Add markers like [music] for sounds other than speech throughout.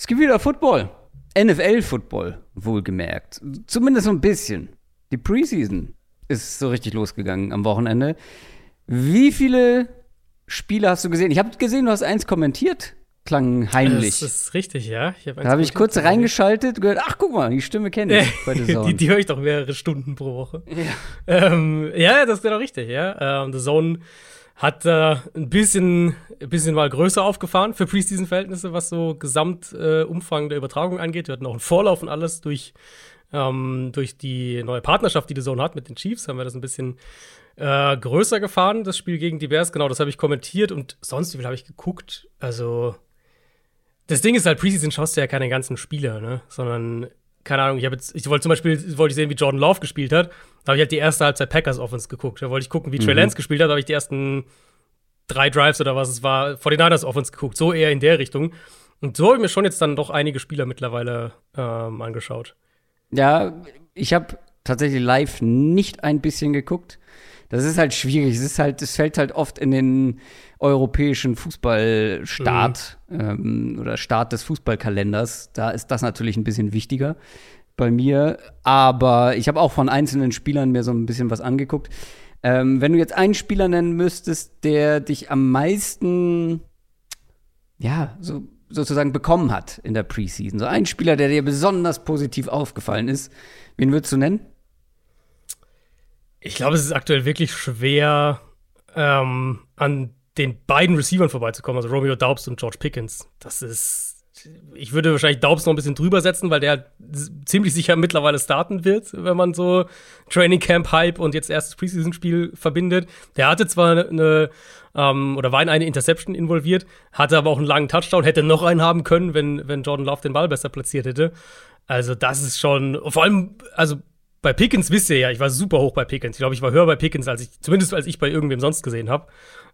Es gibt wieder Football. NFL-Football, wohlgemerkt. Zumindest so ein bisschen. Die Preseason ist so richtig losgegangen am Wochenende. Wie viele Spiele hast du gesehen? Ich habe gesehen, du hast eins kommentiert. Klang heimlich. Das ist richtig, ja. Hab da habe ich kurz reingeschaltet und gehört, ach guck mal, die Stimme kenne ich [laughs] bei The Zone. die, die höre ich doch mehrere Stunden pro Woche. Ja, ähm, ja das ist genau richtig, ja. Ähm, The Zone hat äh, ein bisschen, ein bisschen mal größer aufgefahren für Preseason-Verhältnisse, was so Gesamtumfang äh, der Übertragung angeht. Wir hatten auch einen Vorlauf und alles durch, ähm, durch die neue Partnerschaft, die The Zone hat mit den Chiefs, haben wir das ein bisschen äh, größer gefahren, das Spiel gegen die Bears. Genau, das habe ich kommentiert und sonst, wie viel habe ich geguckt? Also, das Ding ist halt, Preseason schaust du ja keine ganzen Spieler, ne? Sondern, keine Ahnung, ich habe jetzt, ich wollte zum Beispiel, wollte ich sehen, wie Jordan Love gespielt hat. Da habe ich halt die erste Halbzeit Packers Offense geguckt. Da wollte ich gucken, wie mhm. Trey Lance gespielt hat. Da habe ich die ersten drei Drives oder was es war, vor den Niners Offense geguckt. So eher in der Richtung. Und so habe ich mir schon jetzt dann doch einige Spieler mittlerweile ähm, angeschaut. Ja, ich habe tatsächlich live nicht ein bisschen geguckt. Das ist halt schwierig. Es ist halt, es fällt halt oft in den europäischen Fußballstart mhm. ähm, oder Start des Fußballkalenders. Da ist das natürlich ein bisschen wichtiger bei mir. Aber ich habe auch von einzelnen Spielern mir so ein bisschen was angeguckt. Ähm, wenn du jetzt einen Spieler nennen müsstest, der dich am meisten, ja, so sozusagen bekommen hat in der Preseason, so ein Spieler, der dir besonders positiv aufgefallen ist, wen würdest du nennen? Ich glaube, es ist aktuell wirklich schwer, ähm, an den beiden Receivern vorbeizukommen, also Romeo Daubs und George Pickens. Das ist. Ich würde wahrscheinlich Daubs noch ein bisschen drüber setzen, weil der ziemlich sicher mittlerweile starten wird, wenn man so Training Camp Hype und jetzt erstes Preseason-Spiel verbindet. Der hatte zwar eine, ähm, oder war in eine Interception involviert, hatte aber auch einen langen Touchdown, hätte noch einen haben können, wenn, wenn Jordan Love den Ball besser platziert hätte. Also, das ist schon, vor allem, also bei Pickens wisst ihr ja, ich war super hoch bei Pickens. Ich glaube, ich war höher bei Pickens, als ich, zumindest als ich bei irgendwem sonst gesehen habe,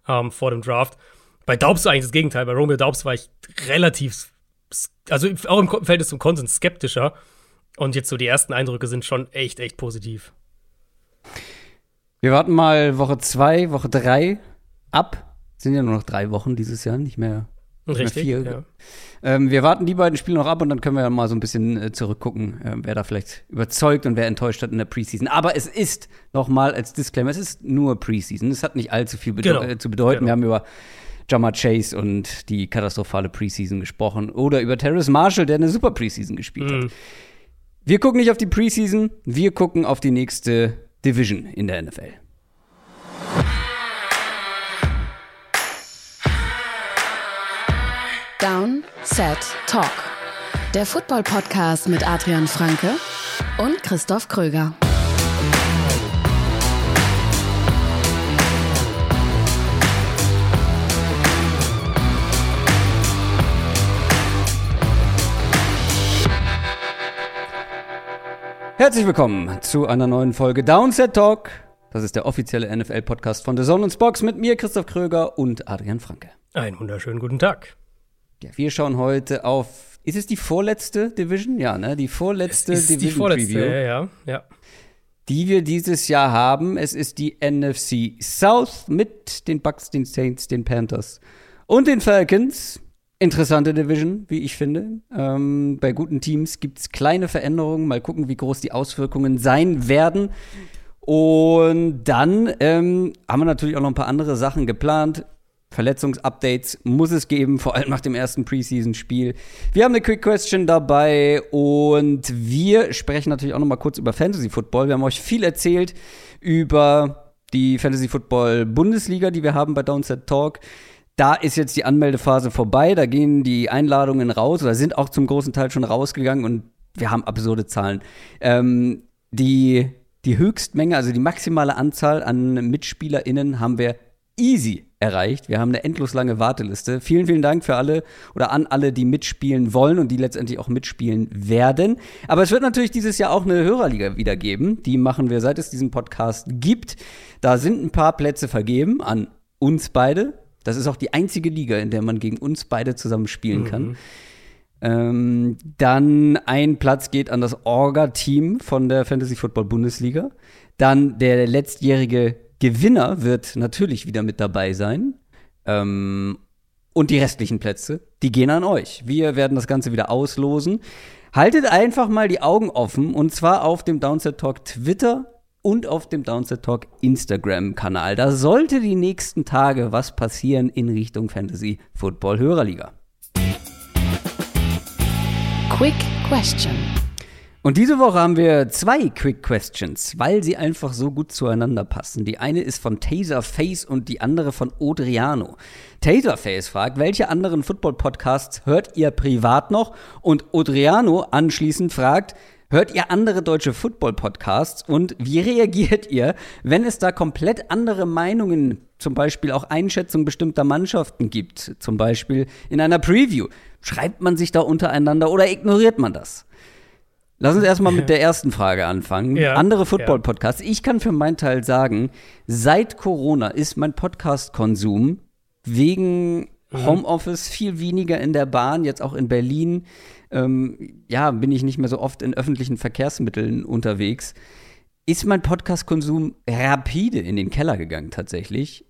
ähm, vor dem Draft. Bei Daubs war eigentlich das Gegenteil. Bei Romeo Daubs war ich relativ, also auch im Verhältnis zum Konsens skeptischer. Und jetzt so die ersten Eindrücke sind schon echt, echt positiv. Wir warten mal Woche zwei, Woche drei ab. Sind ja nur noch drei Wochen dieses Jahr, nicht mehr, Richtig, vier. Ja. Ähm, wir warten die beiden Spiele noch ab und dann können wir ja mal so ein bisschen äh, zurückgucken, äh, wer da vielleicht überzeugt und wer enttäuscht hat in der Preseason. Aber es ist noch mal als Disclaimer, es ist nur Preseason. Es hat nicht allzu viel bede genau. äh, zu bedeuten. Genau. Wir haben über Jammer Chase und die katastrophale Preseason gesprochen oder über Terrace Marshall, der eine super Preseason gespielt mhm. hat. Wir gucken nicht auf die Preseason, wir gucken auf die nächste Division in der NFL. Down, Set, Talk. Der Football-Podcast mit Adrian Franke und Christoph Kröger. Herzlich willkommen zu einer neuen Folge Downset Talk. Das ist der offizielle NFL-Podcast von The Zone und Box mit mir, Christoph Kröger und Adrian Franke. Einen wunderschönen guten Tag. Ja, wir schauen heute auf. Ist es die vorletzte Division? Ja, ne? Die vorletzte es ist Division die vorletzte, Preview. Ja, ja, ja. Die wir dieses Jahr haben. Es ist die NFC South mit den Bucks, den Saints, den Panthers und den Falcons. Interessante Division, wie ich finde. Ähm, bei guten Teams gibt es kleine Veränderungen. Mal gucken, wie groß die Auswirkungen sein werden. Und dann ähm, haben wir natürlich auch noch ein paar andere Sachen geplant. Verletzungsupdates muss es geben, vor allem nach dem ersten Preseason-Spiel. Wir haben eine Quick Question dabei und wir sprechen natürlich auch noch mal kurz über Fantasy Football. Wir haben euch viel erzählt über die Fantasy Football Bundesliga, die wir haben bei Downset Talk. Da ist jetzt die Anmeldephase vorbei, da gehen die Einladungen raus oder sind auch zum großen Teil schon rausgegangen und wir haben absurde Zahlen. Ähm, die, die Höchstmenge, also die maximale Anzahl an MitspielerInnen haben wir easy erreicht. Wir haben eine endlos lange Warteliste. Vielen, vielen Dank für alle oder an alle, die mitspielen wollen und die letztendlich auch mitspielen werden. Aber es wird natürlich dieses Jahr auch eine Hörerliga wieder geben. Die machen wir, seit es diesen Podcast gibt. Da sind ein paar Plätze vergeben an uns beide. Das ist auch die einzige Liga, in der man gegen uns beide zusammen spielen mhm. kann. Ähm, dann ein Platz geht an das Orga-Team von der Fantasy Football Bundesliga. Dann der letztjährige Gewinner wird natürlich wieder mit dabei sein. Ähm, Und die restlichen Plätze, die gehen an euch. Wir werden das Ganze wieder auslosen. Haltet einfach mal die Augen offen und zwar auf dem Downset Talk Twitter und auf dem Downset Talk Instagram-Kanal. Da sollte die nächsten Tage was passieren in Richtung Fantasy Football Hörerliga. Quick Question. Und diese Woche haben wir zwei Quick Questions, weil sie einfach so gut zueinander passen. Die eine ist von Taserface und die andere von Odriano. Taserface fragt, welche anderen Football-Podcasts hört ihr privat noch? Und Odriano anschließend fragt, hört ihr andere deutsche Football-Podcasts? Und wie [laughs] reagiert ihr, wenn es da komplett andere Meinungen, zum Beispiel auch Einschätzungen bestimmter Mannschaften gibt? Zum Beispiel in einer Preview. Schreibt man sich da untereinander oder ignoriert man das? Lass uns erstmal mit der ersten Frage anfangen. Ja, Andere Football-Podcasts. Ich kann für meinen Teil sagen, seit Corona ist mein Podcast-Konsum wegen Homeoffice viel weniger in der Bahn, jetzt auch in Berlin. Ähm, ja, bin ich nicht mehr so oft in öffentlichen Verkehrsmitteln unterwegs. Ist mein Podcast-Konsum rapide in den Keller gegangen, tatsächlich.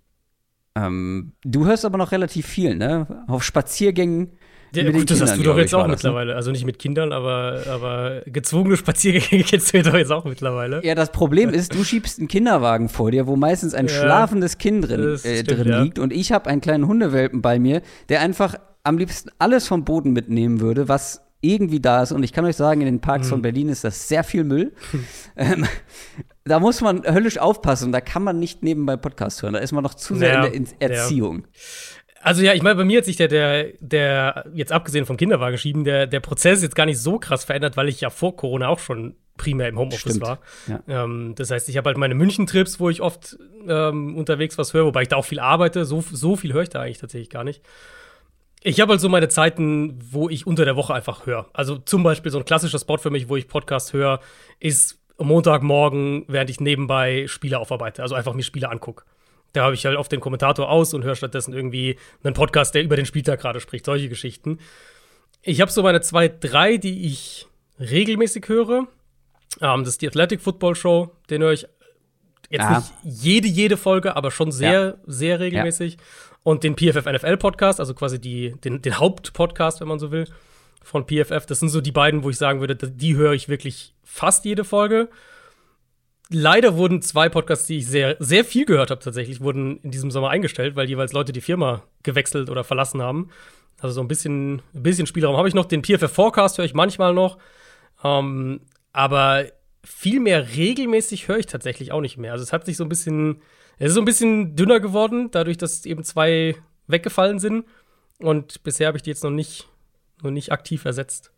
Ähm, du hörst aber noch relativ viel, ne? Auf Spaziergängen. Ja, mit gut, das hast Kindern, du doch jetzt ich, auch ne? mittlerweile. Also nicht mit Kindern, aber, aber gezwungene Spaziergänge [laughs] kennst du doch jetzt auch mittlerweile. Ja, das Problem ist, du schiebst einen Kinderwagen vor dir, wo meistens ein Ja, schlafendes Kind drin, äh, stimmt, drin ja. liegt und ich habe einen kleinen Hundewelpen bei mir, der einfach am liebsten alles vom Boden mitnehmen würde, was irgendwie da ist. Und ich kann euch sagen, in den Parks Mhm. von Berlin ist das sehr viel Müll. [laughs] ähm, da muss man höllisch aufpassen. Da kann man nicht nebenbei Podcast hören. Da ist man noch zu sehr Ja, in der In ja. Also ja, ich meine, bei mir hat sich der, der, der, jetzt abgesehen vom Kinderwagen schieben, der, der Prozess jetzt gar nicht so krass verändert, weil ich ja vor Corona auch schon primär im Homeoffice Stimmt, war. ja. Ähm, das heißt, ich habe halt meine München-Trips, wo ich oft ähm, unterwegs was höre, wobei ich da auch viel arbeite. So, so viel höre ich da eigentlich tatsächlich gar nicht. Ich habe halt so meine Zeiten, wo ich unter der Woche einfach höre. Also zum Beispiel so ein klassischer Spot für mich, wo ich Podcast höre, ist Montagmorgen, während ich nebenbei Spiele aufarbeite. Also einfach mir Spiele angucke. Da habe ich halt oft den Kommentator aus und höre stattdessen irgendwie einen Podcast, der über den Spieltag gerade spricht. Solche Geschichten. Ich habe so meine zwei, drei, die ich regelmäßig höre. Ähm, das ist die Athletic Football Show. Den höre ich jetzt Ja. nicht jede, jede Folge, aber schon sehr, sehr regelmäßig. Und den PFF NFL Podcast, also quasi die, den, den Hauptpodcast, wenn man so will, von PFF. Das sind so die beiden, wo ich sagen würde, die höre ich wirklich fast jede Folge. Leider wurden zwei Podcasts, die ich sehr, sehr viel gehört habe, tatsächlich, wurden in diesem Sommer eingestellt, weil jeweils Leute die Firma gewechselt oder verlassen haben. Also so ein bisschen, ein bisschen Spielraum habe ich noch. Den PFF Forecast höre ich manchmal noch. Ähm, aber viel mehr regelmäßig höre ich tatsächlich auch nicht mehr. Also es hat sich so ein bisschen, es ist so ein bisschen dünner geworden, dadurch, dass eben zwei weggefallen sind. Und bisher habe ich die jetzt noch nicht, noch nicht aktiv ersetzt.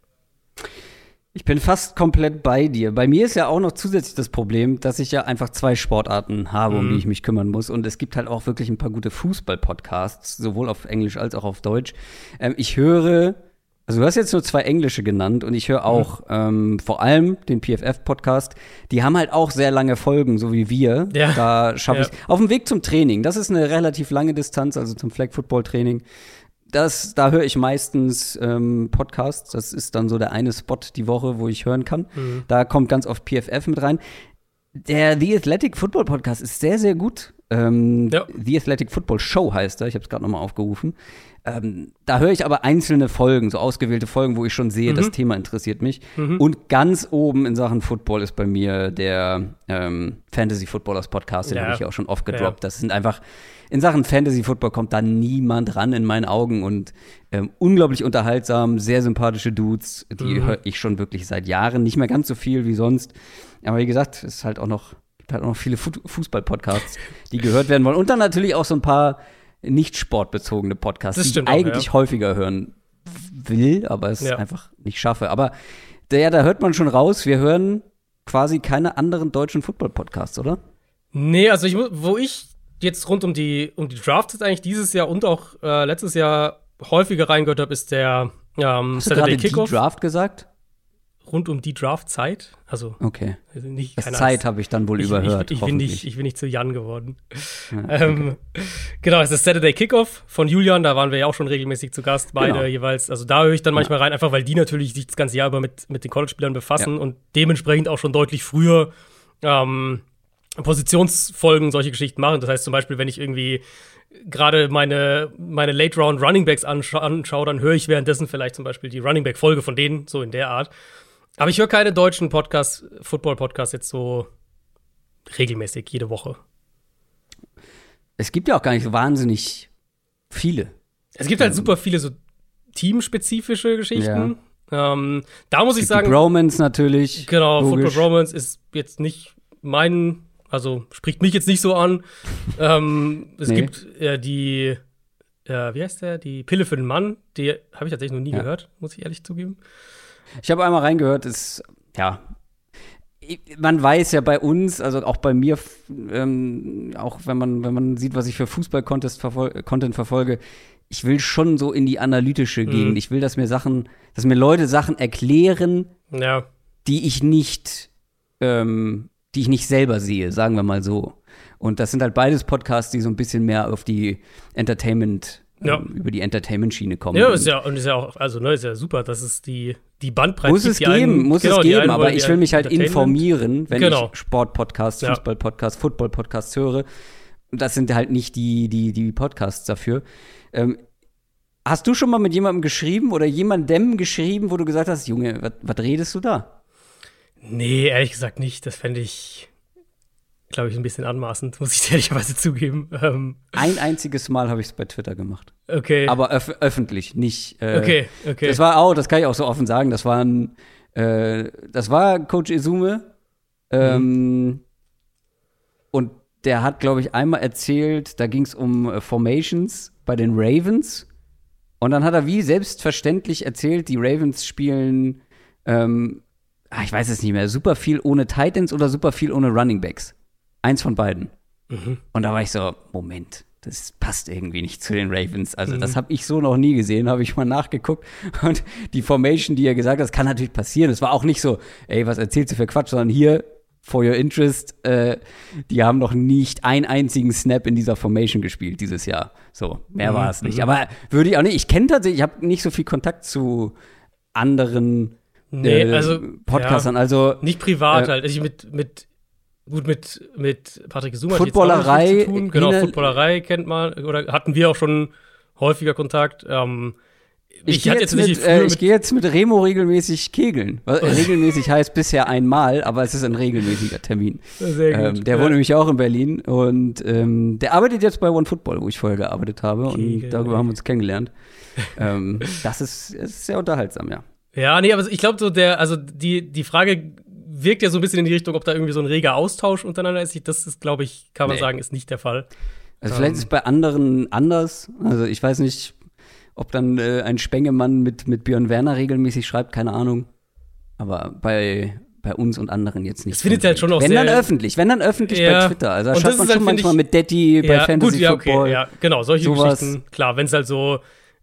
Ich bin fast komplett bei dir. Bei mir ist ja auch noch zusätzlich das Problem, dass ich ja einfach zwei Sportarten habe, um Mhm. die ich mich kümmern muss. Und es gibt halt auch wirklich ein paar gute Fußball-Podcasts, sowohl auf Englisch als auch auf Deutsch. Ähm, ich höre, also du hast jetzt nur zwei englische genannt und ich höre auch ähm, vor allem den PFF-Podcast. Die haben halt auch sehr lange Folgen, so wie wir. Ja. Da schaffe Ja. ich auf dem Weg zum Training. Das ist eine relativ lange Distanz, also zum Flag-Football-Training. Das, da höre ich meistens ähm, Podcasts. Das ist dann so der eine Spot die Woche, wo ich hören kann. Da kommt ganz oft PFF mit rein. Der The Athletic Football Podcast ist sehr, sehr gut. Ähm, Ja. The Athletic Football Show heißt er. Ich habe es gerade nochmal aufgerufen. Ähm, da höre ich aber einzelne Folgen, so ausgewählte Folgen, wo ich schon sehe, das Thema interessiert mich. Und ganz oben in Sachen Football ist bei mir der ähm, Fantasy Footballers Podcast, den Ja. habe ich ja auch schon oft gedroppt. Ja. Das sind einfach, in Sachen Fantasy Football kommt da niemand ran in meinen Augen und ähm, unglaublich unterhaltsam, sehr sympathische Dudes, die Mhm. höre ich schon wirklich seit Jahren, nicht mehr ganz so viel wie sonst. Aber wie gesagt, es ist halt auch noch, gibt halt auch noch viele Fu Fußball-Podcasts, die gehört werden wollen. Und dann natürlich auch so ein paar nicht sportbezogene Podcasts, die ich eigentlich ja. häufiger hören will, aber es Ja. einfach nicht schaffe. Aber der, da hört man schon raus, wir hören quasi keine anderen deutschen Football-Podcasts, oder? Nee, also ich, wo ich jetzt rund um die, um die Drafts jetzt eigentlich dieses Jahr und auch äh, letztes Jahr häufiger reingehört habe, ist der ähm, Hast du Saturday gerade die Kickoff. Draft gesagt? Rund um die Draftzeit. Also Okay. also nicht Das keine Zeit habe ich dann wohl ich, überhört. Ich, ich, bin nicht, ich bin nicht zu Jan geworden. Ja, [laughs] Ähm, genau, es ist Saturday Kickoff von Julian, da waren wir ja auch schon regelmäßig zu Gast, beide Genau. jeweils. Also da höre ich dann manchmal rein, einfach weil die natürlich sich das ganze Jahr über mit, mit den College-Spielern befassen und dementsprechend auch schon deutlich früher ähm, Positionsfolgen solche Geschichten machen. Das heißt zum Beispiel, wenn ich irgendwie gerade meine, meine Late Round Running Backs anscha anschaue, dann höre ich währenddessen vielleicht zum Beispiel die Running Back Folge von denen, so in der Art. Aber ich höre keine deutschen Podcasts, Football-Podcasts jetzt so regelmäßig, jede Woche. Es gibt ja auch gar nicht so wahnsinnig viele. Es gibt halt super viele so teamspezifische Geschichten. Ja. Ähm, da muss ich sagen. Bromance natürlich. Genau, logisch. Football Bromance ist jetzt nicht mein, also spricht mich jetzt nicht so an. [laughs] ähm, es nee. gibt äh, die, äh, wie heißt der? Die Pille für den Mann. Die habe ich tatsächlich noch nie ja. gehört, muss ich ehrlich zugeben. Ich habe einmal reingehört, ist, ja, man weiß ja bei uns, also auch bei mir, ähm, auch wenn man, wenn man sieht, was ich für Fußball-Content verfol verfolge, ich will schon so in die analytische mhm. Gegend. Ich will, dass mir Sachen, dass mir Leute Sachen erklären, ja. die ich nicht, ähm, die ich nicht selber sehe, sagen wir mal so. Und das sind halt beides Podcasts, die so ein bisschen mehr auf die Entertainment ja. ähm, über die Entertainment-Schiene kommen. Ja, ist ja, und ist ja auch, also, ne, ist ja super, dass es die, die Bandbreite Muss es geben, einen, muss genau, es geben, aber ich will mich halt informieren, wenn genau. ich Sport-Podcasts, Fußball-Podcasts, Football-Podcasts höre. Das sind halt nicht die, die, die Podcasts dafür. Ähm, hast du schon mal mit jemandem geschrieben oder jemandem geschrieben, wo du gesagt hast, Junge, was redest du da? Nee, ehrlich gesagt nicht. Das fände ich glaube ich, ein bisschen anmaßend, muss ich [laughs] ehrlicherweise zugeben. Ähm. Ein einziges Mal habe ich es bei Twitter gemacht. Okay. Aber öf öffentlich, nicht. Äh, okay, okay. Das war auch, das kann ich auch so offen sagen, das war ein, äh, das war Coach Izume. Ähm, mhm. Und der hat, glaube ich, einmal erzählt, da ging es um äh, Formations bei den Ravens. Und dann hat er wie selbstverständlich erzählt, die Ravens spielen, ähm, ah, ich weiß es nicht mehr, super viel ohne Titans oder super viel ohne Running Backs. Eins von beiden. Mhm. Und da war ich so, Moment, das passt irgendwie nicht zu den Ravens. Also, mhm. das habe ich so noch nie gesehen, habe ich mal nachgeguckt. Und die Formation, die er gesagt hat, das kann natürlich passieren. Es war auch nicht so, ey, was erzählst du für Quatsch, sondern hier, for your interest, äh, die haben noch nicht einen einzigen Snap in dieser Formation gespielt dieses Jahr. So, mehr mhm. war es nicht. Mhm. Aber würde ich auch nicht, ich kenne tatsächlich, ich habe nicht so viel Kontakt zu anderen nee, äh, also, Podcastern. Ja, also nicht privat äh, halt. Also mit, mit Gut, mit, mit Patrick Suma Footballerei. Zu tun. Genau, Footballerei kennt man, oder hatten wir auch schon häufiger Kontakt. Ähm, ich, ich gehe jetzt, mit, äh, ich geh jetzt mit Remo regelmäßig kegeln. regelmäßig [laughs] heißt bisher einmal, aber es ist ein regelmäßiger Termin. Sehr gut. Ähm, der ja. wohnt nämlich auch in Berlin und ähm, der arbeitet jetzt bei One Football, wo ich vorher gearbeitet habe Kegel. und darüber haben wir uns kennengelernt. [laughs] ähm, das ist, ist sehr unterhaltsam, ja. Ja, nee, aber ich glaube so der, also die, die Frage wirkt ja so ein bisschen in die Richtung, ob da irgendwie so ein reger Austausch untereinander ist. Das ist, glaube ich, kann man nee. sagen, ist nicht der Fall. Also vielleicht ähm. ist es bei anderen anders. Also ich weiß nicht, ob dann äh, ein Spengemann mit, mit Björn Werner regelmäßig schreibt, keine Ahnung. Aber bei, bei uns und anderen jetzt nicht. Das findet halt schon auch Wenn sehr dann öffentlich, wenn dann öffentlich ja. bei Twitter. Also da schreibt man schon manchmal mit Detti ja, bei Fantasy gut, ja, okay, Football. Ja, genau, solche sowas. Geschichten. Klar, wenn es halt so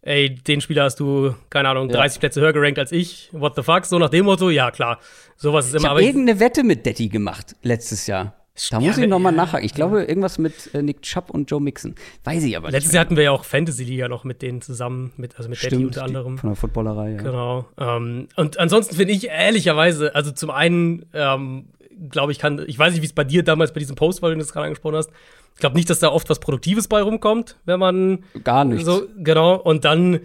ey, den Spieler hast du, keine Ahnung, 30 ja. Plätze höher gerankt als ich, what the fuck, so nach dem Motto, ja klar, sowas ist immer. Ich habe irgendeine Wette mit Detti gemacht letztes Jahr. Da muss ich nochmal nachhaken. Ich glaube, irgendwas mit äh, Nick Chubb und Joe Mixon. Weiß ich aber nicht. Letztes Jahr hatten wir ja auch Fantasy-Liga noch mit denen zusammen, mit, also mit Stimmt, Detti unter anderem. Von der Footballerei, ja. Genau. Ähm, und ansonsten finde ich ehrlicherweise, also zum einen, ähm, glaube ich, kann, ich weiß nicht, wie es bei dir damals bei diesem Post war, den du das gerade angesprochen hast, ich glaube nicht, dass da oft was Produktives bei rumkommt, wenn man. Gar nichts. So, genau. Und dann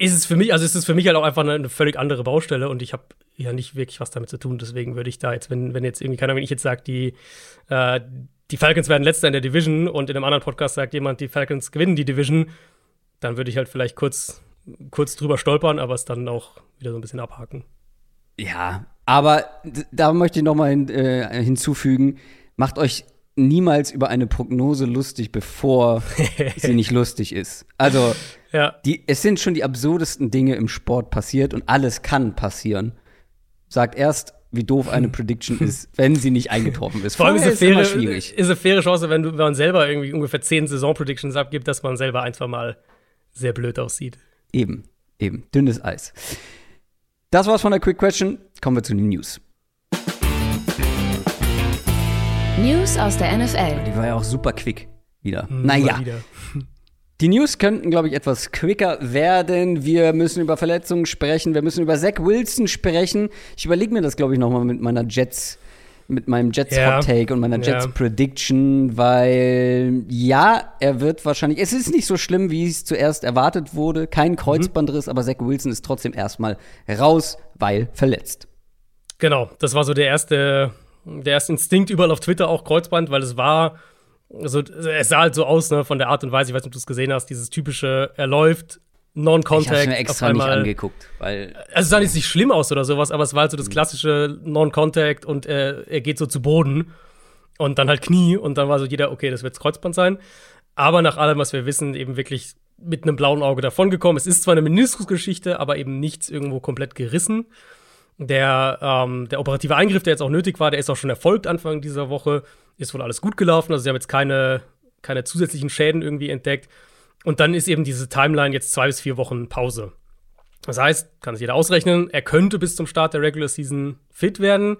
ist es für mich, also ist es für mich halt auch einfach eine, völlig andere Baustelle und ich habe ja nicht wirklich was damit zu tun. Deswegen würde ich da jetzt, wenn, wenn jetzt irgendwie keiner, wenn ich jetzt sage, die, äh, die Falcons werden letzter in der Division und in einem anderen Podcast sagt jemand, die Falcons gewinnen die Division, dann würde ich halt vielleicht kurz, kurz drüber stolpern, aber es dann auch wieder so ein bisschen abhaken. Ja, aber da möchte ich noch mal hin, äh, hinzufügen, macht euch niemals über eine Prognose lustig, bevor [laughs] sie nicht lustig ist. Also, ja. die, es sind schon die absurdesten Dinge im Sport passiert und alles kann passieren. Sagt erst, wie doof eine [laughs] Prediction ist, wenn sie nicht eingetroffen ist. Vor allem ist es faire, schwierig. Ist eine faire Chance, wenn, du, wenn man selber irgendwie ungefähr zehn Saison-Predictions abgibt, dass man selber ein, zwei Mal sehr blöd aussieht. Eben, eben. Dünnes Eis. Das war's von der Quick Question. Kommen wir zu den News. News aus der NFL. Die war ja auch super quick wieder. Hm, naja. Wieder. Die News könnten, glaube ich, etwas quicker werden. Wir müssen über Verletzungen sprechen. Wir müssen über Zach Wilson sprechen. Ich überlege mir das, glaube ich, noch mal mit meiner Jets mit meinem Jets ja. Hot Take und meiner Jets ja. Prediction, weil ja, er wird wahrscheinlich, es ist nicht so schlimm, wie es zuerst erwartet wurde, kein Kreuzbandriss, mhm. aber Zach Wilson ist trotzdem erstmal raus, weil verletzt. Genau, das war so der erste, der erste Instinkt überall auf Twitter auch Kreuzband, weil es war, also es sah halt so aus, ne, von der Art und Weise, ich weiß nicht, ob du es gesehen hast, dieses typische, er läuft, Non-Contact. Ich habe mir extra einmal, nicht angeguckt, weil. Also es sah nicht schlimm aus oder sowas, aber es war halt so das klassische Non-Contact und äh, er geht so zu Boden und dann halt Knie und dann war so jeder, okay, das wird Kreuzband sein. Aber nach allem, was wir wissen, eben wirklich mit einem blauen Auge davongekommen. Es ist zwar eine Meniskusgeschichte, aber eben nichts irgendwo komplett gerissen. Der, ähm, der operative Eingriff, der jetzt auch nötig war, der ist auch schon erfolgt Anfang dieser Woche. Ist wohl alles gut gelaufen. Also sie haben jetzt keine, keine zusätzlichen Schäden irgendwie entdeckt. Und dann ist eben diese Timeline jetzt zwei bis vier Wochen Pause. Das heißt, kann sich jeder ausrechnen, er könnte bis zum Start der Regular Season fit werden.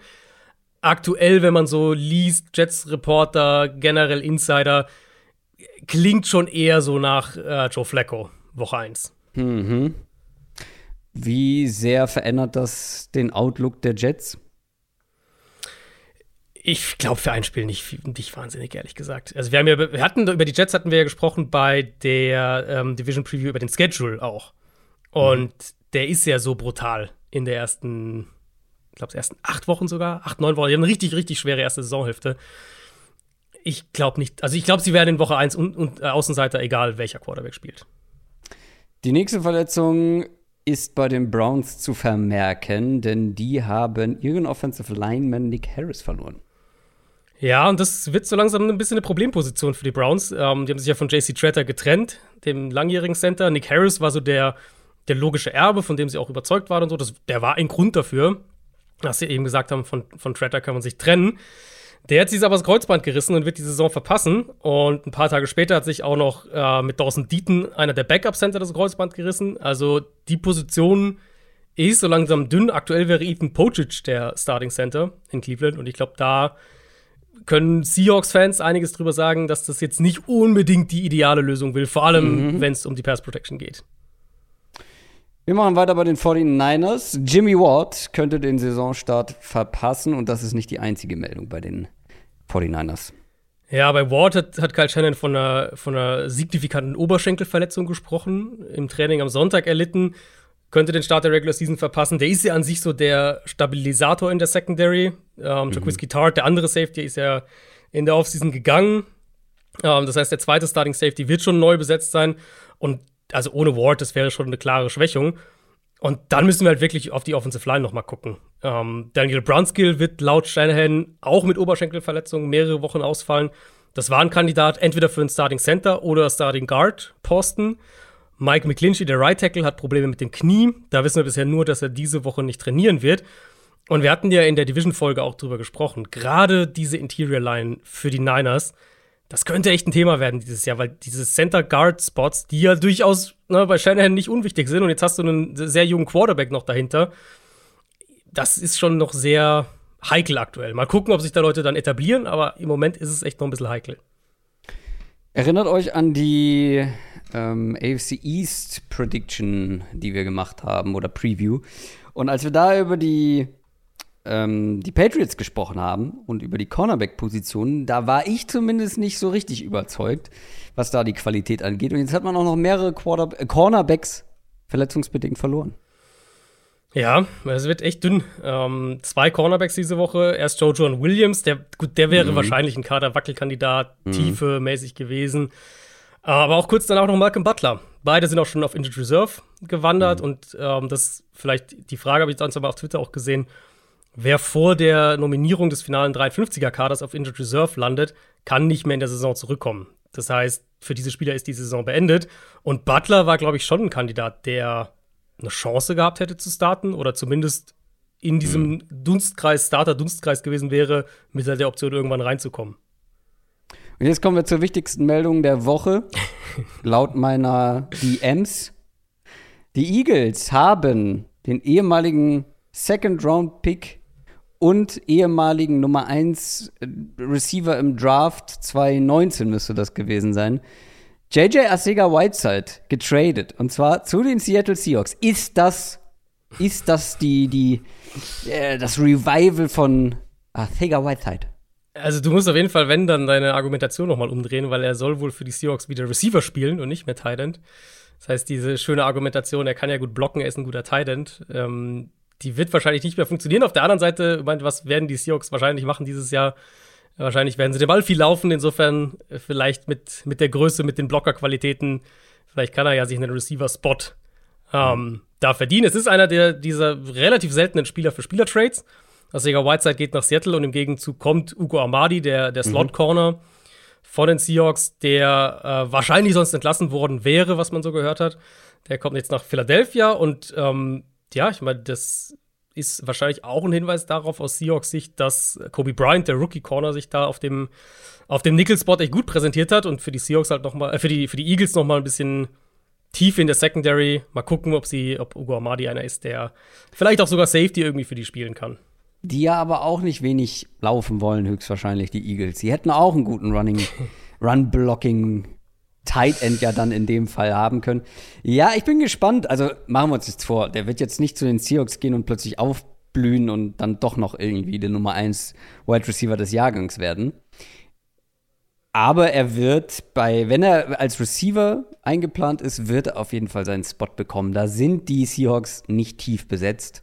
Aktuell, wenn man so liest, Jets Reporter, generell Insider, klingt schon eher so nach äh, Joe Flacco, Woche 1. Mhm. Wie sehr verändert das den Outlook der Jets? Ich glaube für ein Spiel nicht, nicht wahnsinnig, ehrlich gesagt. Also wir haben ja, wir hatten über die Jets hatten wir ja gesprochen bei der ähm, Division Preview über den Schedule auch. Und mhm. der ist ja so brutal in der ersten, ich glaube, ersten acht Wochen sogar, acht, neun Wochen. Die haben eine richtig, richtig schwere erste Saisonhälfte. Ich glaube nicht, also ich glaube, sie werden in Woche 1 und, und äh, Außenseiter, egal welcher Quarterback spielt. Die nächste Verletzung ist bei den Browns zu vermerken, denn die haben ihren Offensive Lineman Nick Harris verloren. Ja, und das wird so langsam ein bisschen eine Problemposition für die Browns. Ähm, die haben sich ja von JC Tretter getrennt, dem langjährigen Center. Nick Harris war so der, der logische Erbe, von dem sie auch überzeugt waren und so. Das, der war ein Grund dafür, dass sie eben gesagt haben, von, von Tretter kann man sich trennen. Der hat sich aber das Kreuzband gerissen und wird die Saison verpassen. Und ein paar Tage später hat sich auch noch äh, mit Dawson Deaton einer der Backup-Center das Kreuzband gerissen. Also die Position ist so langsam dünn. Aktuell wäre Ethan Pocic der Starting Center in Cleveland. Und ich glaube, da können Seahawks-Fans einiges drüber sagen, dass das jetzt nicht unbedingt die ideale Lösung will, vor allem mhm. wenn es um die Pass Protection geht. Wir machen weiter bei den 49ers. Jimmy Ward könnte den Saisonstart verpassen und das ist nicht die einzige Meldung bei den 49ers. Ja, bei Ward hat, hat Kyle Shannon von einer, von einer signifikanten Oberschenkelverletzung gesprochen, im Training am Sonntag erlitten könnte den Start der Regular Season verpassen. Der ist ja an sich so der Stabilisator in der Secondary. Ähm, mhm. Tart, der andere Safety, ist ja in der Offseason gegangen. Ähm, das heißt, der zweite Starting Safety wird schon neu besetzt sein. Und also ohne Ward, das wäre schon eine klare Schwächung. Und dann müssen wir halt wirklich auf die Offensive Line noch mal gucken. Ähm, Daniel Brunskill wird laut Shanahan auch mit Oberschenkelverletzungen mehrere Wochen ausfallen. Das war ein Kandidat entweder für einen Starting Center oder Starting Guard Posten. Mike McClinchy, der Right Tackle, hat Probleme mit dem Knie. Da wissen wir bisher nur, dass er diese Woche nicht trainieren wird. Und wir hatten ja in der Division-Folge auch drüber gesprochen. Gerade diese Interior Line für die Niners, das könnte echt ein Thema werden dieses Jahr, weil diese Center Guard Spots, die ja durchaus ne, bei Shanahan nicht unwichtig sind, und jetzt hast du einen sehr jungen Quarterback noch dahinter. Das ist schon noch sehr heikel aktuell. Mal gucken, ob sich da Leute dann etablieren, aber im Moment ist es echt noch ein bisschen heikel. Erinnert euch an die ähm, AFC East Prediction, die wir gemacht haben oder Preview. Und als wir da über die, ähm, die Patriots gesprochen haben und über die Cornerback-Positionen, da war ich zumindest nicht so richtig überzeugt, was da die Qualität angeht. Und jetzt hat man auch noch mehrere Quarter äh, Cornerbacks verletzungsbedingt verloren. Ja, es wird echt dünn. Ähm, zwei Cornerbacks diese Woche. Erst Joe John Williams, der, gut, der wäre mhm. wahrscheinlich ein Kader-Wackelkandidat, mhm. Tiefe mäßig gewesen. Aber auch kurz danach noch Malcolm Butler. Beide sind auch schon auf Injured Reserve gewandert mhm. und ähm, das vielleicht die Frage habe ich sonst aber auf Twitter auch gesehen. Wer vor der Nominierung des finalen 53er Kaders auf Injured Reserve landet, kann nicht mehr in der Saison zurückkommen. Das heißt, für diese Spieler ist die Saison beendet. Und Butler war, glaube ich, schon ein Kandidat, der eine Chance gehabt hätte zu starten oder zumindest in diesem mhm. Dunstkreis, Starter-Dunstkreis gewesen wäre, mit der Option irgendwann reinzukommen. Und jetzt kommen wir zur wichtigsten Meldung der Woche. [laughs] Laut meiner DMs. Die Eagles haben den ehemaligen Second-Round-Pick und ehemaligen Nummer 1 Receiver im Draft 2019 müsste das gewesen sein. JJ Asega Whiteside getradet und zwar zu den Seattle Seahawks. Ist das ist das die die äh, das Revival von Arthega Whiteside. Also du musst auf jeden Fall, wenn, dann deine Argumentation nochmal umdrehen, weil er soll wohl für die Seahawks wieder Receiver spielen und nicht mehr Tight End. Das heißt, diese schöne Argumentation, er kann ja gut blocken, er ist ein guter Tight End, ähm, die wird wahrscheinlich nicht mehr funktionieren. Auf der anderen Seite, meint, was werden die Seahawks wahrscheinlich machen dieses Jahr? Wahrscheinlich werden sie den Ball viel laufen, insofern äh, vielleicht mit, mit der Größe, mit den Blockerqualitäten, vielleicht kann er ja sich einen Receiver-Spot ähm, da verdienen. Es ist einer der dieser relativ seltenen Spieler für Spieler-Trades. Also Whiteside geht nach Seattle und im Gegenzug kommt Ugo Amadi, der, der Slot-Corner mhm. von den Seahawks, der äh, wahrscheinlich sonst entlassen worden wäre, was man so gehört hat. Der kommt jetzt nach Philadelphia und ähm, ja, ich meine, das ist wahrscheinlich auch ein Hinweis darauf aus Seahawks Sicht, dass Kobe Bryant, der Rookie Corner, sich da auf dem auf dem Nickel-Spot echt gut präsentiert hat und für die Seahawks halt noch mal, äh, für die für die Eagles noch mal ein bisschen tief in der Secondary. Mal gucken, ob sie, ob Ugo Amadi einer ist, der vielleicht auch sogar Safety irgendwie für die spielen kann. Die ja aber auch nicht wenig laufen wollen, höchstwahrscheinlich die Eagles. Sie hätten auch einen guten Running, [laughs] Run-Blocking Tight End ja dann in dem Fall haben können. Ja, ich bin gespannt. Also machen wir uns jetzt vor, der wird jetzt nicht zu den Seahawks gehen und plötzlich aufblühen und dann doch noch irgendwie der Nummer 1 Wide Receiver des Jahrgangs werden. Aber er wird bei, wenn er als Receiver eingeplant ist, wird er auf jeden Fall seinen Spot bekommen. Da sind die Seahawks nicht tief besetzt.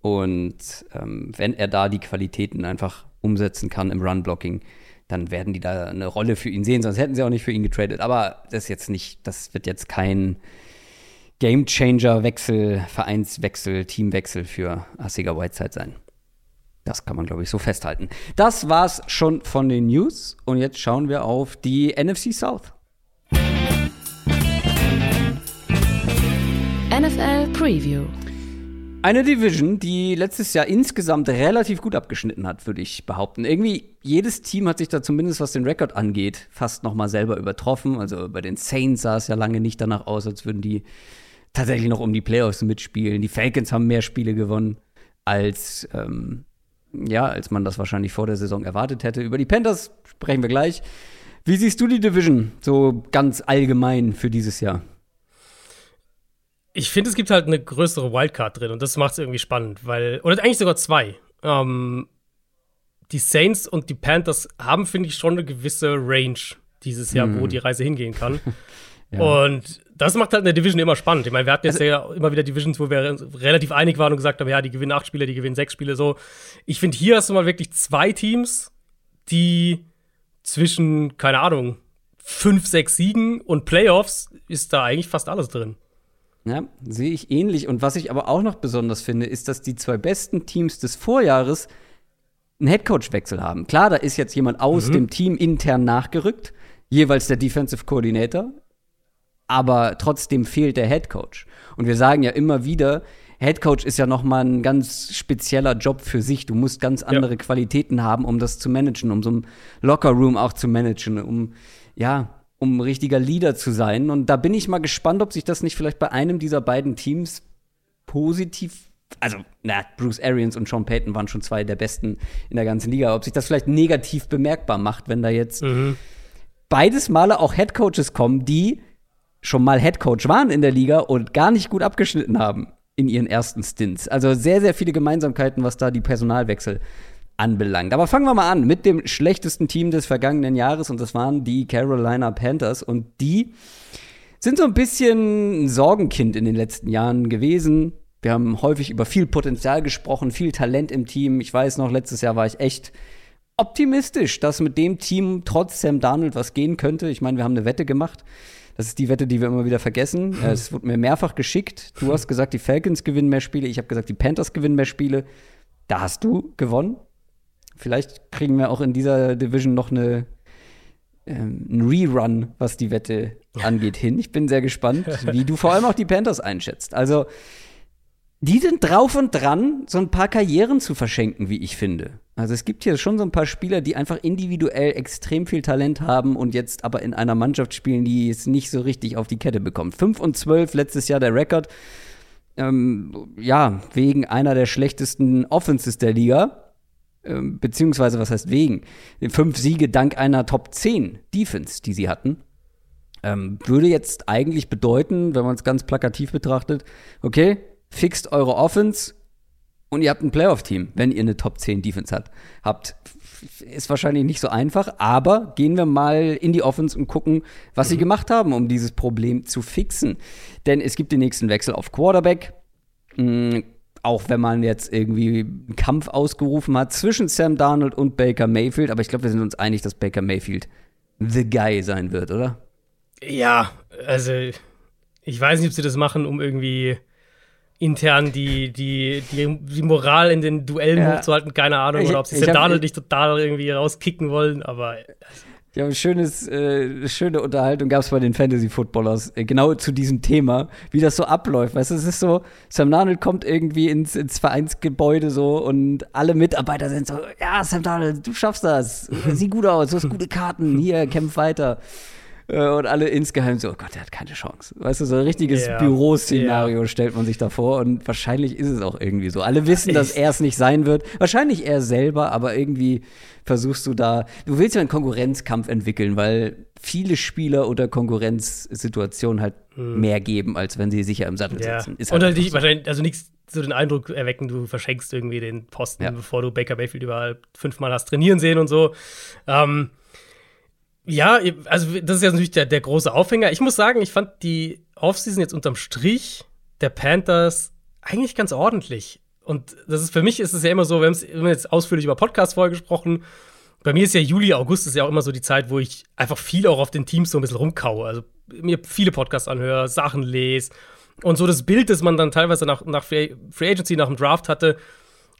Und ähm, wenn er da die Qualitäten einfach umsetzen kann im Run-Blocking, dann werden die da eine Rolle für ihn sehen, sonst hätten sie auch nicht für ihn getradet. Aber das ist jetzt nicht, das wird jetzt kein Game-Changer-Wechsel, Vereinswechsel, Teamwechsel für Asiga Whiteside sein. Das kann man, glaube ich, so festhalten. Das war's schon von den News. Und jetzt schauen wir auf die NFC South. NFL Preview. Eine Division, die letztes Jahr insgesamt relativ gut abgeschnitten hat, würde ich behaupten. Irgendwie jedes Team hat sich da zumindest, was den Rekord angeht, fast noch mal selber übertroffen. Also bei den Saints sah es ja lange nicht danach aus, als würden die tatsächlich noch um die Playoffs mitspielen. Die Falcons haben mehr Spiele gewonnen, als, ähm, ja, als man das wahrscheinlich vor der Saison erwartet hätte. Über die Panthers sprechen wir gleich. Wie siehst du die Division so ganz allgemein für dieses Jahr? Ich finde, es gibt halt eine größere Wildcard drin und das macht es irgendwie spannend, weil, oder eigentlich sogar zwei. Ähm, die Saints und die Panthers haben, finde ich, schon eine gewisse Range dieses Jahr, hm. wo die Reise hingehen kann. [laughs] ja. Und das macht halt eine Division immer spannend. Ich meine, wir hatten jetzt also, ja immer wieder Divisions, wo wir relativ einig waren und gesagt haben, ja, die gewinnen acht Spiele, die gewinnen sechs Spiele. So, ich finde, hier hast du mal wirklich zwei Teams, die zwischen, keine Ahnung, fünf, sechs Siegen und Playoffs ist da eigentlich fast alles drin. Ja, sehe ich ähnlich. Und was ich aber auch noch besonders finde, ist, dass die zwei besten Teams des Vorjahres einen Headcoach-Wechsel haben. Klar, da ist jetzt jemand aus mhm. dem Team intern nachgerückt, jeweils der Defensive Coordinator, aber trotzdem fehlt der Headcoach. Und wir sagen ja immer wieder, Headcoach ist ja noch mal ein ganz spezieller Job für sich. Du musst ganz andere ja. Qualitäten haben, um das zu managen, um so ein Locker-Room auch zu managen, um ja, um richtiger Leader zu sein. Und da bin ich mal gespannt, ob sich das nicht vielleicht bei einem dieser beiden Teams positiv also, na, Bruce Arians und Sean Payton waren schon zwei der besten in der ganzen Liga. Ob sich das vielleicht negativ bemerkbar macht, wenn da jetzt mhm. beides Male auch Headcoaches kommen, die schon mal Headcoach waren in der Liga und gar nicht gut abgeschnitten haben in ihren ersten Stints. Also sehr, sehr viele Gemeinsamkeiten, was da die Personalwechsel anbelangt. Aber fangen wir mal an mit dem schlechtesten Team des vergangenen Jahres und das waren die Carolina Panthers und die sind so ein bisschen ein Sorgenkind in den letzten Jahren gewesen. Wir haben häufig über viel Potenzial gesprochen, viel Talent im Team. Ich weiß noch, letztes Jahr war ich echt optimistisch, dass mit dem Team trotz Sam Darnold was gehen könnte. Ich meine, wir haben eine Wette gemacht. Das ist die Wette, die wir immer wieder vergessen. Es wurde mir mehrfach geschickt. Du hast gesagt, die Falcons gewinnen mehr Spiele. Ich habe gesagt, die Panthers gewinnen mehr Spiele. Da hast du gewonnen. Vielleicht kriegen wir auch in dieser Division noch eine, ähm, einen Rerun, was die Wette angeht, hin. Ich bin sehr gespannt, [laughs] wie du vor allem auch die Panthers einschätzt. Also, die sind drauf und dran, so ein paar Karrieren zu verschenken, wie ich finde. Also es gibt hier schon so ein paar Spieler, die einfach individuell extrem viel Talent haben und jetzt aber in einer Mannschaft spielen, die es nicht so richtig auf die Kette bekommt. 5 und 12 letztes Jahr der Rekord. Ähm, ja, wegen einer der schlechtesten Offenses der Liga. Ähm, beziehungsweise was heißt wegen, fünf Siege dank einer Top 10 Defense, die sie hatten. Ähm, würde jetzt eigentlich bedeuten, wenn man es ganz plakativ betrachtet, okay, fixt eure Offense, und ihr habt ein Playoff-Team, wenn ihr eine Top 10 Defense habt. habt. Ist wahrscheinlich nicht so einfach, aber gehen wir mal in die Offense und gucken, was mhm. sie gemacht haben, um dieses Problem zu fixen. Denn es gibt den nächsten Wechsel auf Quarterback. Auch wenn man jetzt irgendwie einen Kampf ausgerufen hat zwischen Sam Darnold und Baker Mayfield, aber ich glaube, wir sind uns einig, dass Baker Mayfield the guy sein wird, oder? Ja, also ich weiß nicht, ob sie das machen, um irgendwie intern die, die, die, die Moral in den Duellen ja. hochzuhalten, keine Ahnung, ich, oder ob sie Sam Darnold nicht total irgendwie rauskicken wollen, aber. Ja, ein schönes, äh, schöne Unterhaltung gab es bei den Fantasy-Footballers, äh, genau zu diesem Thema, wie das so abläuft. Weißt du, es ist so, Sam Darnold kommt irgendwie ins, ins Vereinsgebäude so und alle Mitarbeiter sind so, ja, Sam Darnold, du schaffst das, sieh gut aus, du hast gute Karten, hier, kämpf weiter. Äh, und alle insgeheim so, oh Gott, der hat keine Chance. Weißt du, so ein richtiges yeah. Büroszenario yeah. stellt man sich da vor und wahrscheinlich ist es auch irgendwie so. Alle wissen, dass er es nicht sein wird. Wahrscheinlich er selber, aber irgendwie versuchst du da, du willst ja einen Konkurrenzkampf entwickeln, weil viele Spieler unter Konkurrenzsituationen halt hm. mehr geben, als wenn sie sicher im Sattel ja. sitzen. Ist halt und wahrscheinlich, also nichts so den Eindruck erwecken, du verschenkst irgendwie den Posten, ja. bevor du Baker Mayfield überall fünfmal hast trainieren sehen und so. Ähm, ja, also das ist ja natürlich der, der große Aufhänger. Ich muss sagen, ich fand die Offseason jetzt unterm Strich der Panthers eigentlich ganz ordentlich. Und das ist für mich ist es ja immer so, wir haben jetzt ausführlich über Podcast vorher gesprochen. Bei mir ist ja Juli, August ist ja auch immer so die Zeit, wo ich einfach viel auch auf den Teams so ein bisschen rumkaue. Also mir viele Podcasts anhöre, Sachen lese und so das Bild, das man dann teilweise nach, nach Free Agency, nach dem Draft hatte,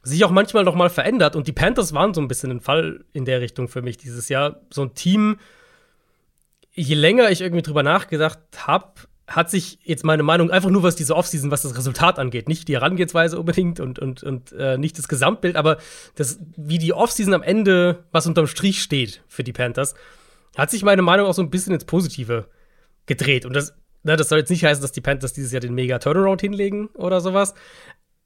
sich auch manchmal noch mal verändert. Und die Panthers waren so ein bisschen ein Fall in der Richtung für mich dieses Jahr. So ein Team, je länger ich irgendwie drüber nachgedacht habe, hat sich jetzt meine Meinung einfach nur was diese Offseason, was das Resultat angeht, nicht die Herangehensweise unbedingt und, und, und äh, nicht das Gesamtbild, aber das, wie die Offseason am Ende, was unterm Strich steht für die Panthers, hat sich meine Meinung auch so ein bisschen ins Positive gedreht. Und das, na, ne, das soll jetzt nicht heißen, dass die Panthers dieses Jahr den mega Turnaround hinlegen oder sowas.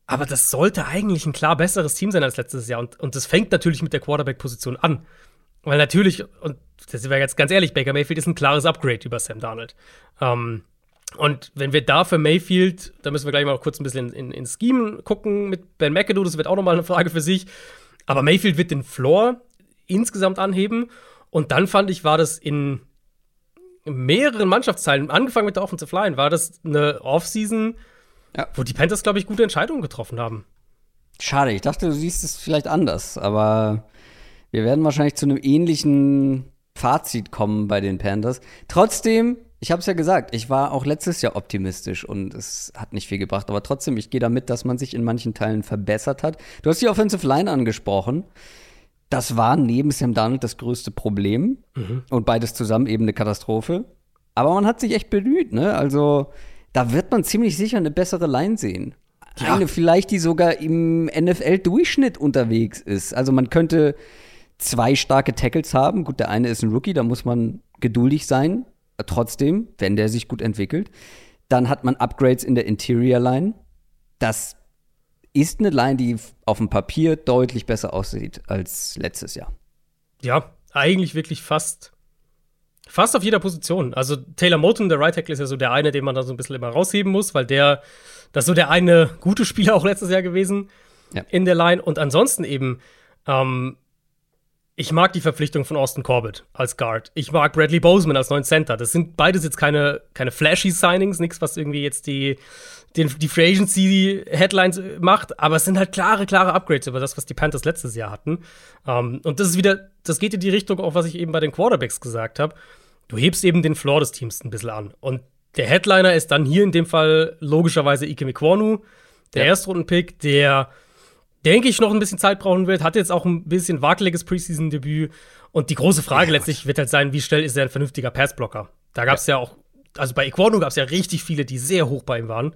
Aber das sollte eigentlich ein klar besseres Team sein als letztes Jahr. Und, und das fängt natürlich mit der Quarterback-Position an. Weil natürlich, und das sind wir jetzt ganz ehrlich, Baker Mayfield ist ein klares Upgrade über Sam Darnold. Ähm, und wenn wir da für Mayfield, da müssen wir gleich mal kurz ein bisschen in, in, in Scheme gucken mit Ben McAdoo, das wird auch nochmal eine Frage für sich. Aber Mayfield wird den Floor insgesamt anheben. Und dann fand ich, war das in mehreren Mannschaftsteilen, angefangen mit der Offensive Line, war das eine Offseason, ja. wo die Panthers, glaube ich, gute Entscheidungen getroffen haben. Schade, ich dachte, du siehst es vielleicht anders, aber wir werden wahrscheinlich zu einem ähnlichen Fazit kommen bei den Panthers. Trotzdem, ich habe es ja gesagt, ich war auch letztes Jahr optimistisch und es hat nicht viel gebracht. Aber trotzdem, ich gehe damit, dass man sich in manchen Teilen verbessert hat. Du hast die Offensive Line angesprochen. Das war neben Sam Darnold das größte Problem. Mhm. Und beides zusammen eben eine Katastrophe. Aber man hat sich echt bemüht, ne? Also, da wird man ziemlich sicher eine bessere Line sehen. Ja. Eine vielleicht, die sogar im NFL-Durchschnitt unterwegs ist. Also man könnte zwei starke Tackles haben. Gut, der eine ist ein Rookie, da muss man geduldig sein. Trotzdem, wenn der sich gut entwickelt. Dann hat man Upgrades in der Interior Line. Das ist eine Line, die auf dem Papier deutlich besser aussieht als letztes Jahr. Ja, eigentlich wirklich fast, fast auf jeder Position. Also Taylor Moton, der Right Tackle, ist ja so der eine, den man da so ein bisschen immer rausheben muss, weil der, das ist so der eine gute Spieler [laughs] auch letztes Jahr gewesen ja. in der Line. Und ansonsten eben, ähm, ich mag die Verpflichtung von Austin Corbett als Guard. Ich mag Bradley Boseman als neuen Center. Das sind beides jetzt keine, keine flashy Signings, nichts, was irgendwie jetzt die, den, die Free Agency Headlines macht, aber es sind halt klare, klare Upgrades über das, was die Panthers letztes Jahr hatten. Um, ähm, und das ist wieder, das geht in die Richtung, auch was ich eben bei den Quarterbacks gesagt habe. Du hebst eben den Floor des Teams ein bisschen an. Und der Headliner ist dann hier in dem Fall logischerweise Ike Mikwonu, der ja. Erstrundenpick, der denke ich, noch ein bisschen Zeit brauchen wird. Hat jetzt auch ein bisschen wakeliges Preseason-Debüt. Und die große Frage ja, letztlich wird halt sein, wie schnell ist er ein vernünftiger Passblocker? Da gab es ja. ja. auch, also bei Equano gab es ja richtig viele, die sehr hoch bei ihm waren.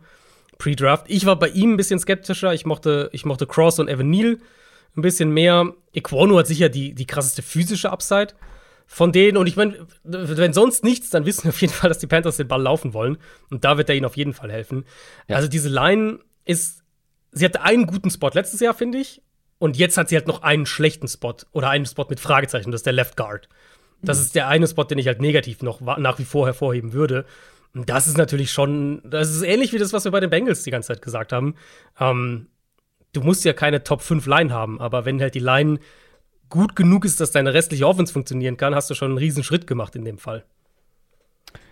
Pre-Draft. Ich war bei ihm ein bisschen skeptischer. Ich mochte, ich mochte Cross und Evan Neal ein bisschen mehr. Equano hat sicher die, die krasseste physische Upside von denen. Und ich meine, wenn sonst nichts, dann wissen wir auf jeden Fall, dass die Panthers den Ball laufen wollen. Und da wird er ihnen auf jeden Fall helfen. Ja. Also diese Line ist sie hatte einen guten Spot letztes Jahr, finde ich. Und jetzt hat sie halt noch einen schlechten Spot oder einen Spot mit Fragezeichen, das ist der Left Guard. Das mhm. ist der eine Spot, den ich halt negativ noch nach wie vor hervorheben würde. Und das ist natürlich schon, das ist ähnlich wie das, was wir bei den Bengals die ganze Zeit gesagt haben. Ähm, du musst ja keine Top 5 Line haben, aber wenn halt die Line gut genug ist, dass deine restliche Offense funktionieren kann, hast du schon einen riesen Schritt gemacht in dem Fall.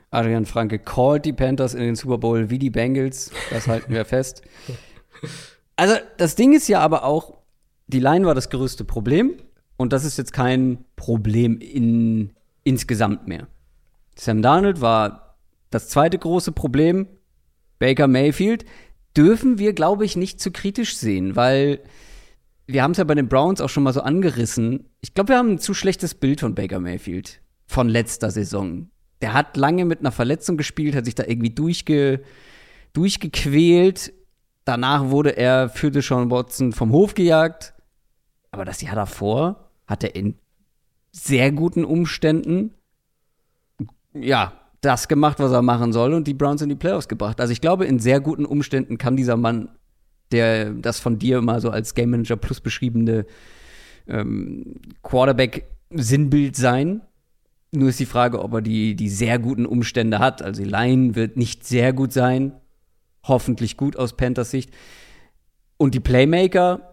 Adrian Franke called die Panthers in den Super Bowl wie die Bengals. Das halten wir fest. [laughs] Also, das Ding ist ja aber auch, die Line war das größte Problem. Und das ist jetzt kein Problem in, insgesamt mehr. Sam Darnold war das zweite große Problem. Baker Mayfield dürfen wir, glaube ich, nicht zu kritisch sehen, weil wir haben es ja bei den Browns auch schon mal so angerissen. Ich glaube, wir haben ein zu schlechtes Bild von Baker Mayfield von letzter Saison. Der hat lange mit einer Verletzung gespielt, hat sich da irgendwie durchge, durchgequält. Danach wurde er für Deshaun Watson vom Hof gejagt. Aber das Jahr davor hat er in sehr guten Umständen ja, das gemacht, was er machen soll und die Browns in die Playoffs gebracht. Also ich glaube, in sehr guten Umständen kann dieser Mann, der das von dir mal so als Game Manager Plus beschriebene ähm, Quarterback-Sinnbild sein. Nur ist die Frage, ob er die, die sehr guten Umstände hat. Also die Line wird nicht sehr gut sein. Hoffentlich gut aus Panthers Sicht. Und die Playmaker,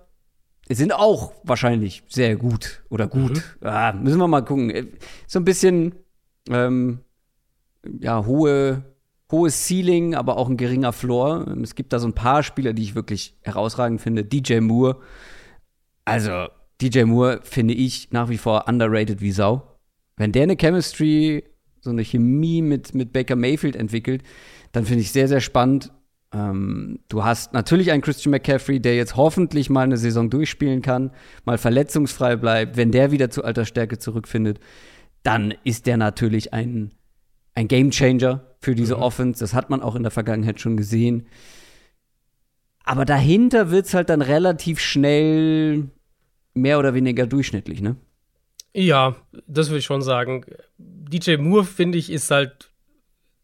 sind auch wahrscheinlich sehr gut oder gut. Mhm. Ah, müssen wir mal gucken. So ein bisschen ähm, ja, hohe, hohes Ceiling, aber auch ein geringer Floor. Es gibt da so ein paar Spieler, die ich wirklich herausragend finde. DJ Moore. Also, DJ Moore finde ich nach wie vor underrated wie Sau. Wenn der eine Chemistry, so eine Chemie mit, mit Baker Mayfield entwickelt, dann finde ich sehr, sehr spannend. Ähm, du hast natürlich einen Christian McCaffrey, der jetzt hoffentlich mal eine Saison durchspielen kann, mal verletzungsfrei bleibt. Wenn der wieder zu alter Stärke zurückfindet, dann ist der natürlich ein, ein Game Changer für diese mhm. Offense. Das hat man auch in der Vergangenheit schon gesehen. Aber dahinter wird es halt dann relativ schnell mehr oder weniger durchschnittlich, ne? Ja, das würde ich schon sagen. DJ Moore, finde ich, ist halt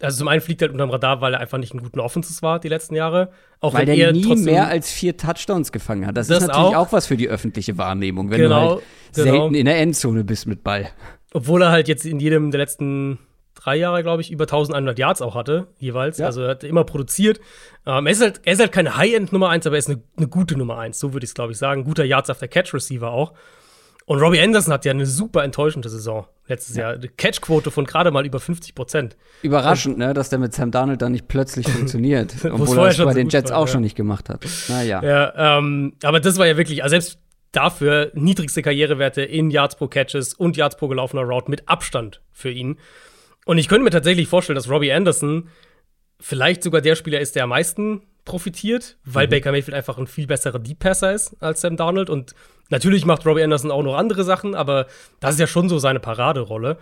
also zum einen fliegt er halt unterm Radar, weil er einfach nicht einen guten Offenses war die letzten Jahre. Auch weil er nie mehr als vier Touchdowns gefangen hat. Das, das ist natürlich auch. auch. was für die öffentliche Wahrnehmung, wenn genau, du halt genau. selten in der Endzone bist mit Ball. Obwohl er halt jetzt in jedem der letzten drei Jahre, glaube ich, über 1100 Yards auch hatte, jeweils. Ja. Also er hat immer produziert. Ähm, er, ist halt, er ist halt keine High-End Nummer 1, aber er ist eine, eine gute Nummer 1, so würde ich es, glaube ich, sagen. Guter Yards after Catch Receiver auch. Und Robbie Anderson hat ja eine super enttäuschende Saison letztes ja. Jahr. Eine Catchquote von gerade mal über 50 Prozent. Überraschend, ne, dass der mit Sam Darnold dann nicht plötzlich [laughs] funktioniert. obwohl er das bei so den Jets war, auch ja. schon nicht gemacht hat. Naja. Ja, ähm, aber das war ja wirklich, also selbst dafür niedrigste Karrierewerte in Yards pro Catches und Yards pro gelaufener Route mit Abstand für ihn. Und ich könnte mir tatsächlich vorstellen, dass Robbie Anderson vielleicht sogar der Spieler ist, der am meisten profitiert, weil mhm. Baker Mayfield einfach ein viel besserer Deep Passer ist als Sam Darnold und Natürlich macht Robbie Anderson auch noch andere Sachen, aber das ist ja schon so seine Paraderolle.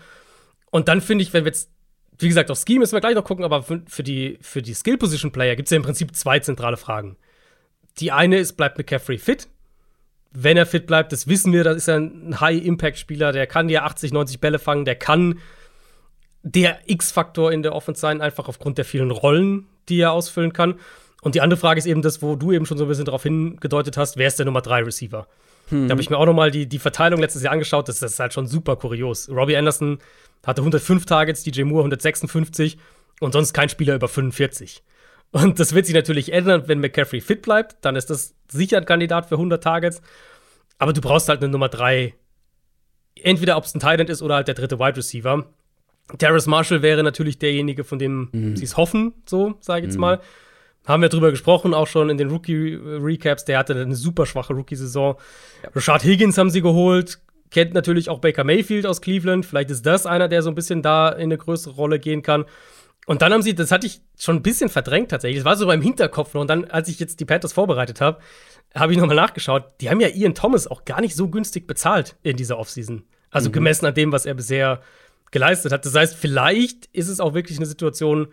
Und dann finde ich, wenn wir jetzt, wie gesagt, auf Ski müssen wir gleich noch gucken, aber für, für die, für die Skill-Position-Player gibt es ja im Prinzip zwei zentrale Fragen. Die eine ist, bleibt McCaffrey fit? Wenn er fit bleibt, das wissen wir, das ist ein High-Impact-Spieler, der kann ja 80, 90 Bälle fangen, der kann der X-Faktor in der Offense sein, einfach aufgrund der vielen Rollen, die er ausfüllen kann. Und die andere Frage ist eben das, wo du eben schon so ein bisschen darauf hingedeutet hast, wer ist der Nummer 3 Receiver? Hm. Da habe ich mir auch noch mal die, die Verteilung letztes Jahr angeschaut. Das, das ist halt schon super kurios. Robbie Anderson hatte 105 Targets, DJ Moore 156 und sonst kein Spieler über 45. Und das wird sich natürlich ändern, wenn McCaffrey fit bleibt. Dann ist das sicher ein Kandidat für 100 Targets. Aber du brauchst halt eine Nummer 3. Entweder ob es ein Tight ist oder halt der dritte Wide Receiver. Terrace Marshall wäre natürlich derjenige, von dem mhm. sie es hoffen, so sage ich jetzt mhm. mal. Haben wir drüber gesprochen, auch schon in den Rookie-Recaps. Der hatte eine super schwache Rookie-Saison. Ja. Rashad Higgins haben sie geholt. Kennt natürlich auch Baker Mayfield aus Cleveland. Vielleicht ist das einer, der so ein bisschen da in eine größere Rolle gehen kann. Und dann haben sie, das hatte ich schon ein bisschen verdrängt tatsächlich. Das war so beim Hinterkopf noch. Und dann, als ich jetzt die Panthers vorbereitet habe, habe ich nochmal nachgeschaut. Die haben ja Ian Thomas auch gar nicht so günstig bezahlt in dieser Offseason. Also mhm. gemessen an dem, was er bisher geleistet hat. Das heißt, vielleicht ist es auch wirklich eine Situation,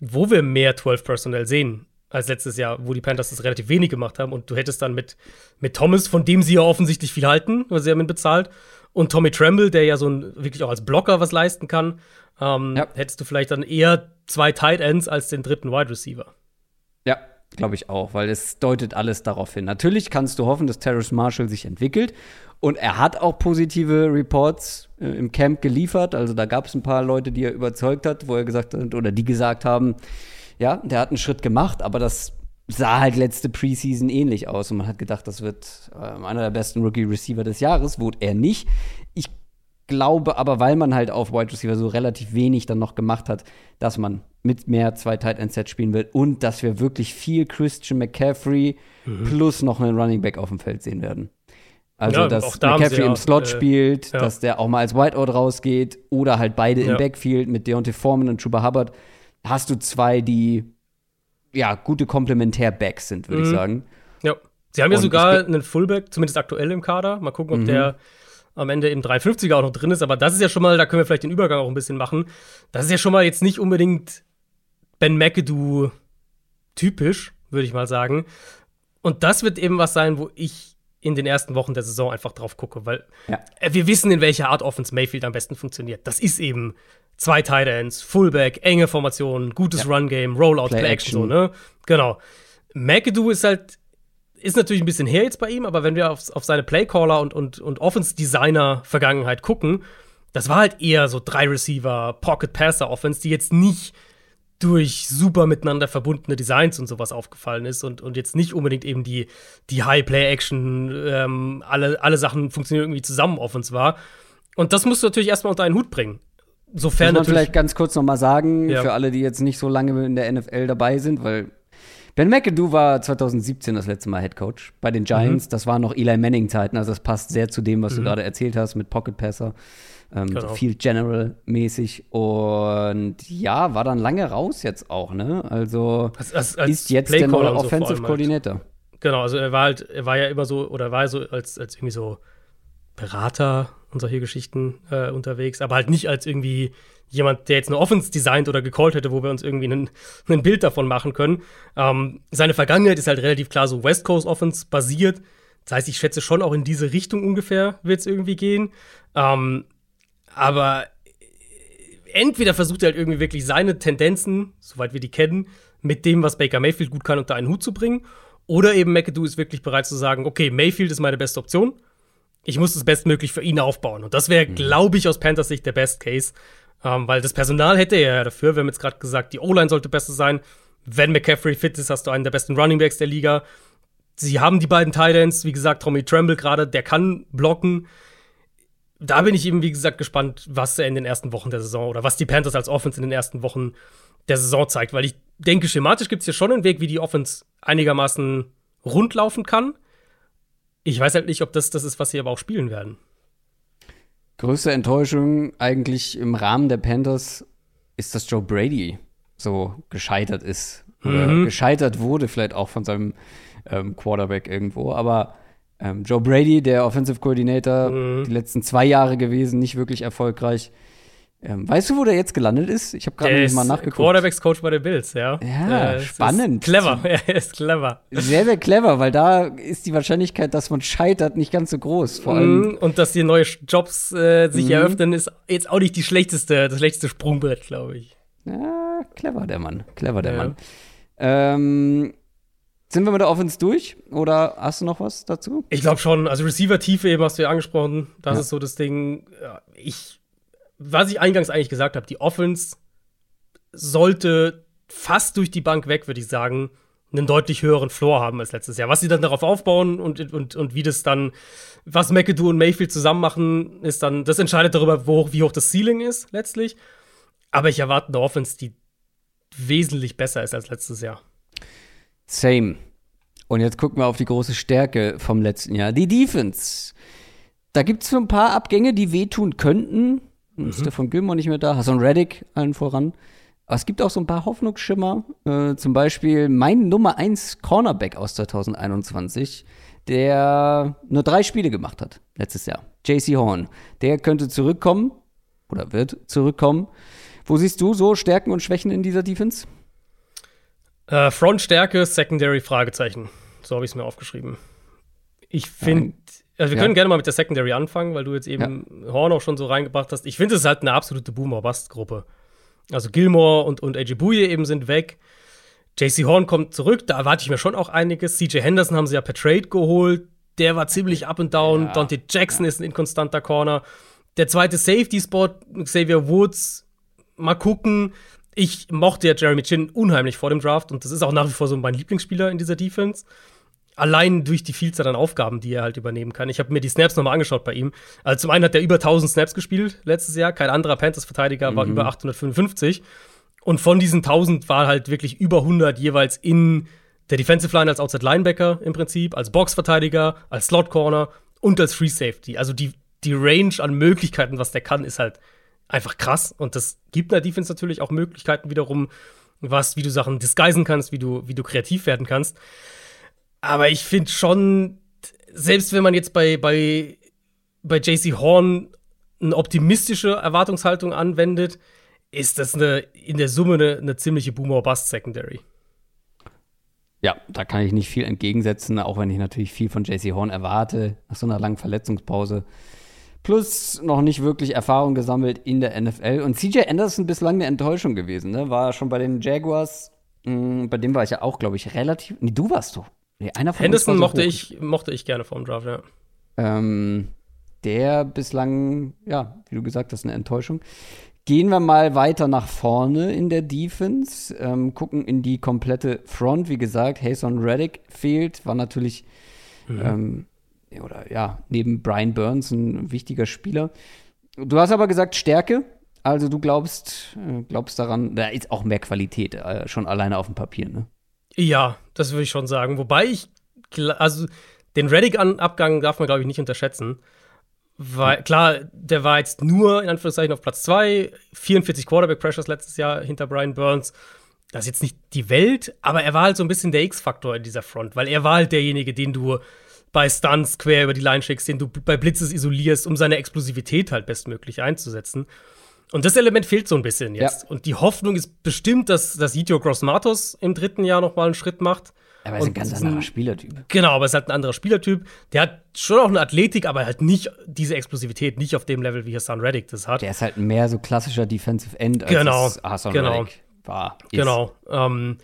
wo wir mehr 12 Personnel sehen als letztes Jahr, wo die Panthers das relativ wenig gemacht haben. Und du hättest dann mit, mit Thomas, von dem sie ja offensichtlich viel halten, weil sie haben ihn bezahlt, und Tommy Tremble, der ja so ein, wirklich auch als Blocker was leisten kann, ähm, ja. hättest du vielleicht dann eher zwei Tight Ends als den dritten Wide Receiver. Ja, glaube ich auch, weil es deutet alles darauf hin. Natürlich kannst du hoffen, dass Terrace Marshall sich entwickelt. Und er hat auch positive Reports äh, im Camp geliefert. Also da gab es ein paar Leute, die er überzeugt hat, wo er gesagt hat, oder die gesagt haben, ja, der hat einen Schritt gemacht, aber das sah halt letzte Preseason ähnlich aus und man hat gedacht, das wird äh, einer der besten Rookie-Receiver des Jahres. Wurde er nicht. Ich glaube aber, weil man halt auf Wide Receiver so relativ wenig dann noch gemacht hat, dass man mit mehr zwei Tight End Sets spielen wird und dass wir wirklich viel Christian McCaffrey mhm. plus noch einen Running Back auf dem Feld sehen werden. Also, ja, dass da McCaffrey im Slot äh, spielt, ja. dass der auch mal als Whiteout rausgeht oder halt beide ja. im Backfield mit Deontay Foreman und Chuba Hubbard. Hast du zwei, die ja gute Komplementär-Backs sind, würde mhm. ich sagen. Ja. Sie haben ja sogar einen Fullback, zumindest aktuell im Kader. Mal gucken, ob mhm. der am Ende im 350er auch noch drin ist. Aber das ist ja schon mal, da können wir vielleicht den Übergang auch ein bisschen machen. Das ist ja schon mal jetzt nicht unbedingt Ben McAdoo typisch, würde ich mal sagen. Und das wird eben was sein, wo ich in den ersten Wochen der Saison einfach drauf gucke, weil ja. wir wissen, in welcher Art Offense Mayfield am besten funktioniert. Das ist eben zwei Tight Ends, Fullback, enge Formationen, gutes ja. Run-Game, Rollout, Play, Play Action, so, ne? Genau. McAdoo ist halt ist natürlich ein bisschen her jetzt bei ihm, aber wenn wir auf, auf seine Playcaller und, und, und Offense-Designer-Vergangenheit gucken, das war halt eher so drei Receiver, Pocket-Passer-Offense, die jetzt nicht durch super miteinander verbundene Designs und sowas aufgefallen ist und, und jetzt nicht unbedingt eben die, die High-Play-Action, ähm, alle, alle Sachen funktionieren irgendwie zusammen Offense war. Und das musst du natürlich erstmal unter einen Hut bringen. Sofern Muss man vielleicht ganz kurz noch mal sagen, ja. für alle, die jetzt nicht so lange in der NFL dabei sind, weil Ben McAdoo war 2017 das letzte Mal Head Coach bei den Giants. Mhm. Das war noch Eli Manning-Zeiten, also das passt sehr zu dem, was mhm. du gerade erzählt hast mit Pocket Passer. Ähm, genau. so viel General-mäßig. Und ja, war dann lange raus jetzt auch, ne? Also als, als, als ist jetzt der neue Offensive so Coordinator. Halt. Genau, also er war halt, er war ja immer so, oder war so als, als irgendwie so Berater und solche Geschichten äh, unterwegs, aber halt nicht als irgendwie jemand, der jetzt eine Offense designt oder gecallt hätte, wo wir uns irgendwie ein [laughs] Bild davon machen können. Ähm, seine Vergangenheit ist halt relativ klar so West Coast Offense basiert. Das heißt, ich schätze schon auch in diese Richtung ungefähr wird es irgendwie gehen. Ähm, aber entweder versucht er halt irgendwie wirklich seine Tendenzen, soweit wir die kennen, mit dem, was Baker Mayfield gut kann, unter einen Hut zu bringen. Oder eben McAdoo ist wirklich bereit zu sagen, okay, Mayfield ist meine beste Option. Ich muss es bestmöglich für ihn aufbauen. Und das wäre, mhm. glaube ich, aus Panthers Sicht der Best Case. Ähm, weil das Personal hätte er ja dafür. Wir haben jetzt gerade gesagt, die O-Line sollte besser sein. Wenn McCaffrey fit ist, hast du einen der besten Running Backs der Liga. Sie haben die beiden Titans, wie gesagt, Tommy Tremble gerade, der kann blocken. Da bin ich eben, wie gesagt, gespannt, was er in den ersten Wochen der Saison oder was die Panthers als Offense in den ersten Wochen der Saison zeigt. Weil ich denke, schematisch gibt es hier schon einen Weg, wie die Offense einigermaßen rund laufen kann. Ich weiß halt nicht, ob das das ist, was sie aber auch spielen werden. Größte Enttäuschung eigentlich im Rahmen der Panthers ist, dass Joe Brady so gescheitert ist. Oder mhm. gescheitert wurde, vielleicht auch von seinem ähm, Quarterback irgendwo. Aber ähm, Joe Brady, der Offensive Coordinator, mhm. die letzten zwei Jahre gewesen, nicht wirklich erfolgreich. Ähm, weißt du, wo der jetzt gelandet ist? Ich habe gerade mal nachgeguckt. Quarterbacks-Coach bei den Bills, ja. Ja, äh, spannend. clever, [laughs] er ist clever. Sehr, sehr clever, weil da ist die Wahrscheinlichkeit, dass man scheitert, nicht ganz so groß. Vor allem. Mm, und dass die neue Jobs äh, sich mm. eröffnen, ist jetzt auch nicht die schlechteste, das schlechteste Sprungbrett, glaube ich. Ja, clever der Mann. Clever der ja. Mann. Ähm, sind wir mit der Offense durch? Oder hast du noch was dazu? Ich glaube schon. Also Receiver-Tiefe eben hast du ja angesprochen. Das ja. ist so das Ding. Ich was ich eingangs eigentlich gesagt habe, die Offense sollte fast durch die Bank weg, würde ich sagen, einen deutlich höheren Floor haben als letztes Jahr. Was sie dann darauf aufbauen und, und, und wie das dann, was McAdoo und Mayfield zusammen machen, ist dann, das entscheidet darüber, wo, wie hoch das Ceiling ist, letztlich. Aber ich erwarte eine Offense, die wesentlich besser ist als letztes Jahr. Same. Und jetzt gucken wir auf die große Stärke vom letzten Jahr. Die Defense. Da gibt es so ein paar Abgänge, die wehtun könnten. Mhm. Stefan Gilmore nicht mehr da, Hassan Reddick allen voran. Aber es gibt auch so ein paar Hoffnungsschimmer. Äh, zum Beispiel mein Nummer 1 Cornerback aus 2021, der nur drei Spiele gemacht hat letztes Jahr. JC Horn. Der könnte zurückkommen oder wird zurückkommen. Wo siehst du so Stärken und Schwächen in dieser Defense? Äh, Frontstärke, Secondary, Fragezeichen. So habe ich es mir aufgeschrieben. Ich finde, also wir ja. können gerne mal mit der Secondary anfangen, weil du jetzt eben ja. Horn auch schon so reingebracht hast. Ich finde, es ist halt eine absolute Boomer-Bust-Gruppe. Also Gilmore und, und Ejibuye eben sind weg. JC Horn kommt zurück, da erwarte ich mir schon auch einiges. CJ Henderson haben sie ja per Trade geholt. Der war ziemlich up and down. Ja. Dante Jackson ist ein inkonstanter Corner. Der zweite Safety-Spot, Xavier Woods, mal gucken. ich mochte ja Jeremy Chin unheimlich vor dem Draft und das ist auch nach wie vor so mein Lieblingsspieler in dieser Defense. Allein durch die Vielzahl an Aufgaben, die er halt übernehmen kann. Ich habe mir die Snaps nochmal angeschaut bei ihm. Also zum einen hat er über 1000 Snaps gespielt letztes Jahr. Kein anderer Panthers-Verteidiger mhm. war über 855. Und von diesen 1000 war halt wirklich über 100 jeweils in der Defensive Line als Outside Linebacker im Prinzip, als Boxverteidiger, als Slot Corner und als Free Safety. Also die, die Range an Möglichkeiten, was der kann, ist halt einfach krass. Und das gibt einer Defense natürlich auch Möglichkeiten wiederum, was, wie du Sachen disguisen kannst, wie du, wie du kreativ werden kannst. Aber ich finde schon, selbst wenn man jetzt bei, bei, bei JC Horn eine optimistische Erwartungshaltung anwendet, ist das eine, in der Summe eine, eine ziemliche Boomer-Bust-Secondary. Ja, da kann ich nicht viel entgegensetzen, auch wenn ich natürlich viel von JC Horn erwarte, nach so einer langen Verletzungspause. Plus noch nicht wirklich Erfahrung gesammelt in der NFL. Und CJ Anderson bislang eine Enttäuschung gewesen, ne? War schon bei den Jaguars, mh, hm, bei dem war ich ja auch, glaube ich, relativ. Nee, du warst doch. Nee, einer von Henderson so mochte, ich, mochte ich gerne vom Draft, ja. Ähm, der bislang, ja, wie du gesagt hast, eine Enttäuschung. Gehen wir mal weiter nach vorne in der Defense, ähm, gucken in die komplette Front. Wie gesagt, Hason Reddick fehlt, war natürlich, mhm. ähm, oder ja, neben Brian Burns ein wichtiger Spieler. Du hast aber gesagt Stärke, also du glaubst, äh, glaubst daran, da ist auch mehr Qualität, äh, schon alleine auf dem Papier, ne? Ja, das würde ich schon sagen. Wobei ich, also den Reddick-Abgang darf man, glaube ich, nicht unterschätzen. Weil, klar, der war jetzt nur in Anführungszeichen auf Platz 2, 44 Quarterback-Pressures letztes Jahr hinter Brian Burns. Das ist jetzt nicht die Welt, aber er war halt so ein bisschen der X-Faktor in dieser Front, weil er war halt derjenige, den du bei Stunts quer über die Line schickst, den du bei Blitzes isolierst, um seine Explosivität halt bestmöglich einzusetzen. Und das Element fehlt so ein bisschen jetzt. Ja. Und die Hoffnung ist bestimmt, dass, dass Itio Gross Matos im dritten Jahr noch mal einen Schritt macht. Aber er ist ein ganz anderer Spielertyp. Genau, aber er ist halt ein anderer Spielertyp. Der hat schon auch eine Athletik, aber halt nicht diese Explosivität, nicht auf dem Level, wie Hassan Reddick das hat. Der ist halt mehr so klassischer Defensive End, als genau, Hassan genau. Reddick war. Ist. Genau. Ähm,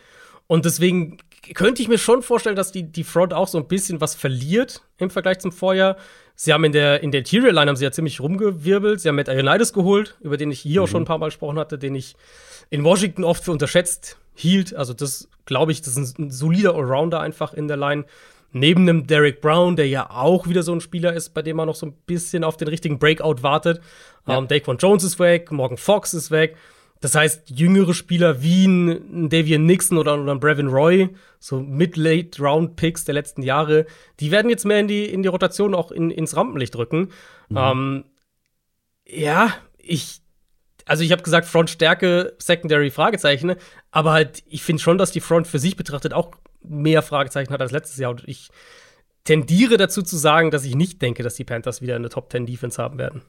und deswegen könnte ich mir schon vorstellen, dass die, die Front auch so ein bisschen was verliert im Vergleich zum Vorjahr. Sie haben in der, in der Interior Line haben sie ja ziemlich rumgewirbelt. Sie haben Matt Ioannidis geholt, über den ich hier mhm. auch schon ein paar Mal gesprochen hatte, den ich in Washington oft für unterschätzt hielt. Also das glaube ich, das ist ein, solider Allrounder einfach in der Line. Neben einem Derek Brown, der ja auch wieder so ein Spieler ist, bei dem man noch so ein bisschen auf den richtigen Breakout wartet. Ja. Um, Daquan Jones ist weg, Morgan Fox ist weg. Das heißt, jüngere Spieler wie ein Davian Nixon oder, oder ein Brevin Roy, so Mid-Late-Round-Picks der letzten Jahre, die werden jetzt mehr in die, in die Rotation auch in, ins Rampenlicht rücken. Mhm. Ähm, ja, ich also ich habe gesagt, Frontstärke, Secondary Fragezeichen, aber halt, ich finde schon, dass die Front für sich betrachtet auch mehr Fragezeichen hat als letztes Jahr. Und ich tendiere dazu zu sagen, dass ich nicht denke, dass die Panthers wieder eine Top 10 Defense haben werden.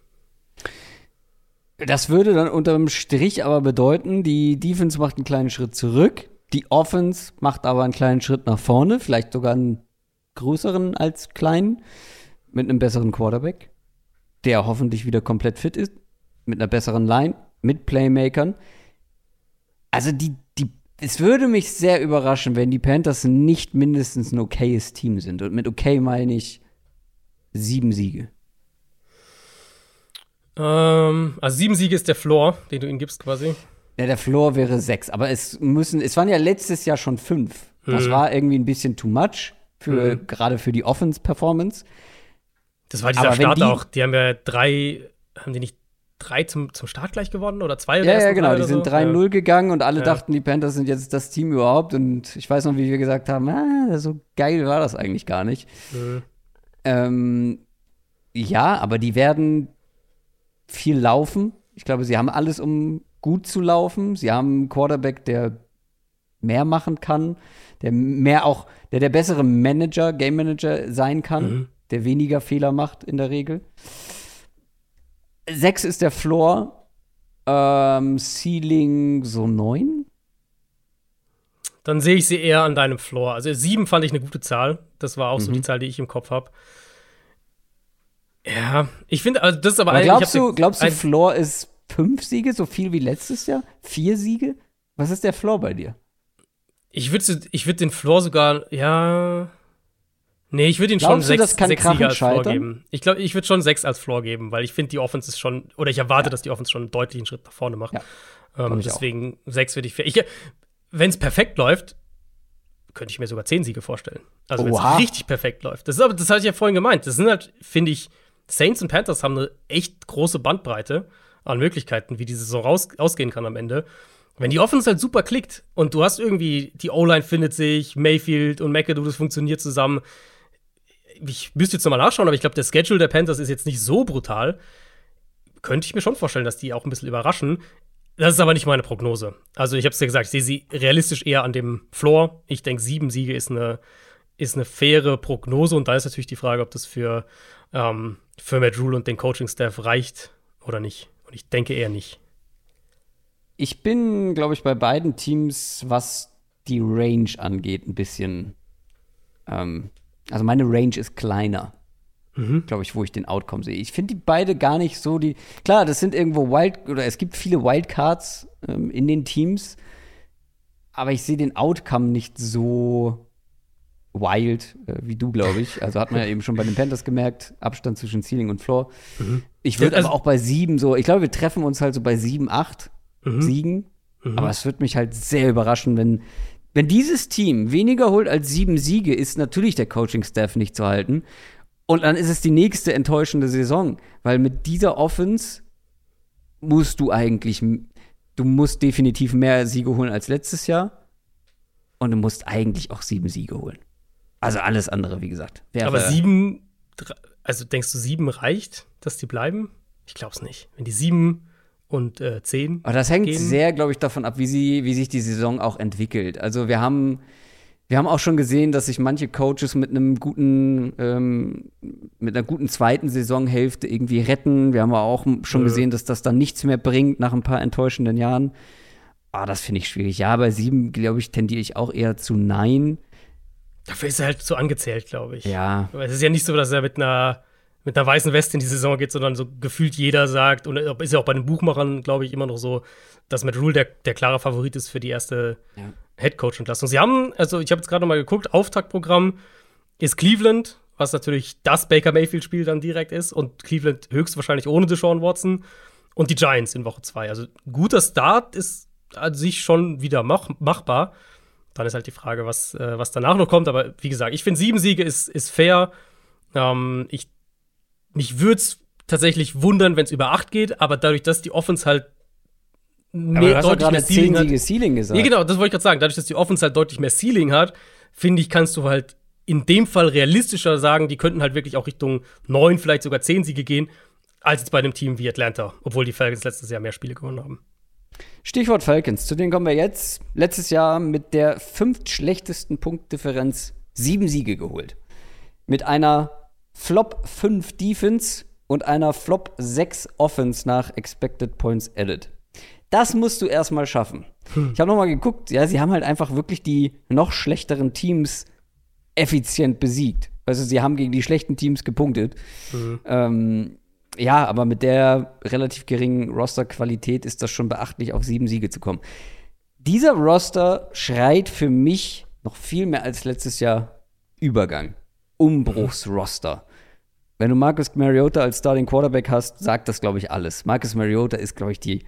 Das würde dann unterm Strich aber bedeuten, die Defense macht einen kleinen Schritt zurück, die Offense macht aber einen kleinen Schritt nach vorne, vielleicht sogar einen größeren als kleinen, mit einem besseren Quarterback, der hoffentlich wieder komplett fit ist, mit einer besseren Line, mit Playmakern. Also die, die, es würde mich sehr überraschen, wenn die Panthers nicht mindestens ein okayes Team sind. Und mit okay meine ich sieben Siege. Ähm, also sieben Siege ist der Floor, den du ihnen gibst quasi. Ja, der Floor wäre sechs. Aber es müssen, es waren ja letztes Jahr schon fünf. Das mhm. war irgendwie ein bisschen too much, für, mhm. gerade für die Offense-Performance. Das war dieser Start die, auch. Die haben ja drei, haben die nicht drei zum, zum Start gleich gewonnen oder zwei oder Ja, ja, genau. Die sind so. 3-0 ja. gegangen und alle ja. dachten, die Panthers sind jetzt das Team überhaupt. Und ich weiß noch, wie wir gesagt haben, ah, so geil war das eigentlich gar nicht. Mhm. Ähm, ja, aber die werden viel laufen. Ich glaube, sie haben alles, um gut zu laufen. Sie haben einen Quarterback, der mehr machen kann, der mehr auch, der der bessere Manager, Game Manager sein kann, mhm. der weniger Fehler macht in der Regel. Sechs ist der Floor. Ähm, Ceiling so neun. Dann sehe ich sie eher an deinem Floor. Also sieben fand ich eine gute Zahl. Das war auch mhm. so die mhm. Zahl, die ich im Kopf habe. Ja, ich finde, also das ist aber, aber Glaubst du, glaubst du, Floor ist fünf Siege, so viel wie letztes Jahr? Vier Siege? Was ist der Floor bei dir? Ich würde ich würd den Floor sogar, ja, Nee, ich würde ihn schon du, sechs, sechs Sieger als Floor scheitern? geben. Ich glaube, ich würde schon sechs als Floor geben, weil ich finde, die Offense ist schon, oder ich erwarte, dass die Offense schon einen deutlichen Schritt nach vorne macht. Ja, ähm, ich auch. deswegen sechs würde ich, ich wenn es perfekt läuft, könnte ich mir sogar zehn Siege vorstellen. Also wenn es richtig perfekt läuft. Das ist aber, das hatte ich ja vorhin gemeint. Das sind halt, finde ich, Saints und Panthers haben eine echt große Bandbreite an Möglichkeiten, wie die Saison raus, ausgehen kann am Ende. Wenn die Offense halt super klickt und du hast irgendwie, die O-Line findet sich, Mayfield und McAdoo, das funktioniert zusammen. Ich müsste jetzt nochmal nachschauen, aber ich glaube, der Schedule der Panthers ist jetzt nicht so brutal. Könnte ich mir schon vorstellen, dass die auch ein bisschen überraschen. Das ist aber nicht meine Prognose. Also, ich habe es ja gesagt, ich sehe sie realistisch eher an dem Floor. Ich denke, sieben Siege ist eine, ist eine faire Prognose. Und da ist natürlich die Frage, ob das für, ähm, für Matt Rule und den Coaching-Staff reicht oder nicht. Und ich denke eher nicht. Ich bin, glaube ich, bei beiden Teams, was die Range angeht, ein bisschen. Ähm, also meine Range ist kleiner, glaube ich, wo ich den Outcome sehe. Ich finde die beide gar nicht so die. Klar, das sind irgendwo Wild oder es gibt viele Wildcards ähm, in den Teams, aber ich sehe den Outcome nicht so wild äh, wie du, glaube ich. Also hat man ja eben schon bei den Panthers gemerkt, Abstand zwischen Ceiling und Floor. Ich würde Also- aber auch bei sieben so, ich glaube, wir treffen uns halt so bei sieben, acht Siegen. Aber es würde mich halt sehr überraschen, wenn, wenn dieses Team weniger holt als sieben Siege, ist natürlich der Coaching-Staff nicht zu halten. Und dann ist es die nächste enttäuschende Saison. Weil mit dieser Offense musst du eigentlich, du musst definitiv mehr Siege holen als letztes Jahr. Und du musst eigentlich auch sieben Siege holen. Also alles andere, wie gesagt. Wäre, Aber sieben, also denkst du, sieben reicht, dass die bleiben? Ich glaube es nicht. Wenn die sieben und äh, zehn. Aber das hängt gehen. sehr, glaube ich, davon ab, wie, sie, wie sich die Saison auch entwickelt. Also wir haben, wir haben auch schon gesehen, dass sich manche Coaches mit einem guten, ähm, mit einer guten zweiten Saisonhälfte irgendwie retten. Wir haben auch schon Ja. gesehen, dass das dann nichts mehr bringt nach ein paar enttäuschenden Jahren. Ah, das finde ich schwierig. Ja, bei sieben, glaube ich, tendiere ich auch eher zu Nein. Dafür ist er halt zu angezählt, glaube ich. Ja. Aber es ist ja nicht so, dass er mit einer, mit einer weißen Weste in die Saison geht, sondern so gefühlt jeder sagt, und ist ja auch bei den Buchmachern, glaube ich, immer noch so, dass Matt Rule der, der klare Favorit ist für die erste Ja. Headcoach-Entlassung. Sie haben, also ich habe jetzt gerade mal geguckt, Auftaktprogramm ist Cleveland, was natürlich das Baker Mayfield-Spiel dann direkt ist, und Cleveland höchstwahrscheinlich ohne Deshaun Watson und die Giants in Woche zwei. Also guter Start ist an sich schon wieder mach, machbar. Dann ist halt die Frage, was, äh, was danach noch kommt. Aber wie gesagt, ich finde, sieben Siege ist, ist fair. Ähm, ich, mich würde es tatsächlich wundern, wenn es über acht geht, aber dadurch, dass die Offense halt Aber mehr, doch deutlich mehr Ceiling hat. Siege Ceiling gesagt. Ja, genau, das wollte ich gerade sagen. Dadurch, dass die Offense halt deutlich mehr Ceiling hat, finde ich, kannst du halt in dem Fall realistischer sagen, die könnten halt wirklich auch Richtung neun, vielleicht sogar zehn Siege gehen, als jetzt bei einem Team wie Atlanta, obwohl die Falcons letztes Jahr mehr Spiele gewonnen haben. Stichwort Falcons, zu denen kommen wir jetzt. Letztes Jahr mit der fünftschlechtesten Punktdifferenz sieben Siege geholt. Mit einer Flop 5 Defense und einer Flop 6 Offense nach Expected Points Added. Das musst du erstmal schaffen. Ich habe nochmal geguckt, ja, sie haben halt einfach wirklich die noch schlechteren Teams effizient besiegt. Also sie haben gegen die schlechten Teams gepunktet. Ähm, ja, aber mit der relativ geringen Rosterqualität ist das schon beachtlich, auf sieben Siege zu kommen. Dieser Roster schreit für mich noch viel mehr als letztes Jahr Übergang. Umbruchsroster. Wenn du Marcus Mariota als Starting Quarterback hast, sagt das, glaube ich, alles. Marcus Mariota ist, glaube ich, die,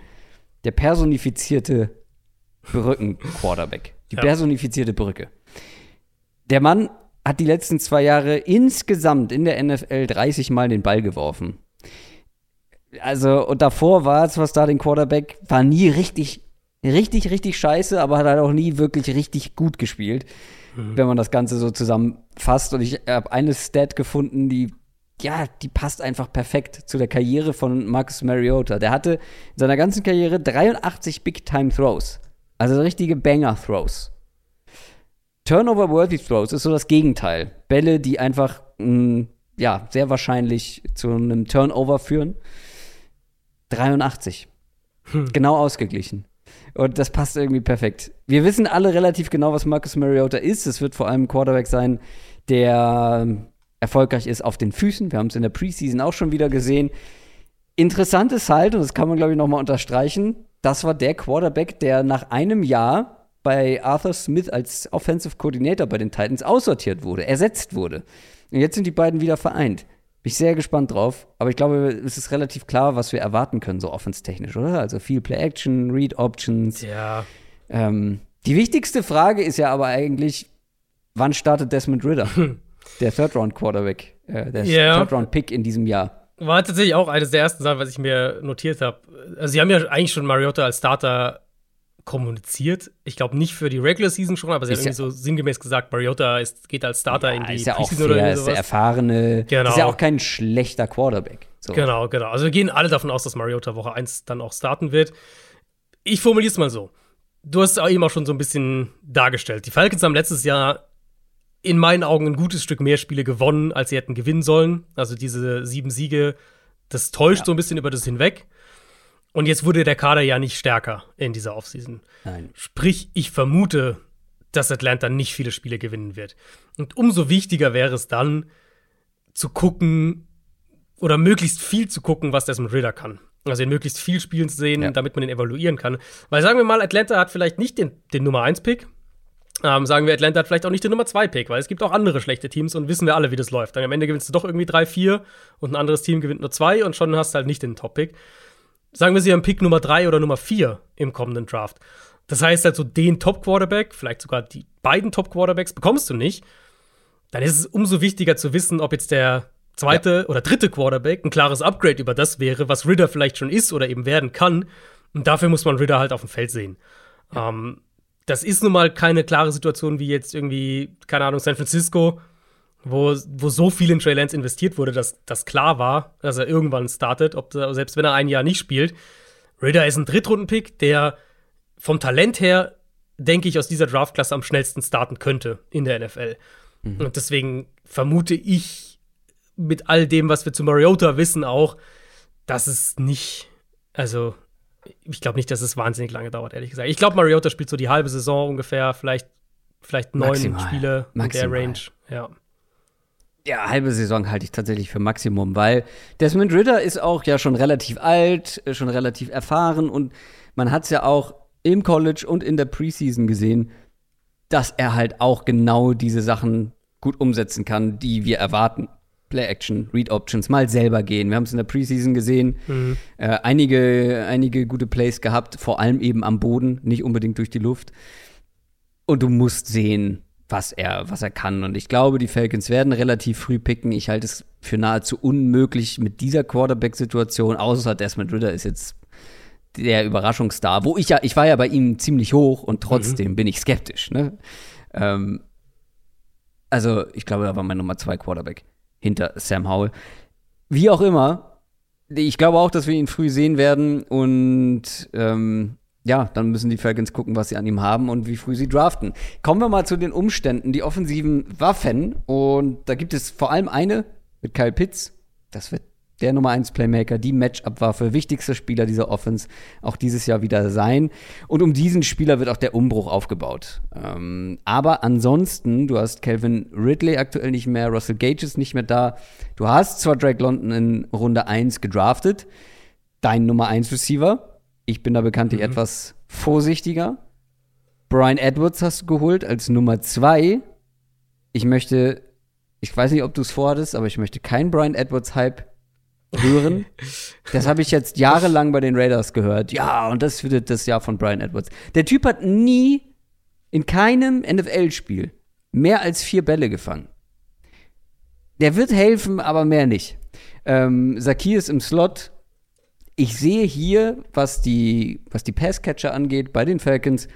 der personifizierte Brücken-Quarterback. Die Ja. personifizierte Brücke. Der Mann hat die letzten zwei Jahre insgesamt in der NFL 30 Mal den Ball geworfen. Also, und davor war zwar Starting Quarterback, war nie richtig, richtig, richtig scheiße, aber hat halt auch nie wirklich richtig gut gespielt, wenn man das Ganze so zusammenfasst. Und ich habe eine Stat gefunden, die, ja, die passt einfach perfekt zu der Karriere von Marcus Mariota. Der hatte in seiner ganzen Karriere 83 Big-Time-Throws. Also richtige Banger-Throws. Turnover-worthy Throws ist so das Gegenteil. Bälle, die einfach, mh, ja, sehr wahrscheinlich zu einem Turnover führen. 83. Genau ausgeglichen. Und das passt irgendwie perfekt. Wir wissen alle relativ genau, was Marcus Mariota ist. Es wird vor allem ein Quarterback sein, der ähm, erfolgreich ist auf den Füßen. Wir haben es in der Preseason auch schon wieder gesehen. Interessant ist halt, und das kann man, glaube ich, noch mal unterstreichen, das war der Quarterback, der nach einem Jahr bei Arthur Smith als Offensive Coordinator bei den Titans aussortiert wurde, ersetzt wurde. Und jetzt sind die beiden wieder vereint. Bin ich sehr gespannt drauf. Aber ich glaube, es ist relativ klar, was wir erwarten können, so offenstechnisch, oder? Also viel Play-Action, Read-Options. Ja. Ähm, die wichtigste Frage ist ja aber eigentlich, wann startet Desmond Ritter? [laughs] der Third-Round-Quarterback, äh, der Ja. Third-Round-Pick in diesem Jahr. War tatsächlich auch eines der ersten Sachen, was ich mir notiert habe. Also, sie haben ja eigentlich schon Mariota als Starter kommuniziert. Ich glaube nicht für die Regular Season schon, aber sie Ist haben irgendwie so sinngemäß gesagt, Mariota ist, geht als Starter in die ist ja auch fair, oder ist der erfahrene, Genau. ist ja auch kein schlechter Quarterback. So. Genau, genau. Also wir gehen alle davon aus, dass Mariota Woche 1 dann auch starten wird. Ich formuliere es mal so. Du hast es auch eben auch schon so ein bisschen dargestellt. Die Falcons haben letztes Jahr in meinen Augen ein gutes Stück mehr Spiele gewonnen, als sie hätten gewinnen sollen. Also diese sieben Siege, das täuscht Ja. so ein bisschen über das hinweg. Und jetzt wurde der Kader ja nicht stärker in dieser Offseason. Nein. Sprich, ich vermute, dass Atlanta nicht viele Spiele gewinnen wird. Und umso wichtiger wäre es dann, zu gucken oder möglichst viel zu gucken, was Desmond Ritter kann. Also in möglichst viel Spielen zu sehen, Ja. damit man ihn evaluieren kann. Weil sagen wir mal, Atlanta hat vielleicht nicht den, den Nummer 1-Pick. Ähm, sagen wir, Atlanta hat vielleicht auch nicht den Nummer 2-Pick, weil es gibt auch andere schlechte Teams und wissen wir alle, wie das läuft. Dann am Ende gewinnst du doch irgendwie 3-4 und ein anderes Team gewinnt nur 2 und schon hast du halt nicht den Top-Pick. Sagen wir, sie haben Pick Nummer 3 oder Nummer 4 im kommenden Draft. Das heißt also, den Top-Quarterback, vielleicht sogar die beiden Top-Quarterbacks, bekommst du nicht. Dann ist es umso wichtiger zu wissen, ob jetzt der zweite oder dritte Quarterback ein klares Upgrade über das wäre, was Ritter vielleicht schon ist oder eben werden kann. Und dafür muss man Ritter halt auf dem Feld sehen. Ähm, das ist nun mal keine klare Situation wie jetzt irgendwie, keine Ahnung, San Francisco, wo, wo so viel in Trey Lance investiert wurde, dass das klar war, dass er irgendwann startet, ob, selbst wenn er ein Jahr nicht spielt. Ritter ist ein Drittrunden-Pick, der vom Talent her, denke ich, aus dieser Draftklasse am schnellsten starten könnte in der NFL. Und deswegen vermute ich mit all dem, was wir zu Mariota wissen, auch, dass es nicht, also ich glaube nicht, dass es wahnsinnig lange dauert, ehrlich gesagt. Ich glaube, Mariota spielt so die halbe Saison ungefähr, vielleicht, vielleicht neun. Spiele in der Range. Ja. Ja, halbe Saison halte ich tatsächlich für Maximum, weil Desmond Ritter ist auch ja schon relativ alt, äh, schon relativ erfahren und man hat es ja auch im College und in der Preseason gesehen, dass er halt auch genau diese Sachen gut umsetzen kann, die wir erwarten. Play Action, Read Options, mal selber gehen. Wir haben es in der Preseason gesehen. Äh, einige, einige gute Plays gehabt, vor allem eben am Boden, nicht unbedingt durch die Luft. Und du musst sehen, was er, was er kann. Und ich glaube, die Falcons werden relativ früh picken. Ich halte es für nahezu unmöglich mit dieser Quarterback-Situation, außer Desmond Ritter ist jetzt der Überraschungsstar, wo ich ja, ich war ja bei ihm ziemlich hoch und trotzdem bin ich skeptisch. Ne? Ähm, also, ich glaube, er war mein Nummer zwei Quarterback hinter Sam Howell. Wie auch immer, ich glaube auch, dass wir ihn früh sehen werden und ähm, ja, dann müssen die Falcons gucken, was sie an ihm haben und wie früh sie draften. Kommen wir mal zu den Umständen, die offensiven Waffen. Und da gibt es vor allem eine mit Kyle Pitts. Das wird der Nummer 1 Playmaker, die Matchup-Waffe, wichtigster Spieler dieser Offense auch dieses Jahr wieder sein. Und um diesen Spieler wird auch der Umbruch aufgebaut. Ähm, aber ansonsten, du hast Calvin Ridley aktuell nicht mehr, Russell Gage ist nicht mehr da. Du hast zwar Drake London in Runde 1 gedraftet, dein Nummer 1 Receiver. Ich bin da bekanntlich etwas vorsichtiger. Brian Edwards hast du geholt als Nummer 2. Ich möchte, ich weiß nicht, ob du es vorhattest, aber ich möchte keinen Brian Edwards-Hype hören. [laughs] das habe ich jetzt jahrelang bei den Raiders gehört. Ja, und das wird das Jahr von Brian Edwards. Der Typ hat nie in keinem NFL-Spiel mehr als vier Bälle gefangen. Der wird helfen, aber mehr nicht. Ähm, Zacchaeus im Slot. Ich sehe hier, was die, was die Passcatcher angeht, bei den Falcons,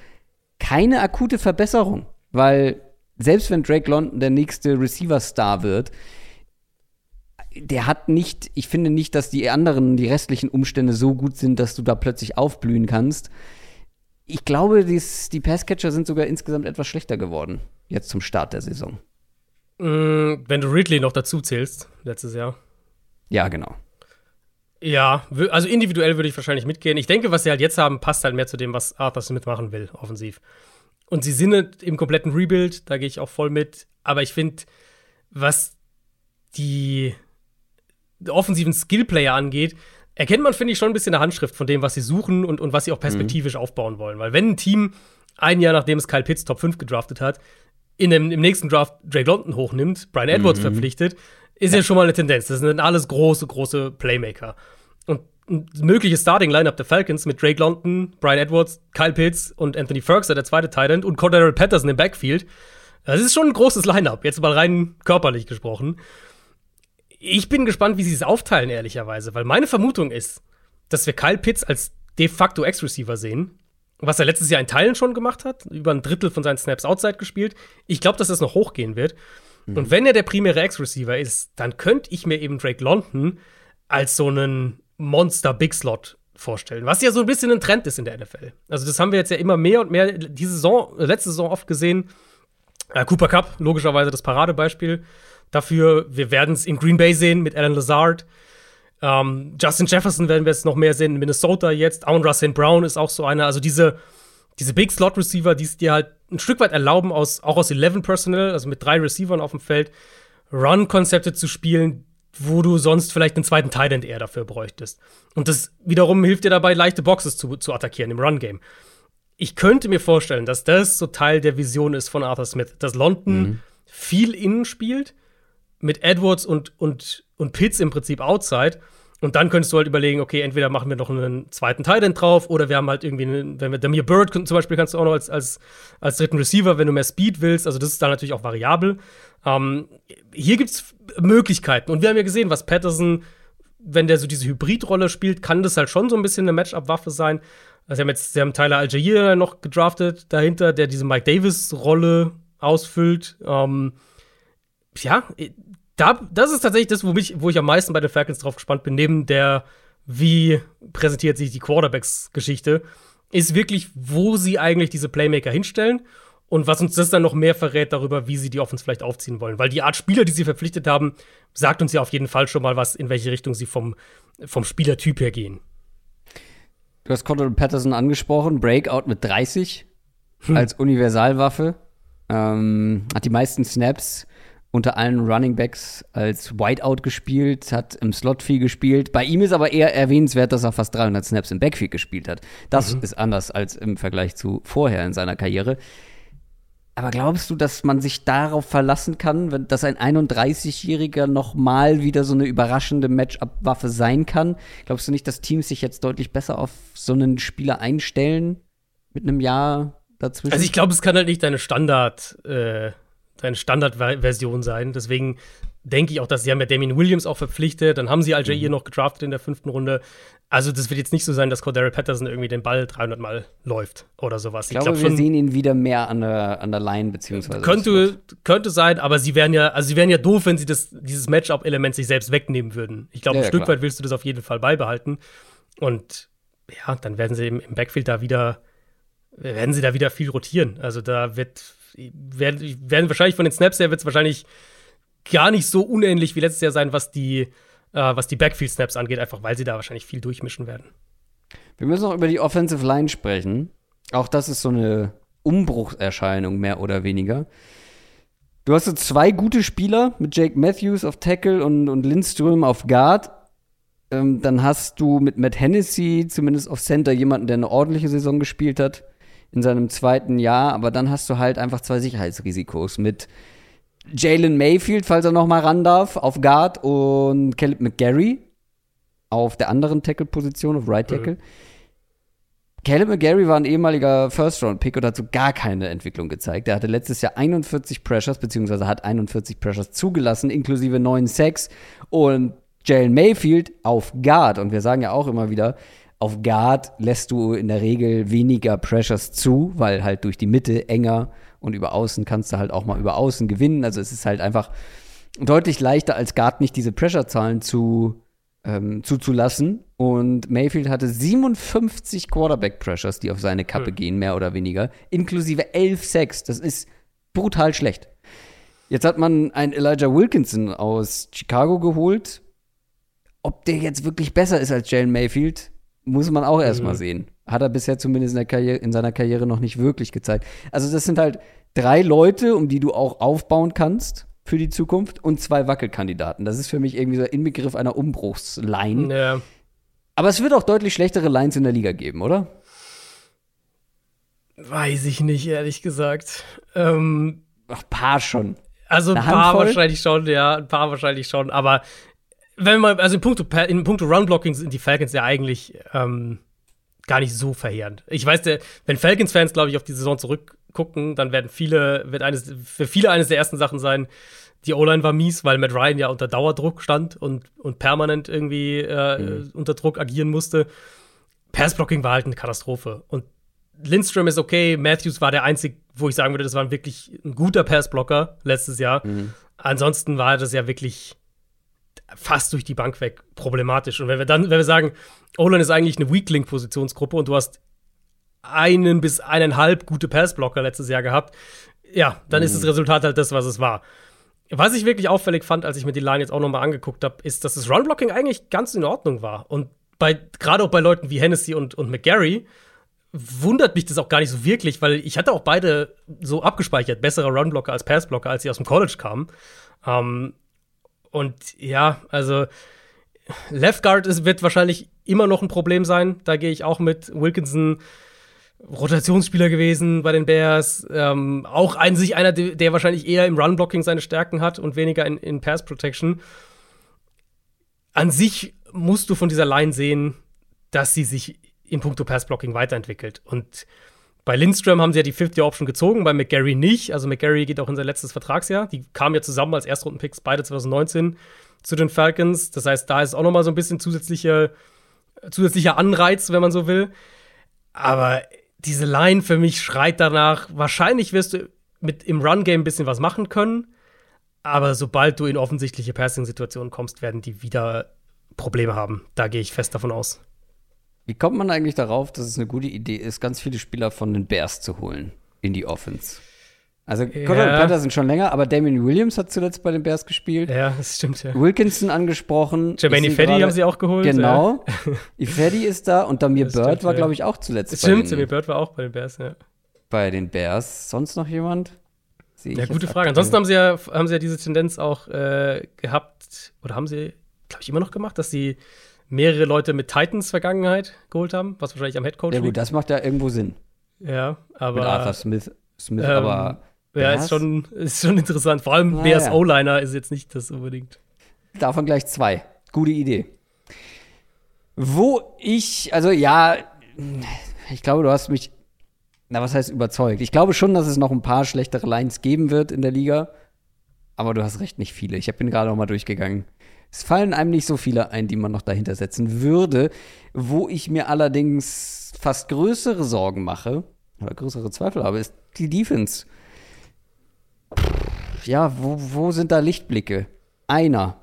keine akute Verbesserung. Weil selbst wenn Drake London der nächste Receiver-Star wird, der hat nicht, ich finde nicht, dass die anderen, die restlichen Umstände so gut sind, dass du da plötzlich aufblühen kannst. Ich glaube, dies, die Passcatcher sind sogar insgesamt etwas schlechter geworden, jetzt zum Start der Saison. Mm, wenn du Ridley noch dazu zählst, letztes Jahr. Ja, genau. Ja, also individuell würde ich wahrscheinlich mitgehen. Ich denke, was sie halt jetzt haben, passt halt mehr zu dem, was Arthur Smith machen will, offensiv. Und sie sind halt im kompletten Rebuild, da gehe ich auch voll mit. Aber ich finde, was die offensiven Skillplayer angeht, erkennt man, finde ich, schon ein bisschen eine Handschrift von dem, was sie suchen und, und was sie auch perspektivisch aufbauen wollen. Weil wenn ein Team ein Jahr nachdem es Kyle Pitts Top 5 gedraftet hat, in dem, im nächsten Draft Drake London hochnimmt, Brian Edwards mhm. verpflichtet, ist ja. ja schon mal eine Tendenz. Das sind alles große, große Playmaker. Ein mögliches Starting-Lineup der Falcons mit Drake London, Brian Edwards, Kyle Pitts und Anthony Ferguson, der zweite Tight End, und Cordero Patterson im Backfield. Das ist schon ein großes Lineup, jetzt mal rein körperlich gesprochen. Ich bin gespannt, wie sie es aufteilen, ehrlicherweise, weil meine Vermutung ist, dass wir Kyle Pitts als de facto Ex-Receiver sehen, was er letztes Jahr in Teilen schon gemacht hat, über ein Drittel von seinen Snaps outside gespielt. Ich glaube, dass das noch hochgehen wird. Mhm. Und wenn er der primäre Ex-Receiver ist, dann könnte ich mir eben Drake London als so einen Monster-Big Slot vorstellen, was ja so ein bisschen ein Trend ist in der NFL. Also das haben wir jetzt ja immer mehr und mehr diese Saison, letzte Saison oft gesehen. Äh, Cooper Cup, logischerweise das Paradebeispiel dafür. Wir werden es in Green Bay sehen mit Alan Lazard. Ähm, Justin Jefferson werden wir es noch mehr sehen in Minnesota jetzt. Aun Russell Brown ist auch so einer. Also diese, diese Big Slot Receiver, die es dir halt ein Stück weit erlauben, aus, auch aus 11 Personnel, also mit drei Receivern auf dem Feld, Run-Konzepte zu spielen, wo du sonst vielleicht einen zweiten Tight End eher dafür bräuchtest. Und das wiederum hilft dir dabei, leichte Boxes zu, zu attackieren im Run-Game. Ich könnte mir vorstellen, dass das so Teil der Vision ist von Arthur Smith, dass London mhm. viel innen spielt, mit Edwards und, und, und Pitts im Prinzip outside. Und dann könntest du halt überlegen, okay, entweder machen wir noch einen zweiten End drauf oder wir haben halt irgendwie, einen, wenn wir Damir Bird zum Beispiel kannst du auch noch als, als, als dritten Receiver, wenn du mehr Speed willst. Also das ist dann natürlich auch variabel. Ähm, hier gibt es Möglichkeiten. Und wir haben ja gesehen, was Patterson, wenn der so diese Hybridrolle spielt, kann das halt schon so ein bisschen eine Matchup-Waffe sein. Also sie haben jetzt, sie haben Tyler Algier noch gedraftet dahinter, der diese Mike Davis-Rolle ausfüllt. Ähm, ja, da, das ist tatsächlich das, wo, mich, wo ich am meisten bei den Falcons drauf gespannt bin, neben der, wie präsentiert sich die Quarterbacks-Geschichte, ist wirklich, wo sie eigentlich diese Playmaker hinstellen und was uns das dann noch mehr verrät darüber, wie sie die Offense vielleicht aufziehen wollen. Weil die Art Spieler, die sie verpflichtet haben, sagt uns ja auf jeden Fall schon mal was, in welche Richtung sie vom, vom Spielertyp her gehen. Du hast Cordell Patterson angesprochen, Breakout mit 30 hm. als Universalwaffe. Ähm, hat die meisten Snaps unter allen Running Backs als Whiteout gespielt, hat im Slot viel gespielt. Bei ihm ist aber eher erwähnenswert, dass er fast 300 Snaps im Backfield gespielt hat. Das mhm. ist anders als im Vergleich zu vorher in seiner Karriere. Aber glaubst du, dass man sich darauf verlassen kann, dass ein 31-Jähriger noch mal wieder so eine überraschende Matchup-Waffe sein kann? Glaubst du nicht, dass Teams sich jetzt deutlich besser auf so einen Spieler einstellen mit einem Jahr dazwischen? Also ich glaube, es kann halt nicht deine Standard, äh, deine Standardversion sein. Deswegen denke ich auch, dass sie haben ja Damien Williams auch verpflichtet, dann haben sie Al Jair mhm. noch gedraftet in der fünften Runde. Also das wird jetzt nicht so sein, dass Cordero Patterson irgendwie den Ball 300 Mal läuft oder sowas. Ich glaube, glaub, wir schon, sehen ihn wieder mehr an der, an der Line beziehungsweise könnte könnte sein, aber sie wären ja also sie wären ja doof, wenn sie das dieses Matchup-Element sich selbst wegnehmen würden. Ich glaube, ja, ein ja, Stück klar. weit willst du das auf jeden Fall beibehalten und ja, dann werden sie im, im Backfield da wieder werden sie da wieder viel rotieren. Also da wird werden, werden wahrscheinlich von den Snaps her wird es wahrscheinlich gar nicht so unähnlich wie letztes Jahr sein, was die, äh, was die Backfield-Snaps angeht, einfach weil sie da wahrscheinlich viel durchmischen werden. Wir müssen auch über die Offensive Line sprechen. Auch das ist so eine Umbruchserscheinung, mehr oder weniger. Du hast so zwei gute Spieler mit Jake Matthews auf Tackle und, und Lindström auf Guard. Ähm, dann hast du mit Matt Hennessy zumindest auf Center jemanden, der eine ordentliche Saison gespielt hat in seinem zweiten Jahr. Aber dann hast du halt einfach zwei Sicherheitsrisikos mit Jalen Mayfield, falls er noch mal ran darf, auf Guard und Caleb McGarry auf der anderen Tackle-Position, auf Right Tackle. Mhm. Caleb McGarry war ein ehemaliger First-Round-Pick und hat so gar keine Entwicklung gezeigt. Er hatte letztes Jahr 41 Pressures, beziehungsweise hat 41 Pressures zugelassen, inklusive 9 Sacks. Und Jalen Mayfield auf Guard. Und wir sagen ja auch immer wieder, auf Guard lässt du in der Regel weniger Pressures zu, weil halt durch die Mitte enger und über Außen kannst du halt auch mal über Außen gewinnen. Also es ist halt einfach deutlich leichter als Guard nicht diese Pressure-Zahlen zu, ähm, zuzulassen. Und Mayfield hatte 57 Quarterback-Pressures, die auf seine Kappe mhm. gehen, mehr oder weniger, inklusive 11 Sacks. Das ist brutal schlecht. Jetzt hat man einen Elijah Wilkinson aus Chicago geholt. Ob der jetzt wirklich besser ist als Jalen Mayfield, muss man auch erstmal mhm. sehen. Hat er bisher zumindest in, Karriere, in seiner Karriere noch nicht wirklich gezeigt. Also, das sind halt drei Leute, um die du auch aufbauen kannst für die Zukunft und zwei Wackelkandidaten. Das ist für mich irgendwie so ein Inbegriff einer Umbruchsline. Ja. Aber es wird auch deutlich schlechtere Lines in der Liga geben, oder? Weiß ich nicht, ehrlich gesagt. Ähm, Ach, paar schon. Also ein paar wahrscheinlich schon, ja, ein paar wahrscheinlich schon. Aber wenn man, also in puncto, in puncto Run-Blocking sind die Falcons ja eigentlich ähm, gar nicht so verheerend. Ich weiß, der, wenn Falcons-Fans, glaube ich, auf die Saison zurückgucken, dann werden viele, wird eines, für viele eines der ersten Sachen sein, die O-Line war mies, weil Matt Ryan ja unter Dauerdruck stand und, und permanent irgendwie äh, mhm. unter Druck agieren musste. Passblocking war halt eine Katastrophe. Und Lindstrom ist okay, Matthews war der einzige, wo ich sagen würde, das war wirklich ein guter Passblocker letztes Jahr. Mhm. Ansonsten war das ja wirklich fast durch die Bank weg problematisch. Und wenn wir dann, wenn wir sagen, Olan ist eigentlich eine Weakling-Positionsgruppe und du hast einen bis eineinhalb gute Passblocker letztes Jahr gehabt, ja, dann mhm. ist das Resultat halt das, was es war. Was ich wirklich auffällig fand, als ich mir die Line jetzt auch nochmal angeguckt habe, ist, dass das Run-Blocking eigentlich ganz in Ordnung war. Und bei, gerade auch bei Leuten wie Hennessy und, und McGarry, wundert mich das auch gar nicht so wirklich, weil ich hatte auch beide so abgespeichert, bessere Runblocker als Passblocker, als sie aus dem College kamen. Ähm, und ja, also Left Guard ist, wird wahrscheinlich immer noch ein Problem sein. Da gehe ich auch mit Wilkinson. Rotationsspieler gewesen bei den Bears. Ähm, auch ein, sich einer, der wahrscheinlich eher im Run-Blocking seine Stärken hat und weniger in, in Pass-Protection. An sich musst du von dieser Line sehen, dass sie sich in puncto Pass-Blocking weiterentwickelt. Und bei Lindström haben sie ja die 50-Option gezogen, bei McGarry nicht. Also McGarry geht auch in sein letztes Vertragsjahr. Die kamen ja zusammen als Erstrundenpicks, beide 2019 zu den Falcons. Das heißt, da ist auch noch mal so ein bisschen zusätzlicher, zusätzlicher Anreiz, wenn man so will. Aber diese Line für mich schreit danach, wahrscheinlich wirst du mit im Run-Game ein bisschen was machen können. Aber sobald du in offensichtliche Passing-Situationen kommst, werden die wieder Probleme haben. Da gehe ich fest davon aus. Wie kommt man eigentlich darauf, dass es eine gute Idee ist, ganz viele Spieler von den Bears zu holen in die Offense? Also ja. Conrad Patterson schon länger, aber Damien Williams hat zuletzt bei den Bears gespielt. Ja, das stimmt, ja. Wilkinson angesprochen. Jermaine Ifedi haben sie auch geholt. Genau. Ja. [laughs] Ifedi ist da und Damir das Bird stimmt, war, glaube ich, auch zuletzt das Stimmt, Damir Bird war auch bei den Bears, ja. Bei den Bears. Sonst noch jemand? ja, gute Frage. Ansonsten haben sie, ja, haben sie ja diese Tendenz auch äh, gehabt, oder haben sie, glaube ich, immer noch gemacht, dass sie mehrere Leute mit Titans-Vergangenheit geholt haben, was wahrscheinlich am Headcoach Ja, gut, liegt. das macht ja irgendwo Sinn. Ja, aber. Mit Arthur Smith, Smith ähm, aber. Ja, ist schon, ist schon interessant. Vor allem naja. Bears O-Liner ist jetzt nicht das unbedingt. Davon gleich zwei. Gute Idee. Wo ich, also ja, ich glaube, du hast mich, na, was heißt überzeugt? Ich glaube schon, dass es noch ein paar schlechtere Lines geben wird in der Liga. Aber du hast recht, nicht viele. Ich bin gerade noch mal durchgegangen. Es fallen einem nicht so viele ein, die man noch dahinter setzen würde. Wo ich mir allerdings fast größere Sorgen mache, oder größere Zweifel habe, ist die Defense. Ja, wo, wo sind da Lichtblicke? Einer.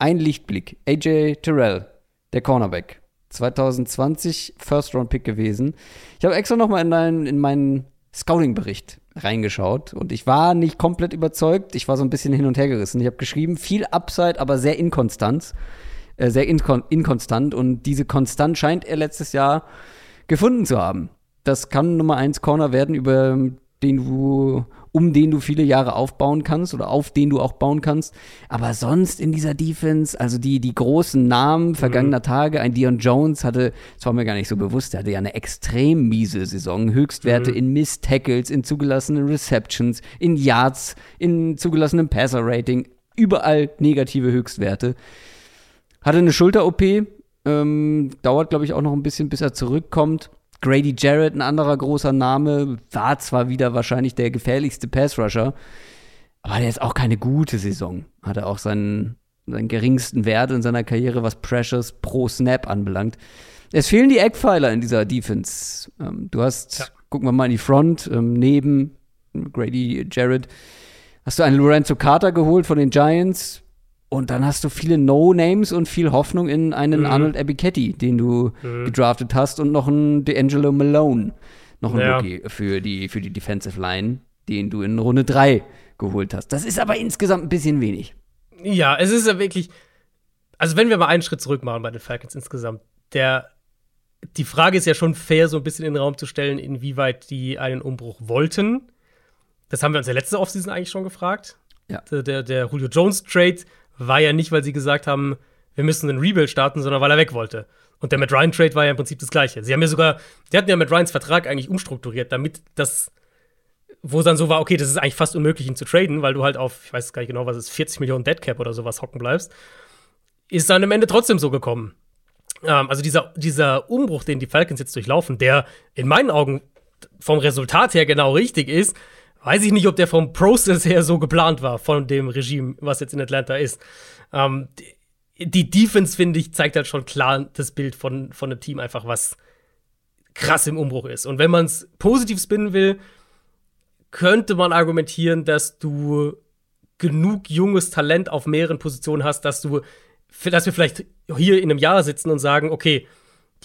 Ein Lichtblick. AJ Terrell, der Cornerback. 2020 First-Round-Pick gewesen. Ich habe extra noch mal in, in meinen Scouting-Bericht reingeschaut und ich war nicht komplett überzeugt. Ich war so ein bisschen hin und her gerissen. Ich habe geschrieben, viel Upside, aber sehr inkonstant. Äh, sehr inkon inkonstant und diese Konstant scheint er letztes Jahr gefunden zu haben. Das kann Nummer 1 Corner werden, über den du um den du viele Jahre aufbauen kannst oder auf den du auch bauen kannst. Aber sonst in dieser Defense, also die, die großen Namen vergangener mhm. Tage, ein Dion Jones hatte, das war mir gar nicht so bewusst, der hatte ja eine extrem miese Saison. Höchstwerte mhm. in Missed Tackles, in zugelassenen Receptions, in Yards, in zugelassenem Passer-Rating, überall negative Höchstwerte. Hatte eine Schulter-OP, ähm, dauert, glaube ich, auch noch ein bisschen, bis er zurückkommt. Grady Jarrett, ein anderer großer Name, war zwar wieder wahrscheinlich der gefährlichste Pass-Rusher, aber der ist auch keine gute Saison. Hatte auch seinen, seinen geringsten Wert in seiner Karriere, was Pressures pro Snap anbelangt. Es fehlen die Eckpfeiler in dieser Defense. Ähm, du hast, ja. gucken wir mal in die Front, ähm, neben Grady Jarrett, hast du einen Lorenzo Carter geholt von den Giants, und dann hast du viele No-Names und viel Hoffnung in einen mhm. Arnold Abiketti, den du mhm. gedraftet hast, und noch einen D'Angelo Malone, noch ein ja. Rookie für die, für die Defensive Line, den du in Runde 3 geholt hast. Das ist aber insgesamt ein bisschen wenig. Ja, es ist ja wirklich. Also, wenn wir mal einen Schritt zurück machen bei den Falcons insgesamt, der. Die Frage ist ja schon fair, so ein bisschen in den Raum zu stellen, inwieweit die einen Umbruch wollten. Das haben wir uns ja letzte Offseason eigentlich schon gefragt. Ja. Der, der, der Julio Jones Trade war ja nicht, weil sie gesagt haben, wir müssen einen Rebuild starten, sondern weil er weg wollte. Und der Matt Ryan Trade war ja im Prinzip das Gleiche. Sie haben ja sogar, die hatten ja Matt Ryans Vertrag eigentlich umstrukturiert, damit das, wo es dann so war, okay, das ist eigentlich fast unmöglich, ihn zu traden, weil du halt auf, ich weiß gar nicht genau, was es ist, 40 Millionen Deadcap oder sowas hocken bleibst. Ist dann am Ende trotzdem so gekommen. Ähm, also dieser, dieser Umbruch, den die Falcons jetzt durchlaufen, der in meinen Augen vom Resultat her genau richtig ist, weiß ich nicht, ob der vom Prozess her so geplant war, von dem Regime, was jetzt in Atlanta ist. Ähm, die Defense, finde ich, zeigt halt schon klar das Bild von, von einem Team einfach, was krass im Umbruch ist. Und wenn man es positiv spinnen will, könnte man argumentieren, dass du genug junges Talent auf mehreren Positionen hast, dass du, dass wir vielleicht hier in einem Jahr sitzen und sagen, okay,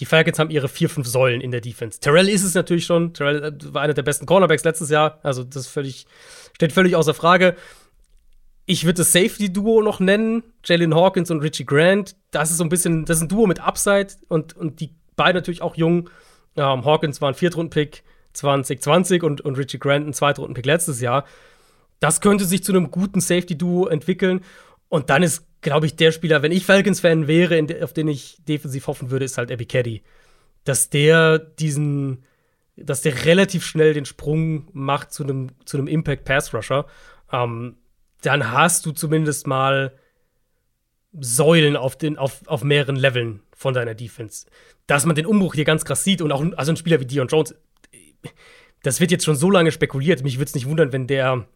die Falcons haben ihre vier, fünf Säulen in der Defense. Terrell ist es natürlich schon. Terrell äh, war einer der besten Cornerbacks letztes Jahr. Also, das völlig, steht völlig außer Frage. Ich würde das Safety-Duo noch nennen. Jalen Hawkins und Richie Grant. Das ist so ein bisschen, das ist ein Duo mit Upside und, und die beiden natürlich auch jung. Ähm, Hawkins war ein Viertrunden-Pick 2020 und, und Richie Grant ein Zweitrunden-Pick letztes Jahr. Das könnte sich zu einem guten Safety-Duo entwickeln. Und dann ist glaube ich, der Spieler, wenn ich Falcons-Fan wäre, auf den ich defensiv hoffen würde, ist halt Caddy. Dass der diesen, dass der relativ schnell den Sprung macht zu einem zu einem Impact-Pass-Rusher. Ähm, dann hast du zumindest mal Säulen auf, den, auf, auf mehreren Leveln von deiner Defense. Dass man den Umbruch hier ganz krass sieht und auch also ein Spieler wie Dion Jones, das wird jetzt schon so lange spekuliert. Mich würde es nicht wundern, wenn der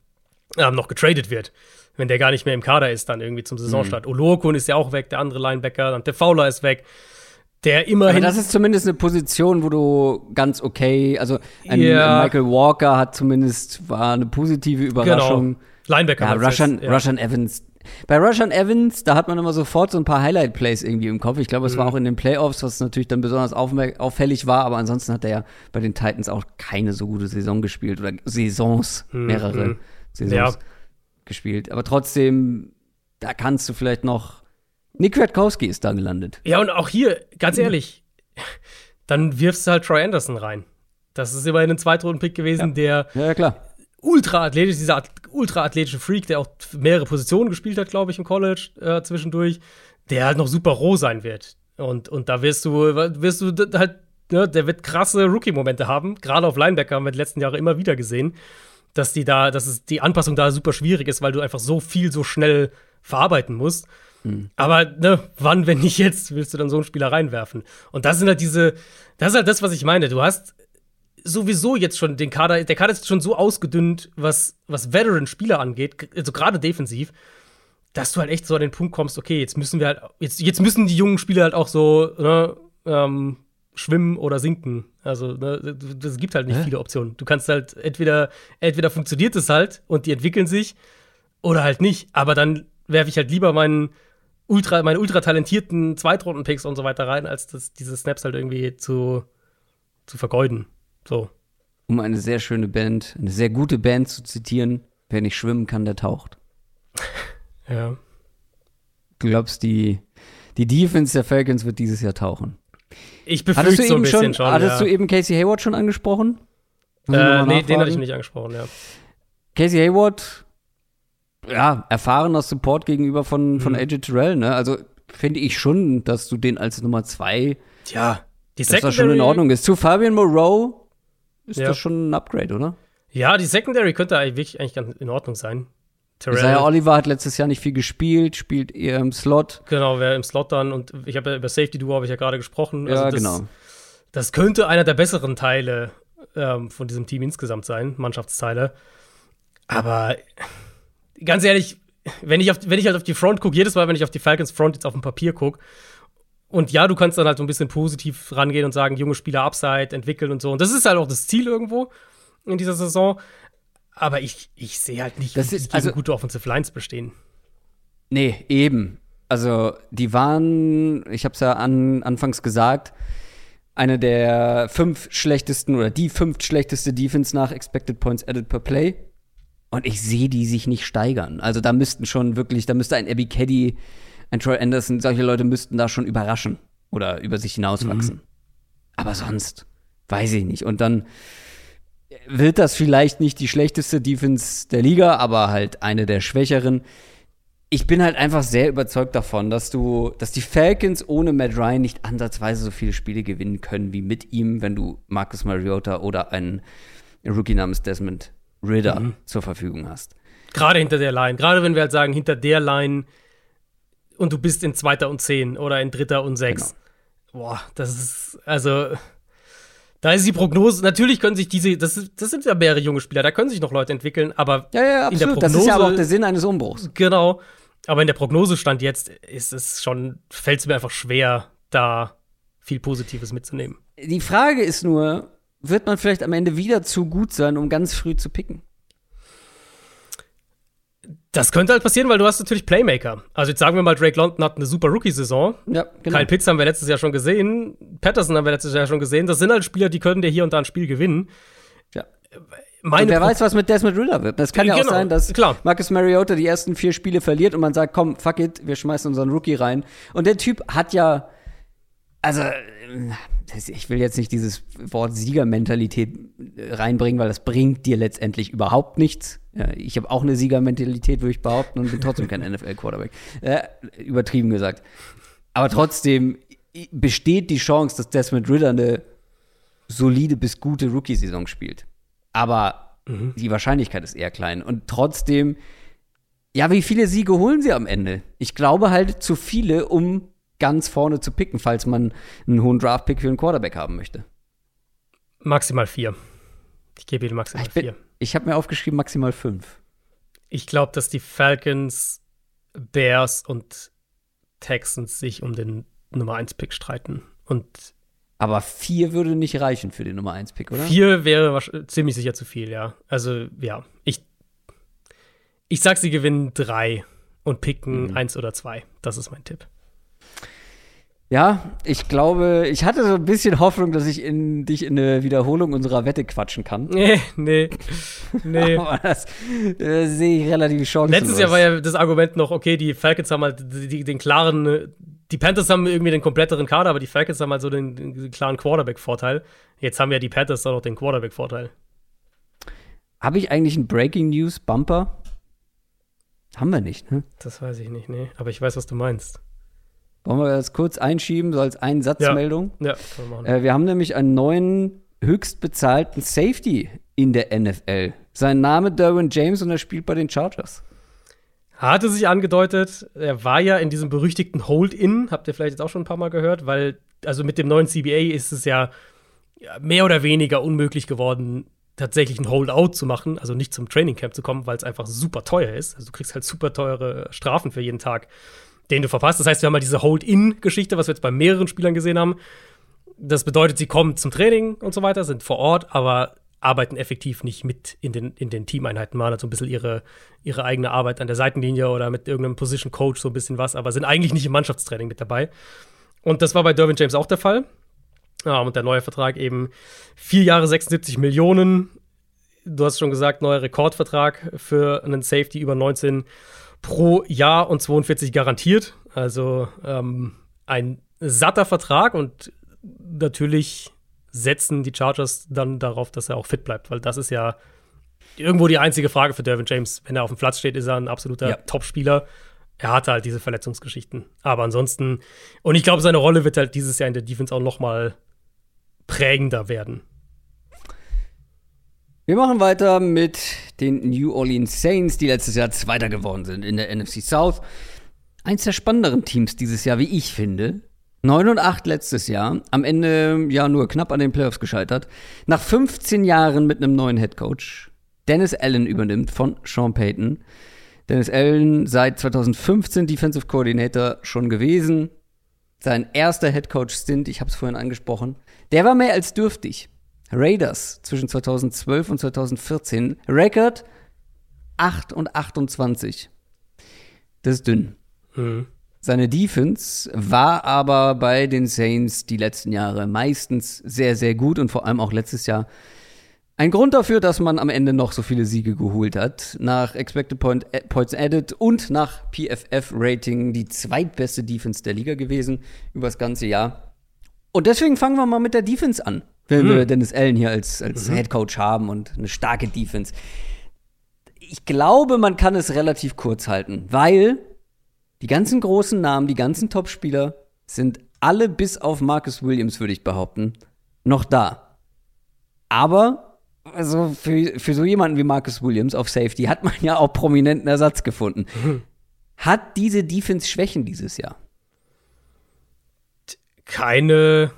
ähm, noch getradet wird wenn der gar nicht mehr im Kader ist, dann irgendwie zum Saisonstart. Mhm. Olokun ist ja auch weg, der andere Linebacker, dann der Fowler ist weg. Der immerhin. Aber das ist zumindest eine Position, wo du ganz okay, also ein, ja. Michael Walker hat zumindest, war eine positive Überraschung. Genau. Linebacker. Ja, Russian, ja. Russian Evans. Bei Russian Evans, da hat man immer sofort so ein paar Highlight-Plays irgendwie im Kopf. Ich glaube, es mhm. war auch in den Playoffs, was natürlich dann besonders auffällig war, aber ansonsten hat er ja bei den Titans auch keine so gute Saison gespielt oder Saisons, mhm. mehrere mhm. Saisons. Ja gespielt. Aber trotzdem, da kannst du vielleicht noch. Nick Kwiatkowski ist da gelandet. Ja, und auch hier, ganz ehrlich, dann wirfst du halt Troy Anderson rein. Das ist immerhin ein Zweitrunden-Pick gewesen, ja. der ja, ja, klar. ultra athletisch, dieser ultra athletische Freak, der auch mehrere Positionen gespielt hat, glaube ich, im College äh, zwischendurch, der halt noch super roh sein wird. Und, und da wirst du, wirst du halt, ne, der wird krasse Rookie-Momente haben. Gerade auf Linebacker haben wir die letzten Jahre immer wieder gesehen dass die da, dass es die Anpassung da super schwierig ist, weil du einfach so viel so schnell verarbeiten musst. Mhm. Aber ne, wann, wenn nicht jetzt, willst du dann so einen Spieler reinwerfen? Und das sind halt diese, das ist halt das, was ich meine. Du hast sowieso jetzt schon den Kader, der Kader ist schon so ausgedünnt, was, was Veteran-Spieler angeht, also gerade defensiv, dass du halt echt so an den Punkt kommst, okay, jetzt müssen wir halt, jetzt, jetzt müssen die jungen Spieler halt auch so, ne, ähm, schwimmen oder sinken. Also, ne, das gibt halt nicht Hä? viele Optionen. Du kannst halt entweder, entweder funktioniert es halt und die entwickeln sich oder halt nicht. Aber dann werfe ich halt lieber meinen ultra, meine ultra talentierten Zweitrunden-Picks und so weiter rein, als das, diese Snaps halt irgendwie zu, zu vergeuden. So. Um eine sehr schöne Band, eine sehr gute Band zu zitieren, wer nicht schwimmen kann, der taucht. [laughs] ja. Du glaubst, die, die Defense der Falcons wird dieses Jahr tauchen? Ich befürchte so ein bisschen schon. schon hattest ja. du eben Casey Hayward schon angesprochen? Äh, nee, den hatte ich nicht angesprochen, ja. Casey Hayward, ja, erfahrener Support gegenüber von, von mhm. AJ Terrell, ne? Also finde ich schon, dass du den als Nummer zwei, ja, die dass das schon in Ordnung ist. Zu Fabian Moreau ist ja. das schon ein Upgrade, oder? Ja, die Secondary könnte eigentlich, eigentlich ganz in Ordnung sein. Terrell. Isaiah Oliver hat letztes Jahr nicht viel gespielt, spielt eher im Slot. Genau, wer im Slot dann und ich habe ja über Safety Duo habe ich ja gerade gesprochen. Also ja, das, genau. Das könnte einer der besseren Teile ähm, von diesem Team insgesamt sein, Mannschaftsteile. Aber ganz ehrlich, wenn ich, auf, wenn ich halt auf die Front gucke, jedes Mal, wenn ich auf die Falcons Front jetzt auf dem Papier gucke, und ja, du kannst dann halt so ein bisschen positiv rangehen und sagen, junge Spieler Upside entwickeln und so. Und das ist halt auch das Ziel irgendwo in dieser Saison. Aber ich, ich sehe halt nicht, das ist, also, gute Offensive Lines bestehen. Nee, eben. Also, die waren, ich habe es ja an, anfangs gesagt, eine der fünf schlechtesten oder die fünf schlechteste Defense nach Expected Points Added per Play. Und ich sehe die sich nicht steigern. Also, da müssten schon wirklich, da müsste ein Abby Caddy, ein Troy Anderson, solche Leute müssten da schon überraschen oder über sich hinauswachsen. Mhm. Aber sonst, weiß ich nicht. Und dann wird das vielleicht nicht die schlechteste Defense der Liga, aber halt eine der schwächeren. ich bin halt einfach sehr überzeugt davon, dass du, dass die Falcons ohne Matt Ryan nicht ansatzweise so viele Spiele gewinnen können wie mit ihm, wenn du Marcus Mariota oder einen Rookie namens Desmond Ritter mhm. zur Verfügung hast. Gerade hinter der Line. Gerade wenn wir halt sagen, hinter der Line und du bist in zweiter und zehn oder in dritter und sechs. Genau. Boah, das ist, also, da ist die Prognose, natürlich können sich diese, das, das sind ja mehrere junge Spieler, da können sich noch Leute entwickeln, aber ja, ja, in der Prognose. Das ist ja aber auch der Sinn eines Umbruchs. Genau. Aber in der Prognose stand jetzt, ist es schon, fällt es mir einfach schwer, da viel Positives mitzunehmen. Die Frage ist nur, wird man vielleicht am Ende wieder zu gut sein, um ganz früh zu picken? Das könnte halt passieren, weil du hast natürlich Playmaker. Also jetzt sagen wir mal, Drake London hat eine super Rookie-Saison. Ja, genau. Kyle Pitts haben wir letztes Jahr schon gesehen. Patterson haben wir letztes Jahr schon gesehen. Das sind halt Spieler, die können dir hier und da ein Spiel gewinnen. Ja. Meine und wer Pro weiß, was mit Desmond Ritter wird. Das kann ja genau, auch sein, dass klar. Marcus Mariota die ersten vier Spiele verliert und man sagt, komm, fuck it, wir schmeißen unseren Rookie rein. Und der Typ hat ja, also ich will jetzt nicht dieses Wort Siegermentalität äh, reinbringen, weil das bringt dir letztendlich überhaupt nichts. Ich habe auch eine Siegermentalität, würde ich behaupten, und bin trotzdem kein [laughs] NFL-Quarterback. Äh, übertrieben gesagt. Aber trotzdem besteht die Chance, dass Desmond Ritter eine solide bis gute Rookie-Saison spielt. Aber mhm. die Wahrscheinlichkeit ist eher klein. Und trotzdem, ja, wie viele Siege holen sie am Ende? Ich glaube halt zu viele, um ganz vorne zu picken, falls man einen hohen Draft-Pick für einen Quarterback haben möchte. Maximal vier. Ich gebe Ihnen maximal ich bin, vier. Ich habe mir aufgeschrieben maximal fünf. Ich glaube, dass die Falcons, Bears und Texans sich um den Nummer 1 Pick streiten. Und aber vier würde nicht reichen für den Nummer 1 Pick, oder? Vier wäre ziemlich sicher zu viel, ja. Also, ja. Ich, ich sag, sie gewinnen drei und picken mhm. eins oder zwei. Das ist mein Tipp. Ja, ich glaube, ich hatte so ein bisschen Hoffnung, dass ich in, dich in eine Wiederholung unserer Wette quatschen kann. [laughs] Nee, nee, nee. [laughs] Aber das äh, sehe ich relativ chancenlos. Letztes Jahr war ja das Argument noch, okay, die Falcons haben halt die, den klaren, die Panthers haben irgendwie den kompletteren Kader, aber die Falcons haben halt so den, den klaren Quarterback-Vorteil. Jetzt haben ja die Panthers auch noch den Quarterback-Vorteil. Habe ich eigentlich einen Breaking News Bumper? Haben wir nicht, ne? Das weiß ich nicht, nee. Aber ich weiß, was du meinst. Wollen wir das kurz einschieben, so als Einsatzmeldung? Ja, ja können wir machen. Äh, wir haben nämlich einen neuen, höchst bezahlten Safety in der NFL. Sein Name Derwin James und er spielt bei den Chargers. Hatte sich angedeutet, er war ja in diesem berüchtigten Hold-In, habt ihr vielleicht jetzt auch schon ein paar Mal gehört, weil, also mit dem neuen CBA ist es ja mehr oder weniger unmöglich geworden, tatsächlich ein Holdout zu machen, also nicht zum Trainingcamp zu kommen, weil es einfach super teuer ist. Also du kriegst halt super teure Strafen für jeden Tag den du verpasst. Das heißt, wir haben mal diese Hold-In-Geschichte, was wir jetzt bei mehreren Spielern gesehen haben. Das bedeutet, sie kommen zum Training und so weiter, sind vor Ort, aber arbeiten effektiv nicht mit in den, in den Teameinheiten, machen halt so ein bisschen ihre, ihre eigene Arbeit an der Seitenlinie oder mit irgendeinem Position Coach so ein bisschen was, aber sind eigentlich nicht im Mannschaftstraining mit dabei. Und das war bei Derwin James auch der Fall. Ja, und der neue Vertrag eben vier Jahre 76 Millionen. Du hast schon gesagt, neuer Rekordvertrag für einen Safety über 19 pro Jahr und 42 garantiert. Also ähm, ein satter Vertrag und natürlich setzen die Chargers dann darauf, dass er auch fit bleibt, weil das ist ja irgendwo die einzige Frage für Dervin James. Wenn er auf dem Platz steht, ist er ein absoluter ja. Top-Spieler. Er hatte halt diese Verletzungsgeschichten. Aber ansonsten, und ich glaube, seine Rolle wird halt dieses Jahr in der Defense auch noch mal prägender werden. Wir machen weiter mit den New Orleans Saints, die letztes Jahr Zweiter geworden sind in der NFC South. Eins der spannenderen Teams dieses Jahr, wie ich finde. 9 und 8 letztes Jahr, am Ende ja nur knapp an den Playoffs gescheitert. Nach 15 Jahren mit einem neuen Headcoach. Dennis Allen übernimmt von Sean Payton. Dennis Allen seit 2015 Defensive Coordinator schon gewesen. Sein erster Headcoach-Stint, ich habe es vorhin angesprochen, der war mehr als dürftig. Raiders zwischen 2012 und 2014. Record 8 und 28. Das ist dünn. Mhm. Seine Defense war aber bei den Saints die letzten Jahre meistens sehr, sehr gut und vor allem auch letztes Jahr ein Grund dafür, dass man am Ende noch so viele Siege geholt hat. Nach Expected Point, äh, Points Added und nach PFF-Rating die zweitbeste Defense der Liga gewesen über das ganze Jahr. Und deswegen fangen wir mal mit der Defense an wenn mhm. wir Dennis Allen hier als, als mhm. Head Coach haben und eine starke Defense. Ich glaube, man kann es relativ kurz halten, weil Die ganzen großen Namen, die ganzen Topspieler sind alle bis auf Marcus Williams, würde ich behaupten, noch da. Aber also für, für so jemanden wie Marcus Williams auf Safety hat man ja auch prominenten Ersatz gefunden. Hat diese Defense Schwächen dieses Jahr? Keine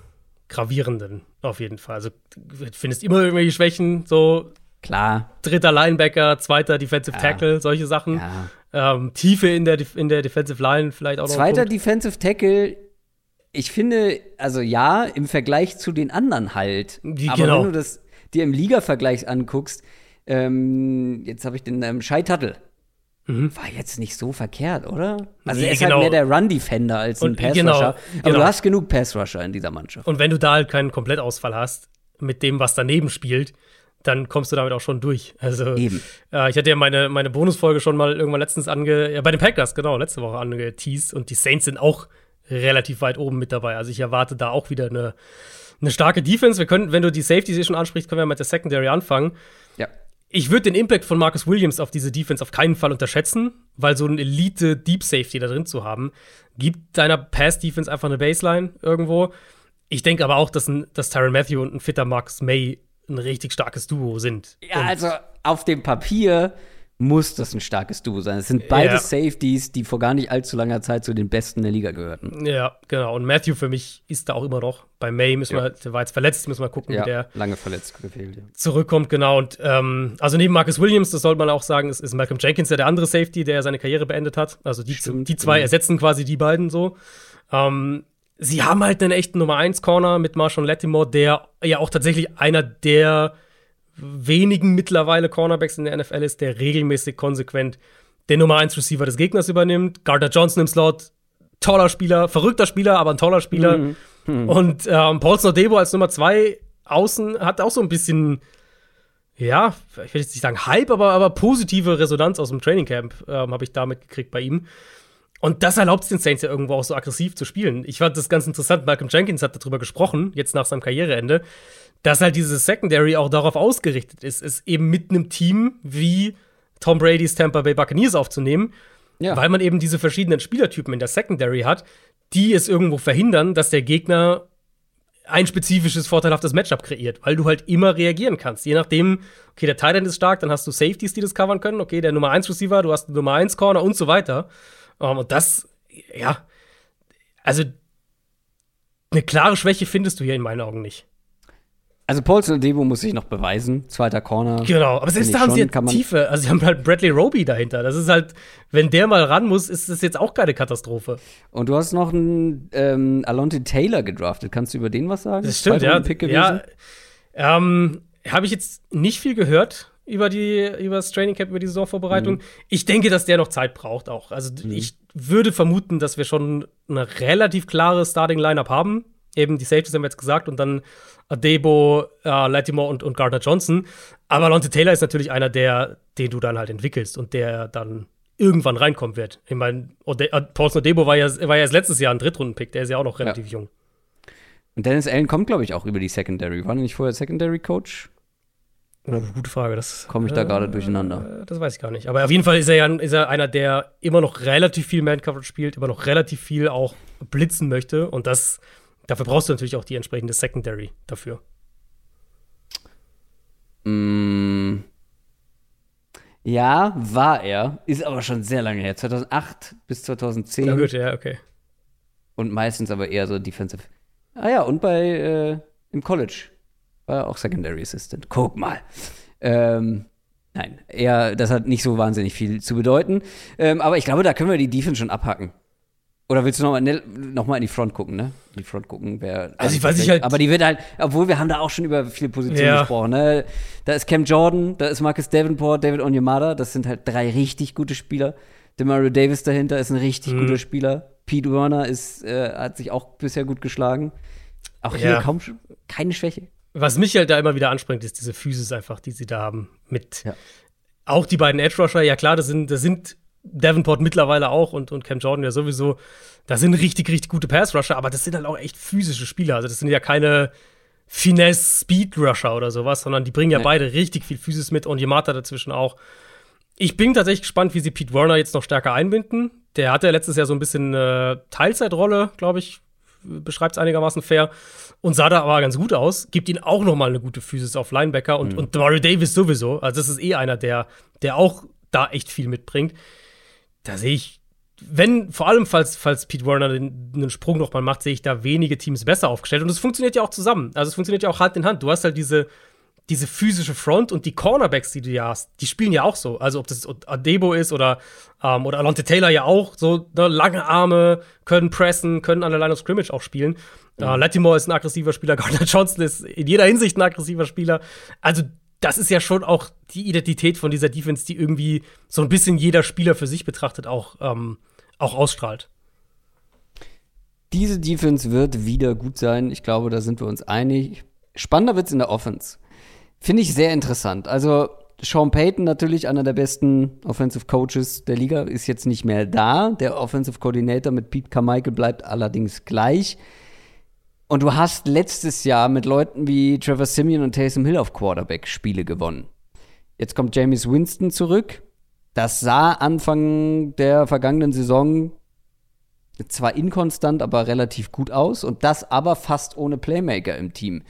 gravierenden, auf jeden Fall. Also, du findest immer irgendwelche Schwächen, so Klar. dritter Linebacker, zweiter Defensive Tackle, solche Sachen. Ja. Ähm, Tiefe in der, in der Defensive Line vielleicht auch noch. Zweiter. Defensive Tackle, ich finde, also ja, im Vergleich zu den anderen halt. Die- Aber genau. wenn du das dir im Liga-Vergleich anguckst, ähm, jetzt habe ich den ähm, Shai Tuttle. War jetzt nicht so verkehrt, oder? Also Mhm. Nee, er ist genau. halt mehr der Run-Defender als ein Pass-Rusher. genau, Aber genau. du hast genug Pass-Rusher in dieser Mannschaft. Und wenn du da halt keinen Komplettausfall hast, mit dem, was daneben spielt, dann kommst du damit auch schon durch. Also, Eben. Äh, ich hatte ja meine, meine Bonusfolge schon mal irgendwann letztens ange. Ja, bei den Packers, genau, letzte Woche angeteased. Und die Saints sind auch relativ weit oben mit dabei. Also, ich erwarte da auch wieder eine, eine starke Defense. Wir können, wenn du die Safeties hier schon ansprichst, können wir mit der Secondary anfangen. Ich würde den Impact von Marcus Williams auf diese Defense auf keinen Fall unterschätzen, weil so ein Elite Deep Safety da drin zu haben, gibt deiner Pass Defense einfach eine Baseline irgendwo. Ich denke aber auch, dass, ein, dass Tyron Matthew und ein fitter Marcus May ein richtig starkes Duo sind. Ja, und also auf dem Papier muss das ein starkes Duo sein. Es sind beide Ja. Safeties, die vor gar nicht allzu langer Zeit zu den Besten der Liga gehörten. Ja, genau. Und Matthew für mich ist da auch immer noch. Bei May müssen Ja. wir, der war jetzt verletzt, müssen wir gucken, Ja, wie der lange verletzt gefehlt. Ja. zurückkommt, genau. Und ähm, also neben Marcus Williams, das sollte man auch sagen, ist, ist Malcolm Jenkins ja der andere Safety, der seine Karriere beendet hat. Also die, Stimmt, die zwei ja. ersetzen quasi die beiden so. Ähm, sie haben halt einen echten Nummer 1 Corner mit Marshawn Lattimore, der ja auch tatsächlich einer der wenigen mittlerweile Cornerbacks in der NFL ist, der regelmäßig konsequent den Nummer 1 Receiver des Gegners übernimmt. Gardner Johnson im Slot, toller Spieler, verrückter Spieler, aber ein toller Spieler. Mhm. Und ähm, Paul Snodebo als Nummer 2 außen hat auch so ein bisschen ja, ich will jetzt nicht sagen Hype, aber, aber positive Resonanz aus dem Trainingcamp ähm, habe ich damit gekriegt bei ihm. Und das erlaubt es den Saints ja irgendwo auch so aggressiv zu spielen. Ich fand das ganz interessant. Malcolm Jenkins hat darüber gesprochen, jetzt nach seinem Karriereende, dass halt dieses Secondary auch darauf ausgerichtet ist, es eben mit einem Team wie Tom Brady's Tampa Bay Buccaneers aufzunehmen, Ja. weil man eben diese verschiedenen Spielertypen in der Secondary hat, die es irgendwo verhindern, dass der Gegner ein spezifisches, vorteilhaftes Matchup kreiert, weil du halt immer reagieren kannst. Je nachdem, okay, der Tight End ist stark, dann hast du Safeties, die das covern können, okay, der Nummer 1 Receiver, du hast einen Nummer 1 Corner und so weiter. Um, und das, ja, also eine klare Schwäche findest du hier in meinen Augen nicht. Also Paul Debo muss sich noch beweisen. Zweiter Corner. Genau, aber selbst da haben sie ja Tiefe. Also sie haben halt Bradley Roby dahinter. Das ist halt, wenn der mal ran muss, ist das jetzt auch keine Katastrophe. Und du hast noch einen ähm, Alonte Taylor gedraftet. Kannst du über den was sagen? Das stimmt, ja. Gewesen. ja ähm, Habe ich jetzt nicht viel gehört über, die, über das Training Camp, über die Saisonvorbereitung. Mhm. Ich denke, dass der noch Zeit braucht auch. Also ich würde vermuten, dass wir schon eine relativ klare Starting-Lineup haben. Eben die Safeties haben wir jetzt gesagt und dann Adebo, äh, Latimore und, und Gardner Johnson. Aber Lonte Taylor ist natürlich einer, der, den du dann halt entwickelst und der dann irgendwann reinkommen wird. Ich meine, Ode- äh, Adebo war ja, war ja erst letztes Jahr ein Drittrunden-Pick, der ist ja auch noch relativ jung. Und Dennis Allen kommt, glaube ich, auch über die Secondary. War nicht vorher Secondary-Coach? Oder gute Frage. Das Komme ich da gerade durcheinander? Äh, Das weiß ich gar nicht. Aber auf jeden Fall ist er ja ist er einer, der immer noch relativ viel Man-Coverage spielt, immer noch relativ viel auch blitzen möchte. Und das, dafür brauchst du natürlich auch die entsprechende Secondary dafür. Mm. Ja, war er. Ist aber schon sehr lange her. 2008 bis 2010. Na gut, ja, okay. Und meistens aber eher so Defensive. Ah ja, und bei äh, im College war er auch Secondary Assistant. Guck mal. Ähm, nein, eher, das hat nicht so wahnsinnig viel zu bedeuten. Ähm, aber ich glaube, da können wir die Defense schon abhacken. Oder willst du noch mal, ne, noch mal in die Front gucken, ne? In Die Front gucken, wer. Also ich weiß nicht halt- Aber die wird halt, obwohl wir haben da auch schon über viele Positionen Ja. gesprochen, ne? Da ist Cam Jordan, da ist Marcus Davenport, David Onyemada, das sind halt drei richtig gute Spieler. Demario Davis dahinter ist ein richtig Mhm. guter Spieler. Pete Werner ist, äh, hat sich auch bisher gut geschlagen. Auch hier Ja. kaum keine Schwäche. Was mich halt da immer wieder anspringt, ist diese Physis einfach, die sie da haben. Mit Ja. auch die beiden Edge Rusher, ja klar, das sind, das sind Davenport mittlerweile auch und, und Cam Jordan ja sowieso. Das sind richtig, richtig gute Pass Rusher, aber das sind halt auch echt physische Spieler. Also das sind ja keine Finesse Speed Rusher oder sowas, sondern die bringen ja Nee. beide richtig viel Physis mit und Yamata dazwischen auch. Ich bin tatsächlich gespannt, wie sie Pete Werner jetzt noch stärker einbinden. der hatte letztes Jahr so ein bisschen äh, Teilzeitrolle, glaube ich, beschreibt es einigermaßen fair und sah da aber ganz gut aus. Gibt ihn auch noch mal eine gute Physis auf Linebacker und, mhm. und Mario Davis sowieso. Also das ist eh einer, der, der auch da echt viel mitbringt. Da sehe ich, wenn, vor allem falls, falls Pete Warner den, den Sprung noch mal macht, sehe ich da wenige Teams besser aufgestellt. Und es funktioniert ja auch zusammen. Also es funktioniert ja auch Hand in Hand. Du hast halt diese, diese physische Front und die Cornerbacks, die du ja hast, die spielen ja auch so. Also ob das Adebo ist oder, ähm, oder Alonte Taylor ja auch, so ne, lange Arme, können pressen, können an der Line of Scrimmage auch spielen. Mhm. Uh, Latimore ist ein aggressiver Spieler, [laughs] Gardner Johnson ist in jeder Hinsicht ein aggressiver Spieler. Also das ist ja schon auch die Identität von dieser Defense, die irgendwie so ein bisschen jeder Spieler für sich betrachtet auch, ähm, auch ausstrahlt. Diese Defense wird wieder gut sein. Ich glaube, da sind wir uns einig. Spannender wird es in der Offense. Finde ich sehr interessant. Also, Sean Payton, natürlich einer der besten Offensive Coaches der Liga, ist jetzt nicht mehr da. Der Offensive Coordinator mit Pete Carmichael bleibt allerdings gleich. Und du hast letztes Jahr mit Leuten wie Trevor Simeon und Taysom Hill auf Quarterback Spiele gewonnen. Jetzt kommt James Winston zurück. Das sah Anfang der vergangenen Saison zwar inkonstant, aber relativ gut aus. Und das aber fast ohne Playmaker im Team.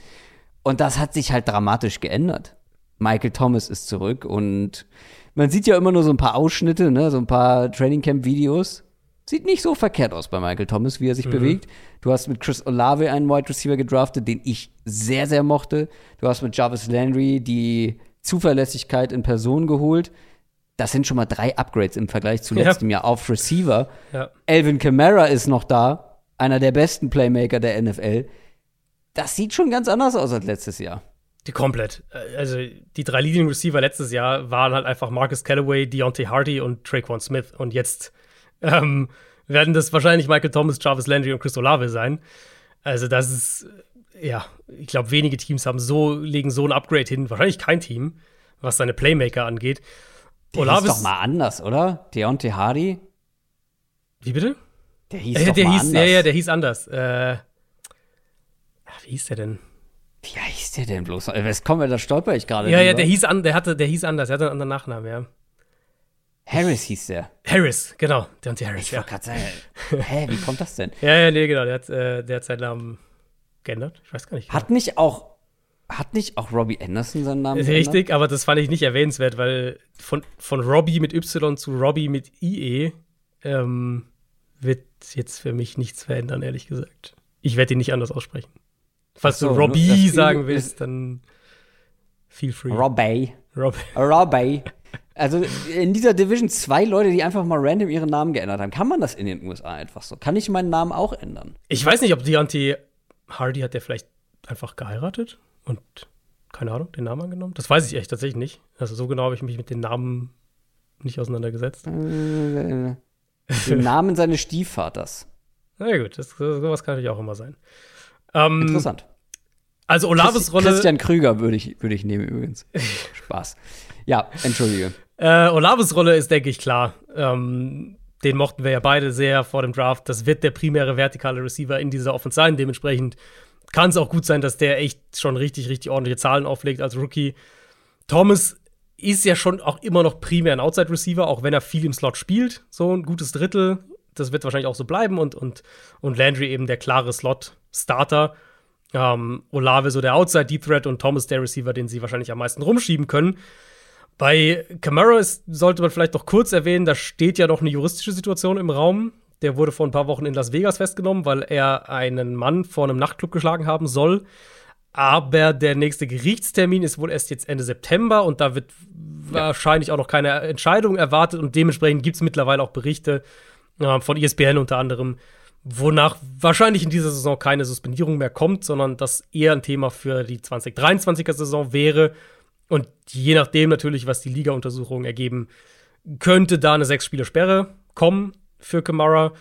Und das hat sich halt dramatisch geändert. Michael Thomas ist zurück und man sieht ja immer nur so ein paar Ausschnitte, ne, so ein paar Training Camp Videos. Sieht nicht so verkehrt aus bei Michael Thomas, wie er sich mhm. bewegt. Du hast mit Chris Olave einen Wide Receiver gedraftet, den ich sehr, sehr mochte. Du hast mit Jarvis Landry die Zuverlässigkeit in Person geholt. Das sind schon mal drei Upgrades im Vergleich zu letztem ja. Jahr auf Receiver. Ja. Alvin Kamara ist noch da, einer der besten Playmaker der NFL. Das sieht schon ganz anders aus als letztes Jahr. Die komplett. Also die drei Leading Receiver letztes Jahr waren halt einfach Marcus Callaway, Deontay Hardy und Traquan Smith. Und jetzt ähm, werden das wahrscheinlich Michael Thomas, Jarvis Landry und Chris Olave sein. Also das ist, ja, ich glaube, wenige Teams haben so, legen so ein Upgrade hin. Wahrscheinlich kein Team, was seine Playmaker angeht. Der Olave ist doch mal anders, oder? Deontay Hardy? Wie bitte? Der hieß äh, doch der mal hieß, anders. Ja, ja, der hieß anders. Äh, wie hieß der denn? Wie heißt der denn bloß? Was kommen wir, da stolper ich gerade. Ja, ja, der hieß, an, der, hatte, der hieß anders. Er hatte einen anderen Nachnamen, ja. Harris hieß der. Harris, genau. Deontay Harris, ich ja. gerade sagen, hä, wie kommt das denn? [laughs] ja, ja, nee, genau. Der hat, äh, der hat seinen Namen geändert. Ich weiß gar nicht. Hat nicht auch, hat nicht auch Robbie Anderson seinen Namen geändert? Richtig, aber das fand ich nicht erwähnenswert, weil von, von Robbie mit Y zu Robbie mit IE ähm, wird jetzt für mich nichts verändern, ehrlich gesagt. Ich werde ihn nicht anders aussprechen. Falls so, du Robbie sagen willst, dann feel free. Robbie. Robbie. Robbie. Also in dieser Division zwei Leute, die einfach mal random ihren Namen geändert haben. Kann man das in den USA einfach so? Kann ich meinen Namen auch ändern? Ich weiß nicht, ob Deontay Hardy hat der vielleicht einfach geheiratet und keine Ahnung, den Namen angenommen? Das weiß ich echt tatsächlich nicht. Also so genau habe ich mich mit den Namen nicht auseinandergesetzt. Äh, den Namen seines Stiefvaters. Na ja, gut, das, sowas kann natürlich auch immer sein. Ähm, Interessant. Also Olaves Rolle. Christian Krüger würde ich, würd ich nehmen übrigens. [laughs] Spaß. Ja, entschuldige. Äh, Olaves Rolle ist, denke ich, klar. Ähm, den mochten wir ja beide sehr vor dem Draft. Das wird der primäre vertikale Receiver in dieser Offense sein. Dementsprechend kann es auch gut sein, dass der echt schon richtig, richtig ordentliche Zahlen auflegt als Rookie. Thomas ist ja schon auch immer noch primär ein Outside Receiver, auch wenn er viel im Slot spielt. So ein gutes Drittel. Das wird wahrscheinlich auch so bleiben. Und, und, und Landry eben der klare Slot-Starter. Ähm, Olave so der Outside Deep Threat und Thomas der Receiver, den sie wahrscheinlich am meisten rumschieben können. Bei Camara ist, sollte man vielleicht noch kurz erwähnen, da steht ja noch eine juristische Situation im Raum. Der wurde vor ein paar Wochen in Las Vegas festgenommen, weil er einen Mann vor einem Nachtclub geschlagen haben soll. Aber der nächste Gerichtstermin ist wohl erst jetzt Ende September und da wird ja. wahrscheinlich auch noch keine Entscheidung erwartet und dementsprechend gibt es mittlerweile auch Berichte äh, von ESPN unter anderem, wonach wahrscheinlich in dieser Saison keine Suspendierung mehr kommt, sondern das eher ein Thema für die 2023er Saison wäre. Und je nachdem natürlich, was die Liga-Untersuchungen ergeben, könnte da eine Sechs-Spieler-Sperre kommen für Kamara.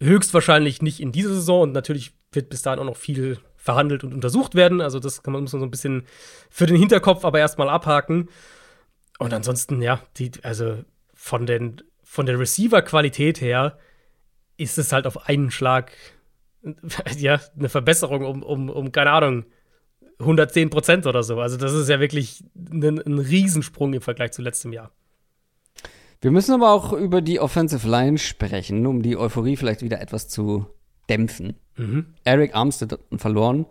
Höchstwahrscheinlich nicht in dieser Saison und natürlich wird bis dahin auch noch viel verhandelt und untersucht werden. Also das kann man, muss man so ein bisschen für den Hinterkopf aber erstmal abhaken. Und ansonsten, ja, die, also von, den, von der Receiver-Qualität her ist es halt auf einen Schlag [laughs] ja, eine Verbesserung um, um, um keine Ahnung, 110 Prozent oder so. Also, das ist ja wirklich ein, ein Riesensprung im Vergleich zu letztem Jahr. Wir müssen aber auch über die Offensive Line sprechen, um die Euphorie vielleicht wieder etwas zu dämpfen. Mhm. Eric Armstead hat verloren.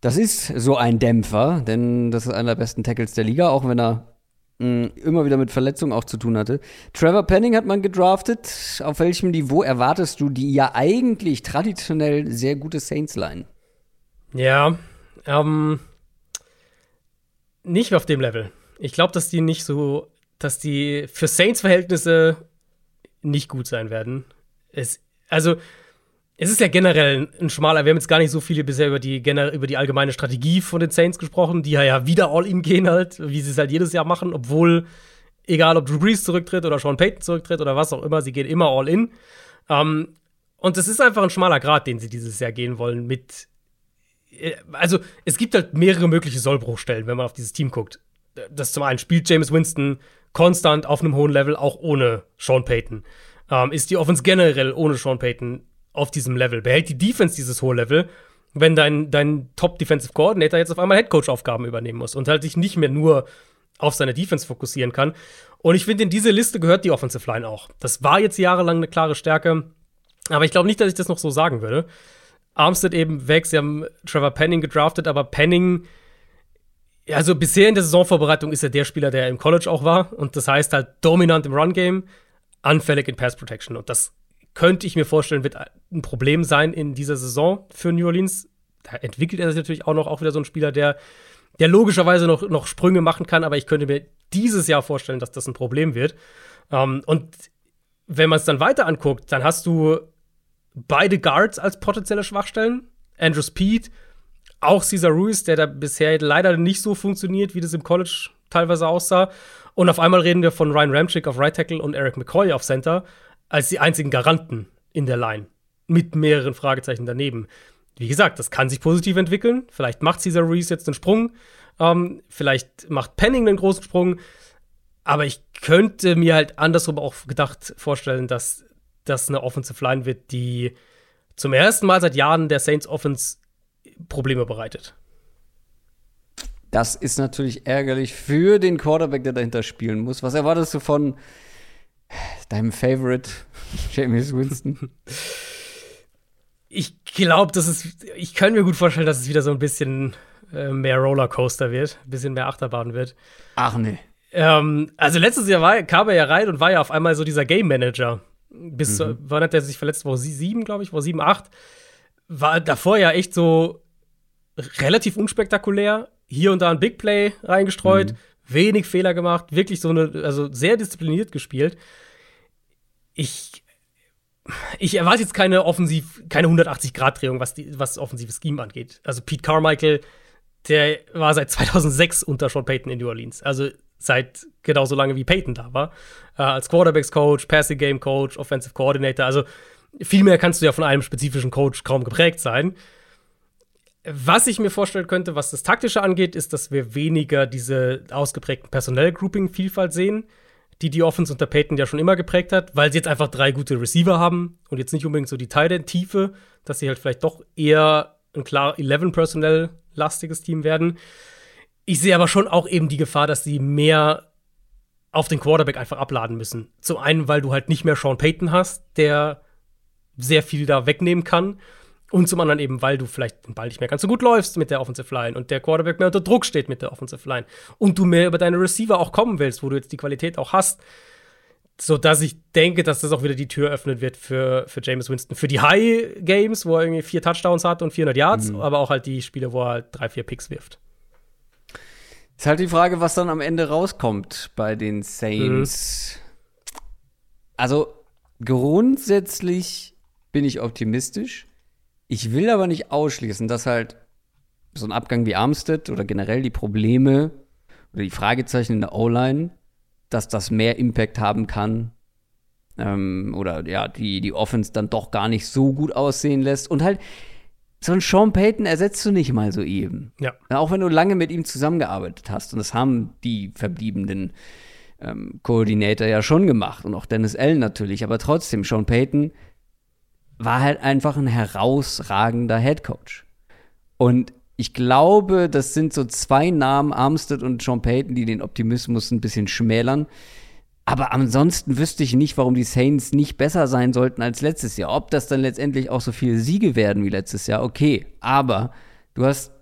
Das ist so ein Dämpfer, denn das ist einer der besten Tackles der Liga, auch wenn er mh, immer wieder mit Verletzungen auch zu tun hatte. Trevor Penning hat man gedraftet. Auf welchem Niveau erwartest du die ja eigentlich traditionell sehr gute Saints-Line? Ja, ähm, nicht auf dem Level. Ich glaube, dass die nicht so, dass die für Saints-Verhältnisse nicht gut sein werden. Es, also, es ist ja generell ein schmaler. Wir haben jetzt gar nicht so viele bisher über die, über die allgemeine Strategie von den Saints gesprochen, die ja wieder All-In gehen halt, wie sie es halt jedes Jahr machen, obwohl, egal ob Drew Brees zurücktritt oder Sean Payton zurücktritt oder was auch immer, sie gehen immer All-In. Ähm, und es ist einfach ein schmaler Grad, den sie dieses Jahr gehen wollen mit. Äh, also, es gibt halt mehrere mögliche Sollbruchstellen, wenn man auf dieses Team guckt. Das zum einen spielt James Winston konstant auf einem hohen Level, auch ohne Sean Payton. Ähm, ist die Offense generell ohne Sean Payton auf diesem Level? Behält die Defense dieses hohe Level, wenn dein, dein Top-Defensive Coordinator jetzt auf einmal Headcoach-Aufgaben übernehmen muss und halt sich nicht mehr nur auf seine Defense fokussieren kann? Und ich finde, in diese Liste gehört die Offensive Line auch. Das war jetzt jahrelang eine klare Stärke, aber ich glaube nicht, dass ich das noch so sagen würde. Armstead eben weg, sie haben Trevor Penning gedraftet, aber Penning, also bisher in der Saisonvorbereitung ist er der Spieler, der im College auch war. Und das heißt halt dominant im Run-Game, anfällig in Pass Protection. Und das könnte ich mir vorstellen, wird ein Problem sein in dieser Saison für New Orleans. Da entwickelt er sich natürlich auch noch auch wieder so ein Spieler, der, der logischerweise noch, noch Sprünge machen kann, aber ich könnte mir dieses Jahr vorstellen, dass das ein Problem wird. Um, ähm, und wenn man es dann weiter anguckt, dann hast du beide Guards als potenzielle Schwachstellen. Andrew Speed, auch Cesar Ruiz, der da bisher leider nicht so funktioniert, wie das im College teilweise aussah. Und auf einmal reden wir von Ryan Ramchick auf Right Tackle und Eric McCoy auf Center als die einzigen Garanten in der Line. Mit mehreren Fragezeichen daneben. Wie gesagt, das kann sich positiv entwickeln. Vielleicht macht Cesar Ruiz jetzt einen Sprung. Ähm, vielleicht macht Penning einen großen Sprung. Aber ich könnte mir halt andersrum auch gedacht vorstellen, dass das eine Offensive Line wird, die zum ersten Mal seit Jahren der Saints Offense Probleme bereitet. Das ist natürlich ärgerlich für den Quarterback, der dahinter spielen muss. Was erwartest du von deinem Favorite, [laughs] James Winston? Ich glaube, das ist, ich kann mir gut vorstellen, dass es wieder so ein bisschen äh, mehr Rollercoaster wird, ein bisschen mehr Achterbahn wird. Ach nee. Ähm, also letztes Jahr war, kam er ja rein und war ja auf einmal so dieser Game Manager. Bis, mhm. wann hat er sich verletzt? Woche sieben, glaube ich, Woche sieben, acht. War davor ja echt so relativ unspektakulär. Hier und da ein Big Play reingestreut. Mhm wenig Fehler gemacht, wirklich so eine, also sehr diszipliniert gespielt. Ich, ich erwarte jetzt keine offensiv, keine 180-Grad-Drehung, was, die, was offensives Scheme angeht. Also Pete Carmichael, der war seit 2006 unter Sean Payton in New Orleans. Also seit genauso lange wie Payton da war. Äh, als Quarterbacks-Coach, Passing-Game-Coach, Offensive Coordinator. Also viel mehr kannst du ja von einem spezifischen Coach kaum geprägt sein. Was ich mir vorstellen könnte, was das Taktische angeht, ist, dass wir weniger diese ausgeprägten Personell-Grouping-Vielfalt sehen, die die Offense unter Peyton ja schon immer geprägt hat, weil sie jetzt einfach drei gute Receiver haben und jetzt nicht unbedingt so die Tight-End-Tiefe, dass sie halt vielleicht doch eher ein klar 11-Personell-lastiges Team werden. Ich sehe aber schon auch eben die Gefahr, dass sie mehr auf den Quarterback einfach abladen müssen. Zum einen, weil du halt nicht mehr Sean Payton hast, der sehr viel da wegnehmen kann. Und zum anderen eben, weil du vielleicht den Ball nicht mehr ganz so gut läufst mit der Offensive Line und der Quarterback mehr unter Druck steht mit der Offensive Line und du mehr über deine Receiver auch kommen willst, wo du jetzt die Qualität auch hast, so dass ich denke, dass das auch wieder die Tür öffnen wird für, für James Winston. Für die High Games, wo er irgendwie vier Touchdowns hat und 400 Yards, mhm. aber auch halt die Spiele, wo er halt drei, vier Picks wirft. Ist halt die Frage, was dann am Ende rauskommt bei den Saints. Mhm. Also grundsätzlich bin ich optimistisch. Ich will aber nicht ausschließen, dass halt so ein Abgang wie Armstead oder generell die Probleme oder die Fragezeichen in der O-Line, dass das mehr Impact haben kann ähm, oder ja, die, die Offense dann doch gar nicht so gut aussehen lässt. Und halt, so einen Sean Payton ersetzt du nicht mal so eben. Ja. Auch wenn du lange mit ihm zusammengearbeitet hast. Und das haben die verbliebenen ähm, Koordinator ja schon gemacht. Und auch Dennis Allen natürlich. Aber trotzdem, Sean Payton war halt einfach ein herausragender Headcoach. Und ich glaube, das sind so zwei Namen, Armstead und Sean Payton, die den Optimismus ein bisschen schmälern. Aber ansonsten wüsste ich nicht, warum die Saints nicht besser sein sollten als letztes Jahr. Ob das dann letztendlich auch so viele Siege werden wie letztes Jahr, okay. Aber du hast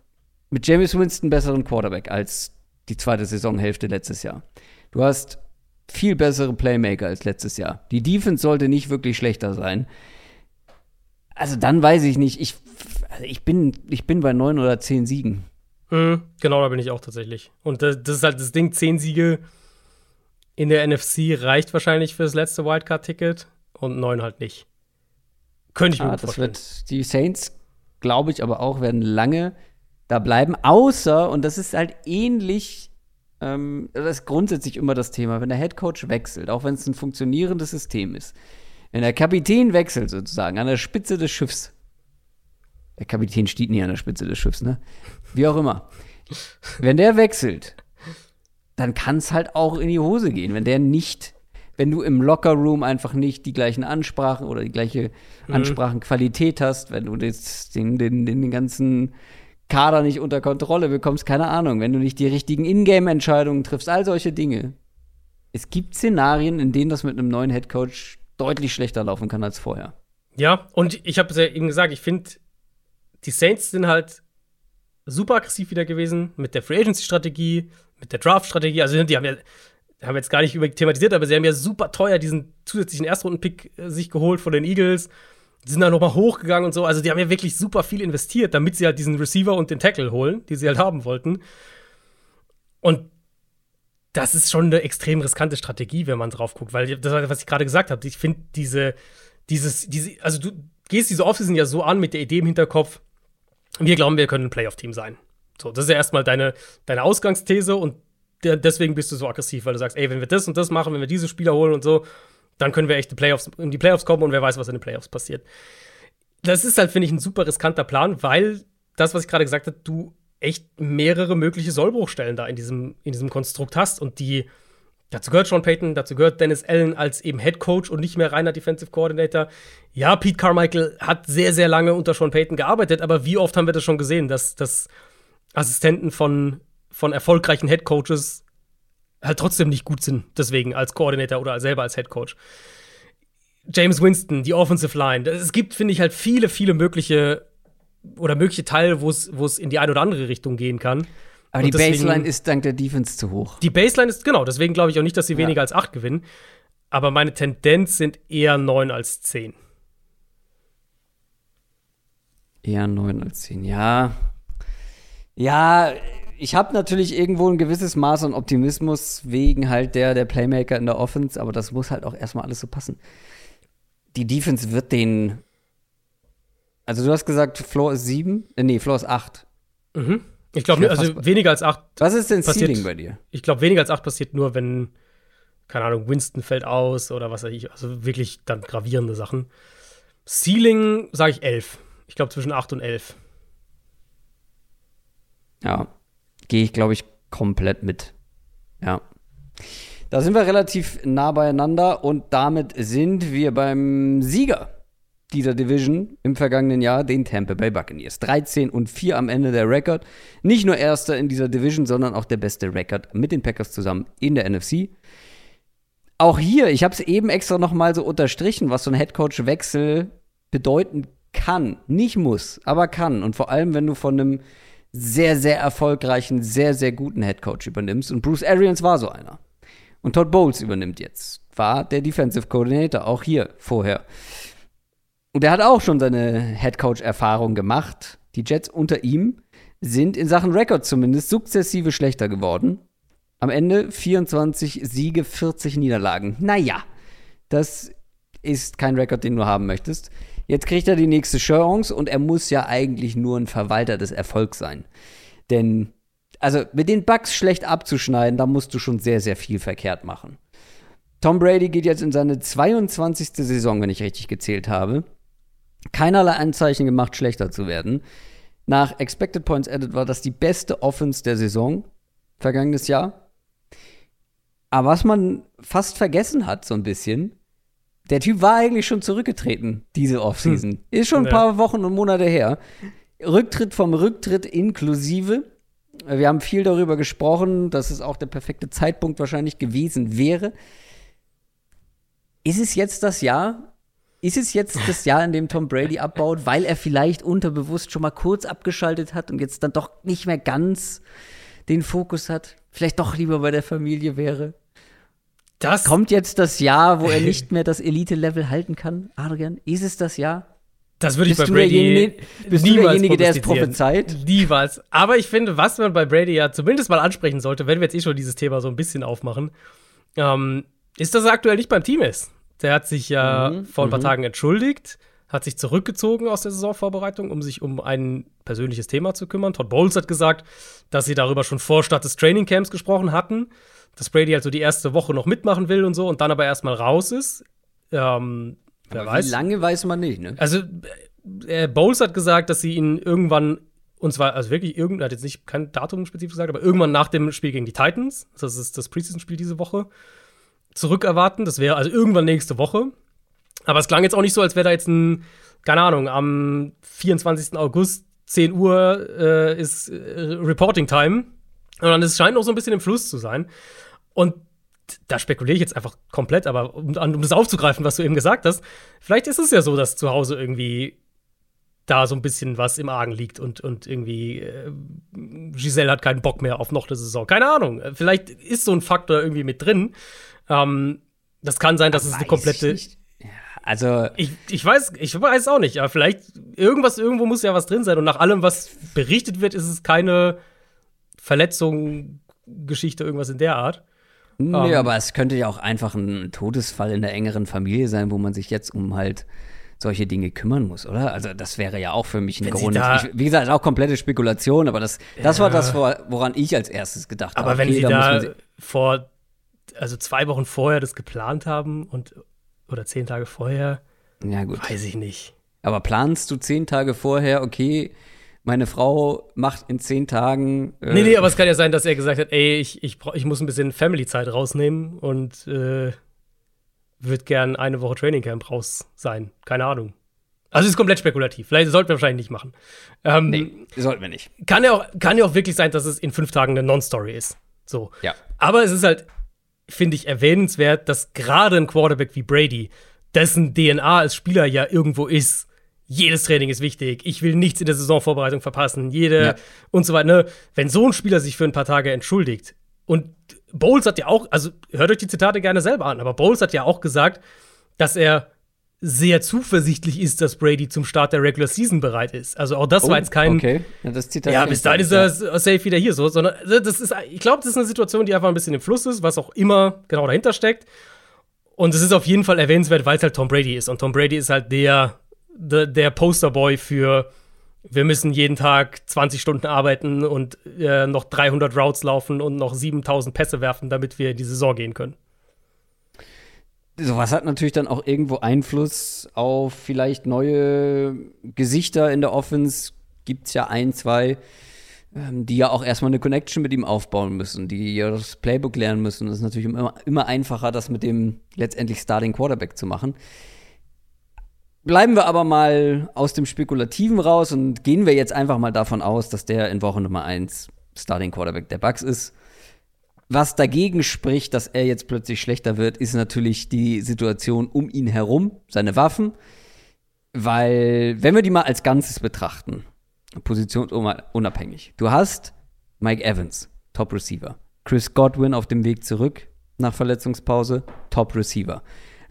mit James Winston einen besseren Quarterback als die zweite Saisonhälfte letztes Jahr. Du hast viel bessere Playmaker als letztes Jahr. Die Defense sollte nicht wirklich schlechter sein. Also dann weiß ich nicht. Ich, also ich, bin, ich bin bei neun oder zehn Siegen. Mhm, genau, da bin ich auch tatsächlich. Und das, das ist halt das Ding, zehn Siege in der NFC reicht wahrscheinlich für das letzte Wildcard-Ticket und neun halt nicht. Könnte ich mir ah, vorstellen. wird die Saints, glaube ich, aber auch werden lange da bleiben, außer, und das ist halt ähnlich, ähm, das ist grundsätzlich immer das Thema, wenn der Head Coach wechselt, auch wenn es ein funktionierendes System ist, wenn der Kapitän wechselt sozusagen an der Spitze des Schiffs, der Kapitän steht nie an der Spitze des Schiffs, ne? Wie auch immer. Wenn der wechselt, dann kann es halt auch in die Hose gehen, wenn der nicht, wenn du im Lockerroom einfach nicht die gleichen Ansprachen oder die gleiche Ansprachenqualität hast, wenn du das, den, den, den ganzen Kader nicht unter Kontrolle bekommst, keine Ahnung, wenn du nicht die richtigen Ingame-Entscheidungen triffst, all solche Dinge. Es gibt Szenarien, in denen das mit einem neuen Headcoach deutlich schlechter laufen kann als vorher. Ja, und ich habe es ja eben gesagt, ich finde, die Saints sind halt super aggressiv wieder gewesen mit der Free Agency-Strategie, mit der Draft-Strategie. Also, die haben ja, haben wir jetzt gar nicht über thematisiert, aber sie haben ja super teuer diesen zusätzlichen Erstrunden-Pick äh, sich geholt von den Eagles. Die sind dann nochmal hochgegangen und so. Also, die haben ja wirklich super viel investiert, damit sie halt diesen Receiver und den Tackle holen, die sie halt haben wollten. Und das ist schon eine extrem riskante Strategie, wenn man drauf guckt, weil das, was ich gerade gesagt habe, ich finde diese, dieses, diese, also du gehst diese Offseason ja so an mit der Idee im Hinterkopf, wir glauben, wir können ein Playoff-Team sein. So, das ist ja erstmal deine, deine Ausgangsthese und de deswegen bist du so aggressiv, weil du sagst, ey, wenn wir das und das machen, wenn wir diese Spieler holen und so, dann können wir echt die Playoffs, in die Playoffs kommen und wer weiß, was in den Playoffs passiert. Das ist halt, finde ich, ein super riskanter Plan, weil das, was ich gerade gesagt habe, du echt mehrere mögliche Sollbruchstellen da in diesem, in diesem Konstrukt hast und die, dazu gehört Sean Payton, dazu gehört Dennis Allen als eben Head Coach und nicht mehr reiner Defensive Coordinator. Ja, Pete Carmichael hat sehr, sehr lange unter Sean Payton gearbeitet, aber wie oft haben wir das schon gesehen, dass, dass Assistenten von, von erfolgreichen Head Coaches halt trotzdem nicht gut sind, deswegen als Coordinator oder selber als Head Coach. James Winston, die Offensive Line. Es gibt, finde ich, halt viele, viele mögliche oder mögliche Teile, wo es in die eine oder andere Richtung gehen kann. Aber Und die deswegen- Baseline ist dank der Defense zu hoch. Die Baseline ist, genau, deswegen glaube ich auch nicht, dass sie Ja. weniger als 8 gewinnen. Aber meine Tendenz sind eher 9 als 10. Eher 9 als 10, ja. Ja, ich habe natürlich irgendwo ein gewisses Maß an Optimismus wegen halt der, der Playmaker in der Offense, aber das muss halt auch erstmal alles so passen. Die Defense wird den. Also, du hast gesagt, Floor ist 7? Äh, nee, Floor ist 8. Mhm. Ich glaube, also weniger als 8. Was ist denn Passiert- Ceiling bei dir? Ich glaube, weniger als 8 passiert nur, wenn, keine Ahnung, Winston fällt aus oder was weiß ich. Also wirklich dann gravierende Sachen. Ceiling sage ich 11. Ich glaube zwischen 8 und 11. Ja, gehe ich, glaube ich, komplett mit. Ja. Da sind wir relativ nah beieinander und damit sind wir beim Sieger dieser Division im vergangenen Jahr, den Tampa Bay Buccaneers. 13 und 4 am Ende der Rekord. Nicht nur erster in dieser Division, sondern auch der beste Rekord mit den Packers zusammen in der NFC. Auch hier, ich habe es eben extra noch mal so unterstrichen, was so ein Headcoach-Wechsel bedeuten kann. Nicht muss, aber kann. Und vor allem, wenn du von einem sehr, sehr erfolgreichen, sehr, sehr guten Headcoach übernimmst. Und Bruce Arians war so einer. Und Todd Bowles übernimmt jetzt. War der Defensive Coordinator, auch hier vorher. Und er hat auch schon seine Headcoach-Erfahrung gemacht. Die Jets unter ihm sind in Sachen Rekord zumindest sukzessive schlechter geworden. Am Ende 24 Siege, 40 Niederlagen. Naja, das ist kein Rekord, den du haben möchtest. Jetzt kriegt er die nächste Chance und er muss ja eigentlich nur ein Verwalter des Erfolgs sein. Denn, also mit den Bugs schlecht abzuschneiden, da musst du schon sehr, sehr viel verkehrt machen. Tom Brady geht jetzt in seine 22. Saison, wenn ich richtig gezählt habe. Keinerlei Anzeichen gemacht, schlechter zu werden. Nach Expected Points Added war das die beste Offense der Saison vergangenes Jahr. Aber was man fast vergessen hat, so ein bisschen, der Typ war eigentlich schon zurückgetreten, diese Offseason. Ist schon ein Ja. paar Wochen und Monate her. Rücktritt vom Rücktritt inklusive. Wir haben viel darüber gesprochen, dass es auch der perfekte Zeitpunkt wahrscheinlich gewesen wäre. ist es jetzt das Jahr? Ist es jetzt das Jahr, in dem Tom Brady abbaut, weil er vielleicht unterbewusst schon mal kurz abgeschaltet hat und jetzt dann doch nicht mehr ganz den Fokus hat? Vielleicht doch lieber bei der Familie wäre? Das Kommt jetzt das Jahr, wo er [laughs] nicht mehr das Elite-Level halten kann, Adrian? Ist es das Jahr? Das würde ich Bist bei du Brady bist du niemals derjenige, der es prophezeit? Niemals. Aber ich finde, was man bei Brady ja zumindest mal ansprechen sollte, wenn wir jetzt eh schon dieses Thema so ein bisschen aufmachen, ähm, ist, dass er aktuell nicht beim Team ist. Der hat sich ja Mhm, vor ein paar Tagen entschuldigt, hat sich zurückgezogen aus der Saisonvorbereitung, um sich um ein persönliches Thema zu kümmern. Todd Bowles hat gesagt, dass sie darüber schon vor Start des Trainingcamps gesprochen hatten, dass Brady also die erste Woche noch mitmachen will und so und dann aber erstmal raus ist. Ähm, wer Aber weiß. Wie lange weiß man nicht, ne? Also, äh, Bowles hat gesagt, dass sie ihn irgendwann, und zwar, also wirklich irgendwann, hat jetzt nicht kein Datum spezifisch gesagt, aber irgendwann nach dem Spiel gegen die Titans, das ist das Preseason-Spiel diese Woche, zurückerwarten. Das wäre also irgendwann nächste Woche. Aber es klang jetzt auch nicht so, als wäre da jetzt ein, keine Ahnung, am 24. August, 10 Uhr äh, ist äh, Reporting Time. Sondern es scheint noch so ein bisschen im Fluss zu sein. Und da spekuliere ich jetzt einfach komplett, aber um, um das aufzugreifen, was du eben gesagt hast, vielleicht ist es ja so, dass zu Hause irgendwie da so ein bisschen was im Argen liegt und, und irgendwie äh, Giselle hat keinen Bock mehr auf noch eine Saison. Keine Ahnung. Vielleicht ist so ein Faktor irgendwie mit drin. Ähm, das kann sein, dass es eine komplette. ich. Ja, also, Ich, ich weiß, ich weiß auch nicht, aber vielleicht irgendwas, irgendwo muss ja was drin sein. Und nach allem, was berichtet wird, ist es keine Verletzung, Geschichte, irgendwas in der Art. Nee, Ähm. aber es könnte ja auch einfach ein Todesfall in der engeren Familie sein, wo man sich jetzt um halt solche Dinge kümmern muss, oder? Also das wäre ja auch für mich ein sie Grund. Ich, wie gesagt, auch komplette Spekulation, aber das, das war das, wor- woran ich als erstes gedacht habe. Aber wenn Okay, sie da si- vor, also zwei Wochen vorher das geplant haben und oder zehn Tage vorher, ja gut. weiß ich nicht. Aber planst du zehn Tage vorher, okay, meine Frau macht in zehn Tagen. Äh, Nee, nee, aber es kann ja sein, dass er gesagt hat, ey, ich, ich, brauch- ich muss ein bisschen Family-Zeit rausnehmen und äh, würde gern eine Woche Trainingcamp raus sein. Keine Ahnung. Also ist komplett spekulativ. Vielleicht sollten wir wahrscheinlich nicht machen. Ähm, nee, sollten wir nicht. kann, ja auch, kann ja auch wirklich sein, dass es in fünf Tagen eine Non-Story ist. So. Ja. Aber es ist halt, finde ich, erwähnenswert, dass gerade ein Quarterback wie Brady, dessen DNA als Spieler ja irgendwo ist, jedes Training ist wichtig, ich will nichts in der Saisonvorbereitung verpassen, jede Ja. und so weiter. Ne? Wenn so ein Spieler sich für ein paar Tage entschuldigt und Bowles hat ja auch, also hört euch die Zitate gerne selber an, aber Bowles hat ja auch gesagt, dass er sehr zuversichtlich ist, dass Brady zum Start der Regular Season bereit ist. Also auch das war jetzt kein, Oh, Okay, ja, das Zitat ja, bis dahin ist er safe wieder hier so, sondern das ist, ich glaube, das ist eine Situation, die einfach ein bisschen im Fluss ist, was auch immer genau dahinter steckt. Und es ist auf jeden Fall erwähnenswert, weil es halt Tom Brady ist. Und Tom Brady ist halt der, der, der Posterboy für, wir müssen jeden Tag 20 Stunden arbeiten und äh, noch 300 Routes laufen und noch 7000 Pässe werfen, damit wir in die Saison gehen können. Sowas hat natürlich dann auch irgendwo Einfluss auf vielleicht neue Gesichter in der Offense. Gibt es ja ein, zwei, ähm, die ja auch erstmal eine Connection mit ihm aufbauen müssen, die ja das Playbook lernen müssen. Das ist natürlich immer, immer einfacher, das mit dem letztendlich Starting Quarterback zu machen. Bleiben wir aber mal aus dem Spekulativen raus und gehen wir jetzt einfach mal davon aus, dass der in Woche Nummer 1 Starting Quarterback der Bucks ist. Was dagegen spricht, dass er jetzt plötzlich schlechter wird, ist natürlich die Situation um ihn herum, seine Waffen. Weil, wenn wir die mal als Ganzes betrachten, positionsunabhängig, du hast Mike Evans, Top Receiver. Chris Godwin auf dem Weg zurück nach Verletzungspause, Top Receiver.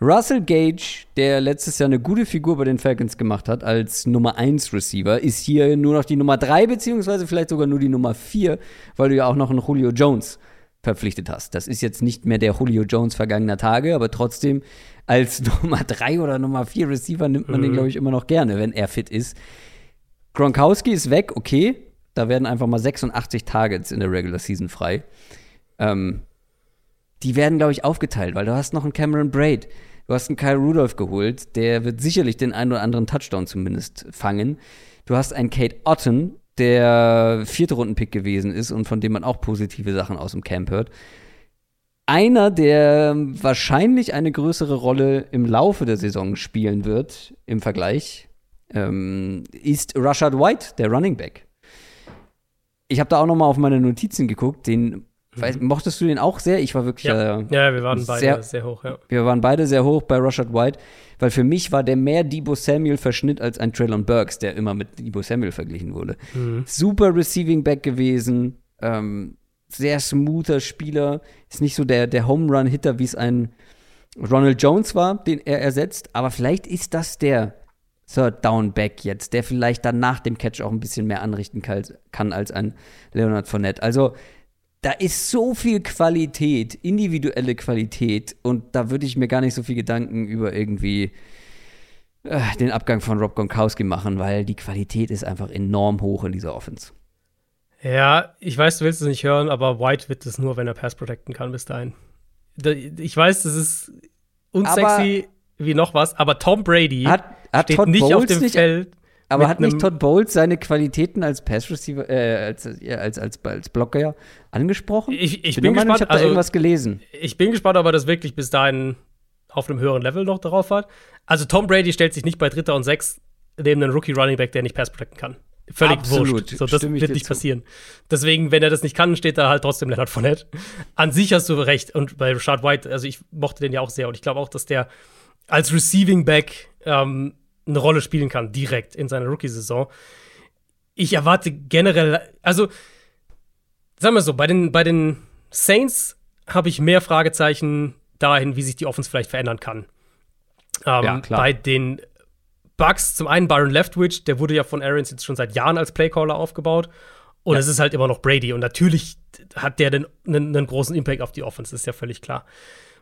Russell Gage, der letztes Jahr eine gute Figur bei den Falcons gemacht hat als Nummer 1 Receiver, ist hier nur noch die Nummer 3, beziehungsweise vielleicht sogar nur die Nummer 4, weil du ja auch noch einen Julio Jones verpflichtet hast. Das ist jetzt nicht mehr der Julio Jones vergangener Tage, aber trotzdem als [laughs] Nummer 3 oder Nummer 4 Receiver nimmt man den, glaube ich, immer noch gerne, wenn er fit ist. Gronkowski ist weg, okay. Da werden einfach mal 86 Targets in der Regular Season frei. Ähm, die werden, glaube ich, aufgeteilt, weil du hast noch einen Cameron Braid. Du hast einen Kyle Rudolph geholt, der wird sicherlich den einen oder anderen Touchdown zumindest fangen. Du hast einen Kate Otten, der vierte Rundenpick gewesen ist und von dem man auch positive Sachen aus dem Camp hört. Einer, der wahrscheinlich eine größere Rolle im Laufe der Saison spielen wird im Vergleich, ähm, ist Rashad White, der Running Back. Ich habe da auch noch mal auf meine Notizen geguckt. Den Weiß, mochtest du den auch sehr? Ich war wirklich. Ja, äh, ja wir waren beide sehr- sehr, hoch, ja. Wir waren beide sehr hoch bei Rashad White, weil für mich war der mehr Debo Samuel Verschnitt als ein Traylon Burks, der immer mit Debo Samuel verglichen wurde. Super Receiving Back gewesen, ähm, sehr smoother Spieler, ist nicht so der, der Home Run Hitter, wie es ein Ronald Jones war, den er ersetzt, aber vielleicht ist das der Third Down Back jetzt, der vielleicht dann nach dem Catch auch ein bisschen mehr anrichten kann, kann als ein Leonard Fournette. Also da ist so viel Qualität, individuelle Qualität und da würde ich mir gar nicht so viel Gedanken über irgendwie äh, den Abgang von Rob Gronkowski machen, weil die Qualität ist einfach enorm hoch in dieser Offense. Ja, ich weiß, du willst es nicht hören, aber White wird es nur, wenn er Pass protecten kann bis dahin. Da- Ich weiß, das ist unsexy wie noch was, aber Tom Brady Hat, hat steht Todd nicht auf Bowles dem nicht, Feld. Aber hat nicht Todd Bowles seine Qualitäten als Pass Receiver, äh, als, ja, als, als, als Blocker angesprochen? Ich, ich bin, bin gespannt, ich habe da also, irgendwas gelesen. ich bin gespannt, ob er das wirklich bis dahin auf einem höheren Level noch darauf hat. Also Tom Brady stellt sich nicht bei Dritter und Sechs neben einem Rookie Running Back, der nicht Pass protecten kann. Völlig Absolut, wurscht. So, das wird nicht zu. passieren. Deswegen, wenn er das nicht kann, steht da halt trotzdem Leonard Fournette. An sich hast du recht. Und bei Rashad White, also ich mochte den ja auch sehr. Und ich glaube auch, dass der als Receiving Back ähm, eine Rolle spielen kann, direkt in seiner Rookie-Saison. Ich erwarte generell, also sagen wir so, bei den, bei den Saints habe ich mehr Fragezeichen dahin, wie sich die Offense vielleicht verändern kann. Ähm, Ja, klar. Bei den Bucks, zum einen Byron Leftwich, der wurde ja von Arians jetzt schon seit Jahren als Playcaller aufgebaut. Und Ja. es ist halt immer noch Brady. Und natürlich hat der einen, großen Impact auf die Offense, ist ja völlig klar.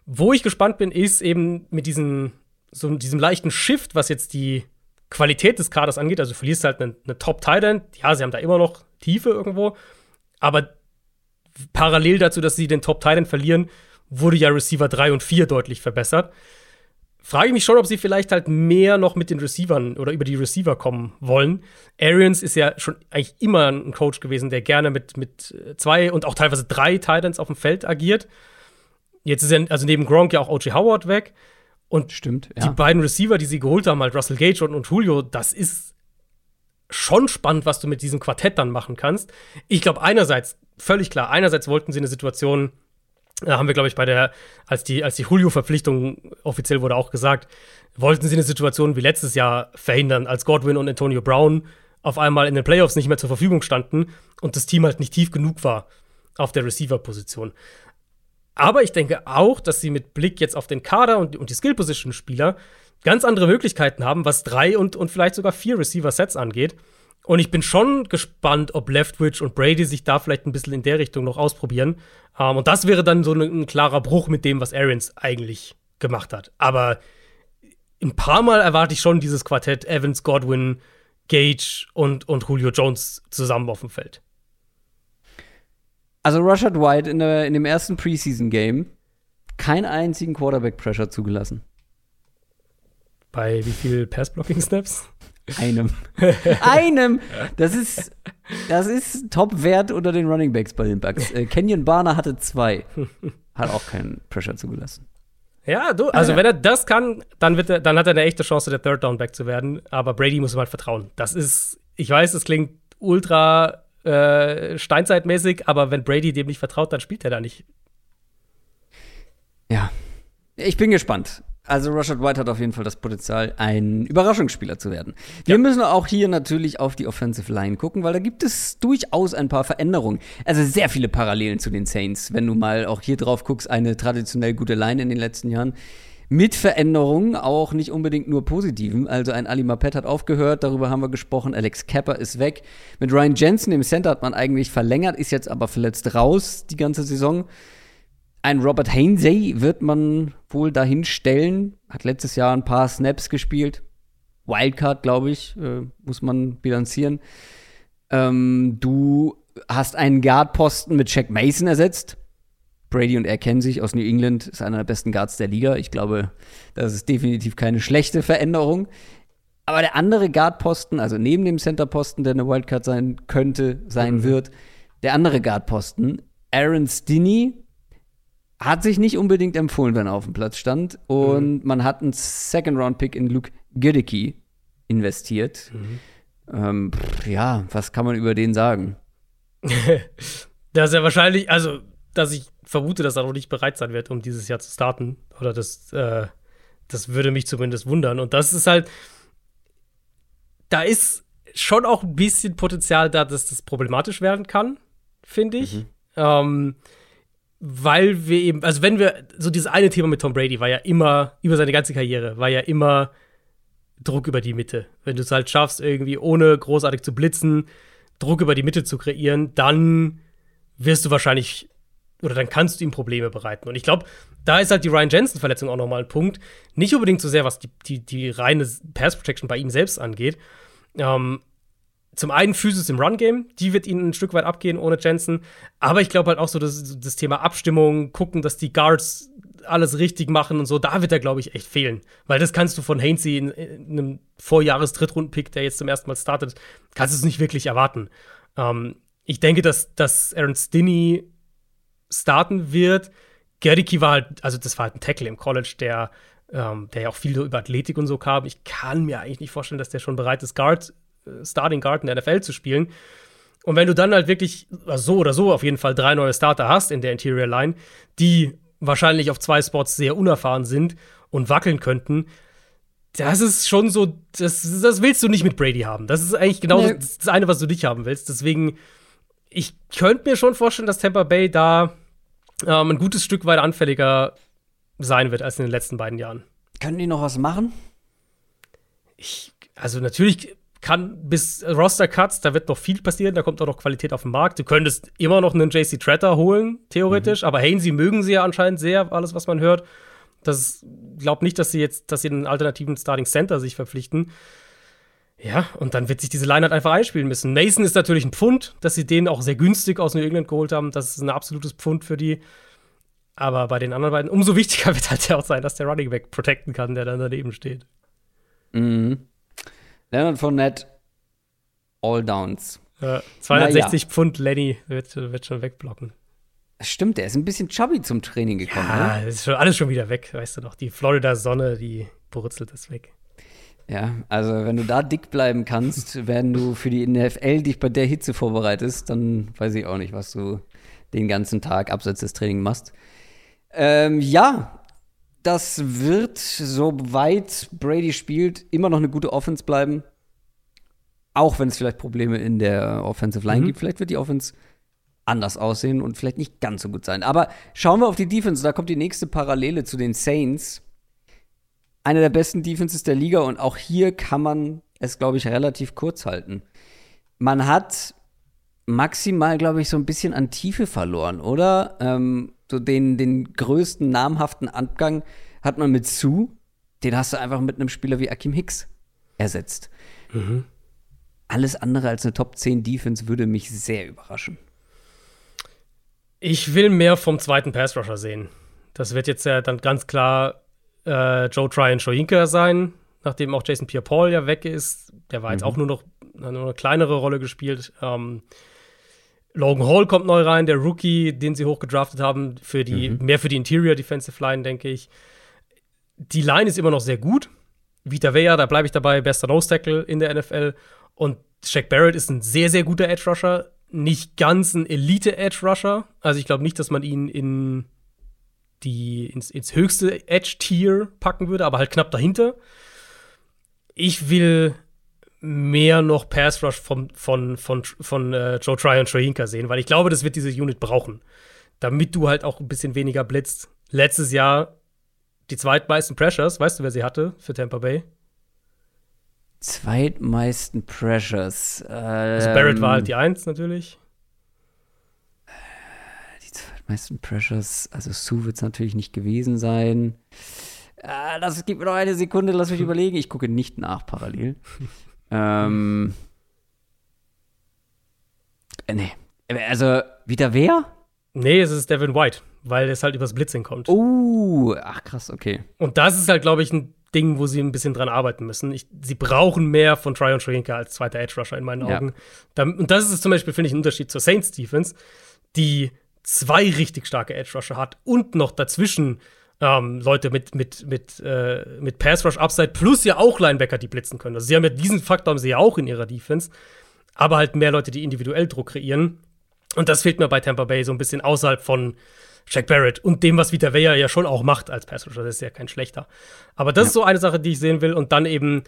Wo ich gespannt bin, ist eben mit diesem, so diesem leichten Shift, was jetzt die Qualität des Kaders angeht. Also du verlierst halt eine, eine Top-Tight-End. Ja, sie haben da immer noch Tiefe irgendwo. Aber parallel dazu, dass sie den Top-Tight-End verlieren, wurde ja Receiver 3 und 4 deutlich verbessert. Frage ich mich schon, ob sie vielleicht halt mehr noch mit den Receivern oder über die Receiver kommen wollen. Arians ist ja schon eigentlich immer ein Coach gewesen, der gerne mit, mit zwei und auch teilweise drei Titans auf dem Feld agiert. Jetzt ist er, also neben Gronk ja auch O.J. Howard weg. Und Stimmt, die beiden Receiver, die sie geholt haben, halt Russell Gage und, und Julio, das ist schon spannend, was du mit diesem Quartett dann machen kannst. Ich glaube, einerseits, völlig klar, einerseits wollten sie eine Situation, da haben wir, glaube ich, bei der, als die, als die Julio-Verpflichtung offiziell wurde auch gesagt, wollten sie eine Situation wie letztes Jahr verhindern, als Godwin und Antonio Brown auf einmal in den Playoffs nicht mehr zur Verfügung standen und das Team halt nicht tief genug war auf der Receiver-Position. Aber ich denke auch, dass sie mit Blick jetzt auf den Kader und, und die Skill-Position-Spieler ganz andere Möglichkeiten haben, was drei und, und vielleicht sogar vier Receiver-Sets angeht. Und ich bin schon gespannt, ob Leftwich und Brady sich da vielleicht ein bisschen in der Richtung noch ausprobieren. Ähm, und das wäre dann so ein, ein klarer Bruch mit dem, was Arians eigentlich gemacht hat. Aber ein paar Mal erwarte ich schon dieses Quartett Evans, Godwin, Gage und, und Julio Jones zusammen auf dem Feld. Also Rashad White in, der, in dem ersten Preseason-Game keinen einzigen Quarterback-Pressure zugelassen. Bei wie viel Pass-Blocking-Snaps? Einem. [laughs] Einem! Das ist, das ist Top-Wert unter den Running Backs bei den Bucks. Äh, Kenyon Barner hatte zwei. Hat auch keinen Pressure zugelassen. Ja, du, also Ja. wenn er das kann, dann, wird er, dann hat er eine echte Chance, der Third Down Back zu werden. Aber Brady muss ihm halt vertrauen. Das ist, ich weiß, es klingt ultra äh, steinzeitmäßig, aber wenn Brady dem nicht vertraut, dann spielt er da nicht. Ja. Ich bin gespannt. Also Rashad White hat auf jeden Fall das Potenzial, ein Überraschungsspieler zu werden. Wir müssen auch hier natürlich auf die Offensive Line gucken, weil da gibt es durchaus ein paar Veränderungen. Also sehr viele Parallelen zu den Saints, wenn du mal auch hier drauf guckst, eine traditionell gute Line in den letzten Jahren. Mit Veränderungen, auch nicht unbedingt nur positiven. Also ein Ali Mapet hat aufgehört, darüber haben wir gesprochen. Alex Kapper ist weg. Mit Ryan Jensen im Center hat man eigentlich verlängert, ist jetzt aber verletzt raus die ganze Saison. Ein Robert Hainsey wird man wohl dahin stellen. Hat letztes Jahr ein paar Snaps gespielt. Wildcard, glaube ich, äh, muss man bilanzieren. Ähm, du hast einen Guard-Posten mit Jack Mason ersetzt. Brady und er kennen sich aus New England, ist einer der besten Guards der Liga. Ich glaube, das ist definitiv keine schlechte Veränderung. Aber der andere Guard-Posten, also neben dem Center-Posten, der eine Wildcard sein könnte, sein wird, der andere Guard-Posten, Aaron Stinney, hat sich nicht unbedingt empfohlen, wenn er auf dem Platz stand. Und man hat einen Second-Round-Pick in Luke Giddicke investiert. Ähm, pff, ja, was kann man über den sagen? [laughs] Das ist ja wahrscheinlich, also dass ich vermute, dass er noch nicht bereit sein wird, um dieses Jahr zu starten. Oder das, äh, das würde mich zumindest wundern. Und das ist halt, da ist schon auch ein bisschen Potenzial da, dass das problematisch werden kann, finde ich. Mhm. Ähm, weil wir eben, also wenn wir, so dieses eine Thema mit Tom Brady war ja immer, über seine ganze Karriere, war ja immer Druck über die Mitte. Wenn du es halt schaffst, irgendwie ohne großartig zu blitzen, Druck über die Mitte zu kreieren, dann wirst du wahrscheinlich oder dann kannst du ihm Probleme bereiten. Und ich glaube, da ist halt die Ryan Jensen-Verletzung auch nochmal ein Punkt. Nicht unbedingt so sehr, was die, die, die reine Pass-Protection bei ihm selbst angeht. Ähm, zum einen Physis im Run-Game, die wird ihnen ein Stück weit abgehen ohne Jensen. Aber ich glaube halt auch so, dass das Thema Abstimmung, gucken, dass die Guards alles richtig machen und so, da wird er, glaube ich, echt fehlen. Weil das kannst du von Hainsey in, in einem Vorjahres-Drittrunden-Pick, der jetzt zum ersten Mal startet, kannst du es nicht wirklich erwarten. Ähm, ich denke, dass, dass Aaron Stinney starten wird. Gericki war halt, also das war halt ein Tackle im College, der, ähm, der ja auch viel über Athletik und so kam. Ich kann mir eigentlich nicht vorstellen, dass der schon bereit ist, Guard, äh, Starting Guard in der NFL zu spielen. Und wenn du dann halt wirklich also so oder so auf jeden Fall drei neue Starter hast in der Interior Line, die wahrscheinlich auf zwei Spots sehr unerfahren sind und wackeln könnten, das ist schon so, das, das willst du nicht mit Brady haben. Das ist eigentlich genau nee. das, das eine, was du nicht haben willst. Deswegen, ich könnte mir schon vorstellen, dass Tampa Bay da ähm, ein gutes Stück weit anfälliger sein wird als in den letzten beiden Jahren. Können die noch was machen? Ich, also natürlich kann bis Roster Cuts, da wird noch viel passieren, da kommt auch noch Qualität auf den Markt. Du könntest immer noch einen JC Tretter holen, theoretisch, mhm. aber Hainsey mögen sie ja anscheinend sehr, alles, was man hört. Das glaubt nicht, dass sie jetzt, dass sie einen alternativen Starting Center sich verpflichten. Ja, und dann wird sich diese Line halt einfach einspielen müssen. Mason ist natürlich ein Pfund, dass sie den auch sehr günstig aus New England geholt haben. Das ist ein absolutes Pfund für die. Aber bei den anderen beiden, umso wichtiger [laughs] wird halt ja auch sein, dass der Running Back protecten kann, der dann daneben steht. Mhm. Leonard Fournette, All Downs. Ja, 260 ja. Pfund Lenny wird, wird schon wegblocken. Stimmt, der ist ein bisschen chubby zum Training gekommen. Ja, ne? ist schon alles schon wieder weg, weißt du noch. Die Florida-Sonne, die brutzelt es weg. Ja, also wenn du da dick bleiben kannst, [laughs] wenn du für die NFL dich bei der Hitze vorbereitest, dann weiß ich auch nicht, was du den ganzen Tag abseits des Trainings machst. Ähm, ja, das wird, soweit Brady spielt, immer noch eine gute Offense bleiben. Auch wenn es vielleicht Probleme in der Offensive Line mhm. gibt. Vielleicht wird die Offense anders aussehen und vielleicht nicht ganz so gut sein. Aber schauen wir auf die Defense. Da kommt die nächste Parallele zu den Saints eine der besten Defenses der Liga und auch hier kann man es, glaube ich, relativ kurz halten. Man hat maximal, glaube ich, so ein bisschen an Tiefe verloren, oder? Ähm, so den, den größten namhaften Abgang hat man mit Sue. Den hast du einfach mit einem Spieler wie Akim Hicks ersetzt. Mhm. Alles andere als eine Top 10 Defense würde mich sehr überraschen. Ich will mehr vom zweiten Pass Rusher sehen. Das wird jetzt ja dann ganz klar äh, Joe Tryon Shoyinka sein, nachdem auch Jason Pierre-Paul ja weg ist. Der war jetzt mhm. auch nur noch nur eine kleinere Rolle gespielt. Ähm, Logan Hall kommt neu rein, der Rookie, den sie hochgedraftet haben, für die, mhm. mehr für die Interior Defensive Line, denke ich. Die Line ist immer noch sehr gut. Vita Vea, da bleibe ich dabei, bester Nose Tackle in der NFL. Und Shaq Barrett ist ein sehr, sehr guter Edge Rusher. Nicht ganz ein Elite Edge Rusher. Also ich glaube nicht, dass man ihn in die ins, ins höchste Edge-Tier packen würde, aber halt knapp dahinter. Ich will mehr noch Pass Rush von, von, von, von äh, Joe Try und Shoyinka sehen, weil ich glaube, das wird diese Unit brauchen. Damit du halt auch ein bisschen weniger blitzt. Letztes Jahr die zweitmeisten Pressures, weißt du, wer sie hatte für Tampa Bay? Zweitmeisten Pressures. Ähm, also Barrett war halt ähm, die Eins natürlich meisten Pressures, also Sue wird es natürlich nicht gewesen sein. Äh, das gibt mir noch eine Sekunde, lass mich [laughs] überlegen. Ich gucke nicht nach parallel. ähm. Äh, nee. Also, wieder wer? Nee, es ist Devin White, weil es halt übers Blitzing kommt. Oh, ach krass, okay. Und das ist halt, glaube ich, ein Ding, wo sie ein bisschen dran arbeiten müssen. Ich, sie brauchen mehr von Tryon Schrinker als zweiter Edge Rusher in meinen Augen. Ja. und das ist zum Beispiel, finde ich, ein Unterschied zur Saints Defense, die zwei richtig starke Edge Rusher hat und noch dazwischen ähm, Leute mit, mit, mit, äh, mit Pass Rush Upside plus ja auch Linebacker, die blitzen können. Also sie haben ja diesen Faktor haben sie ja auch in ihrer Defense, aber halt mehr Leute, die individuell Druck kreieren. Und das fehlt mir bei Tampa Bay so ein bisschen außerhalb von Jack Barrett und dem, was Vita Vea ja schon auch macht als Pass Rusher. Das ist ja kein schlechter. Aber das ja. ist so eine Sache, die ich sehen will. Und dann eben,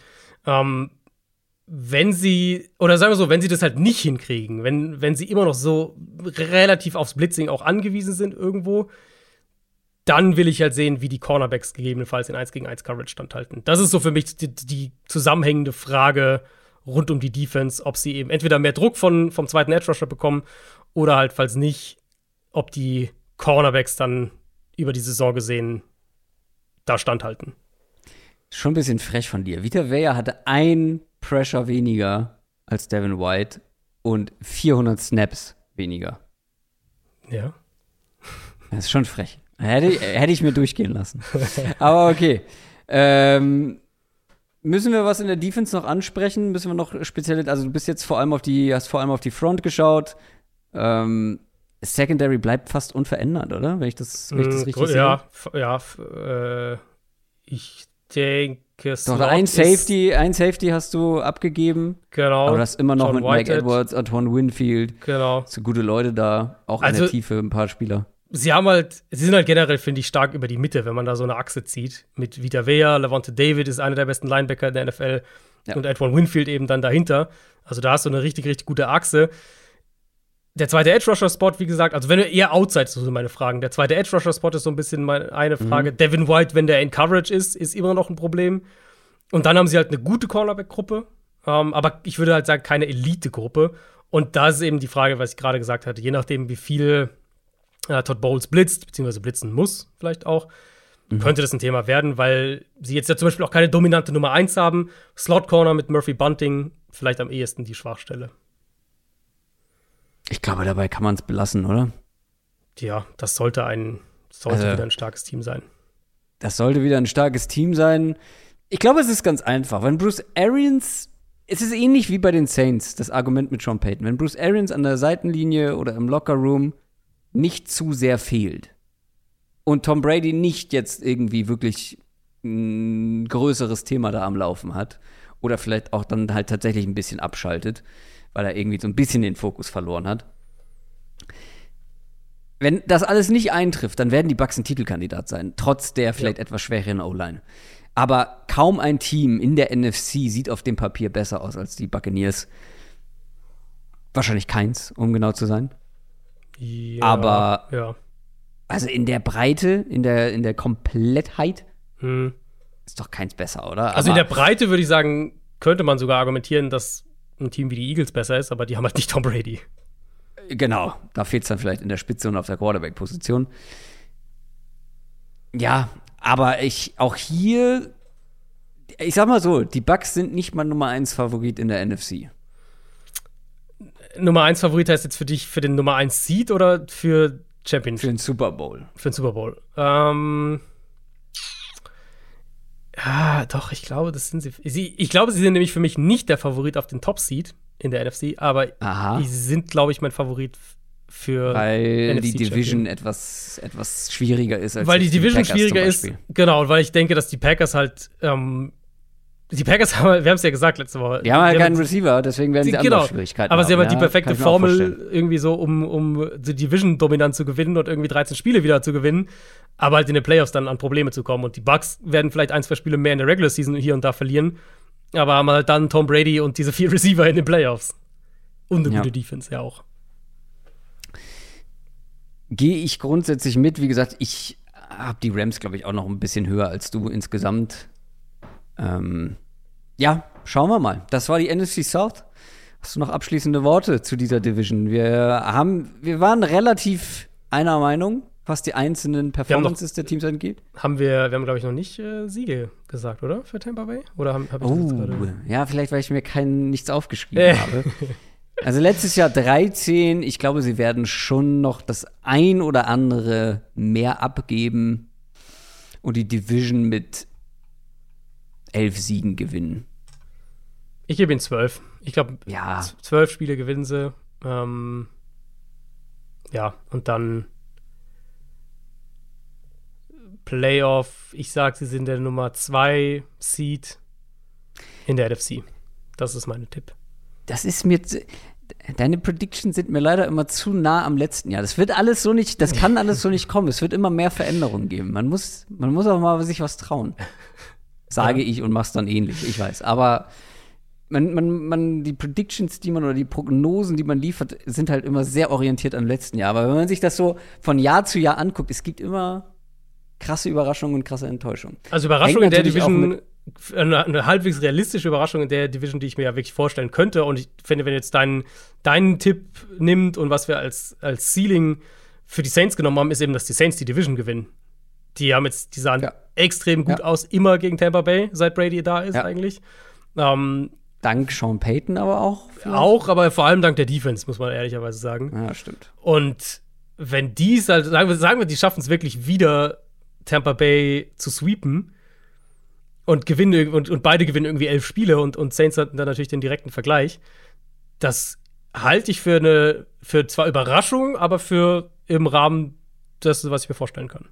ähm, wenn sie, oder sagen wir so, wenn sie das halt nicht hinkriegen, wenn, wenn sie immer noch so relativ aufs Blitzing auch angewiesen sind irgendwo, dann will ich halt sehen, wie die Cornerbacks gegebenenfalls in 1 gegen 1 Coverage standhalten. Das ist so für mich die, die zusammenhängende Frage rund um die Defense, ob sie eben entweder mehr Druck von, vom zweiten Edge Rusher bekommen oder halt, falls nicht, ob die Cornerbacks dann über die Saison gesehen da standhalten. Schon ein bisschen frech von dir. Vita Vea hatte ein Pressure weniger als Devin White und 400 Snaps weniger. Ja. Das ist schon frech. Hätte, hätte ich mir durchgehen lassen. [laughs] Aber okay. Ähm, müssen wir was in der Defense noch ansprechen? Müssen wir noch speziell, also du bist jetzt vor allem auf die, hast vor allem auf die Front geschaut. Ähm, Secondary bleibt fast unverändert, oder? Wenn ich das, wenn ich das mm, richtig ja, sehe. Ja, äh, ich denke, Doch, ein Safety, ein Safety hast du abgegeben. Genau. Aber das ist immer noch John mit Whitehead. Mike Edwards, Antoine Winfield. Genau. So gute Leute da, auch also, in der Tiefe ein paar Spieler. Sie haben halt, sie sind halt generell, finde ich, stark über die Mitte, wenn man da so eine Achse zieht. Mit Vita Vea, Levante David ist einer der besten Linebacker der NFL ja. und Antoine Winfield eben dann dahinter. Also da hast du eine richtig, richtig gute Achse der zweite Edge Rusher Spot, wie gesagt, also wenn du eher outside, so sind meine Fragen. Der zweite Edge Rusher Spot ist so ein bisschen meine, eine. Frage. Mhm. Devin White, wenn der in Coverage ist, ist immer noch ein Problem. Und dann haben sie halt eine gute Cornerback-Gruppe, ähm, aber ich würde halt sagen, keine Elite-Gruppe. Und da ist eben die Frage, was ich gerade gesagt hatte, je nachdem, wie viel äh, Todd Bowles blitzt, beziehungsweise blitzen muss, vielleicht auch, mhm. könnte das ein Thema werden, weil sie jetzt ja zum Beispiel auch keine dominante Nummer 1 haben. Slot Corner mit Murphy Bunting, vielleicht am ehesten die Schwachstelle. Ich glaube, dabei kann man es belassen, oder? Ja, das sollte ein, sollte also, wieder ein starkes Team sein. Das sollte wieder ein starkes Team sein. Ich glaube, es ist ganz einfach. Wenn Bruce Arians, es ist ähnlich wie bei den Saints, das Argument mit Sean Payton. Wenn Bruce Arians an der Seitenlinie oder im Lockerroom nicht zu sehr fehlt und Tom Brady nicht jetzt irgendwie wirklich ein größeres Thema da am Laufen hat oder vielleicht auch dann halt tatsächlich ein bisschen abschaltet, weil er irgendwie so ein bisschen den Fokus verloren hat. Wenn das alles nicht eintrifft, dann werden die Bucks ein Titelkandidat sein, trotz der vielleicht ja. etwas schwächeren O-Line. Aber kaum ein Team in der NFC sieht auf dem Papier besser aus als die Buccaneers. Wahrscheinlich keins, um genau zu sein. Ja, Aber ja. also in der Breite, in der, in der Komplettheit hm. ist doch keins besser, oder? Also Aber in der Breite würde ich sagen, könnte man sogar argumentieren, dass ein Team wie die Eagles besser ist, aber die haben halt nicht Tom Brady. Genau, da fehlt es dann vielleicht in der Spitze und auf der Quarterback-Position. Ja, aber ich auch hier, ich sag mal so, die Bucks sind nicht mal Nummer 1 Favorit in der NFC. Nummer 1 Favorit heißt jetzt für dich für den Nummer 1 Seed oder für Championship? Für den Super Bowl. Für den Super Bowl. Ähm, ja, doch, ich glaube, das sind sie. sie. Ich glaube, sie sind nämlich für mich nicht der Favorit auf den Top-Seed in der NFC, aber Aha. sie sind, glaube ich, mein Favorit für weil NFC die Division etwas, etwas schwieriger ist als weil die Division die schwieriger ist genau weil ich denke dass die Packers halt ähm, die Packers haben, wir haben es ja gesagt letzte Woche. Die haben halt keinen Receiver, deswegen werden sie andere genau, Schwierigkeiten Aber haben, sie haben halt ja, die perfekte Formel irgendwie so, um, um die Division dominant zu gewinnen und irgendwie 13 Spiele wieder zu gewinnen, aber halt in den Playoffs dann an Probleme zu kommen. Und die Bucks werden vielleicht ein, zwei Spiele mehr in der Regular Season hier und da verlieren, aber haben halt dann Tom Brady und diese vier Receiver in den Playoffs. Und eine ja. gute Defense ja auch. Gehe ich grundsätzlich mit. Wie gesagt, ich habe die Rams, glaube ich, auch noch ein bisschen höher als du insgesamt. Ähm, ja, schauen wir mal. Das war die NFC South. Hast du noch abschließende Worte zu dieser Division? Wir haben, wir waren relativ einer Meinung, was die einzelnen Performances noch, der Teams angeht. Haben wir, wir haben glaube ich noch nicht äh, Siege gesagt, oder für Tampa Bay? Oder habe hab ich oh? Ja, vielleicht weil ich mir kein nichts aufgeschrieben äh. habe. Also letztes Jahr 13. Ich glaube, sie werden schon noch das ein oder andere mehr abgeben und die Division mit elf Siegen gewinnen. Ich gebe ihnen zwölf. Ich glaube, ja. zwölf Spiele gewinnen sie. Ähm, ja, und dann Playoff. Ich sage, sie sind der Nummer zwei Seed in der NFC. Das ist mein Tipp. Das ist mir. Deine Predictions sind mir leider immer zu nah am letzten Jahr. Das wird alles so nicht, das kann alles so nicht kommen. Es wird immer mehr Veränderungen geben. Man muss, man muss auch mal sich was trauen. Sage ja. ich und mach's dann ähnlich, ich weiß. Aber man, man, man, die Predictions, die man oder die Prognosen, die man liefert, sind halt immer sehr orientiert am letzten Jahr. Aber wenn man sich das so von Jahr zu Jahr anguckt, es gibt immer krasse Überraschungen und krasse Enttäuschungen. Also Überraschungen in der Division eine, eine, halbwegs realistische Überraschung in der Division, die ich mir ja wirklich vorstellen könnte. Und ich finde, wenn jetzt deinen dein Tipp nimmt und was wir als, als Ceiling für die Saints genommen haben, ist eben, dass die Saints die Division gewinnen. Die haben jetzt, die sahen ja. extrem gut ja. aus, immer gegen Tampa Bay, seit Brady da ist ja. eigentlich. Ähm, dank Sean Payton aber auch. Vielleicht? Auch, aber vor allem dank der Defense, muss man ehrlicherweise sagen. Ja, stimmt. Und wenn die es halt, sagen wir, sagen wir die schaffen es wirklich wieder, Tampa Bay zu sweepen, und gewinnen und, und beide gewinnen irgendwie elf Spiele und, und Saints hatten dann natürlich den direkten Vergleich. Das halte ich für eine, für zwar Überraschung, aber für im Rahmen des, was ich mir vorstellen kann.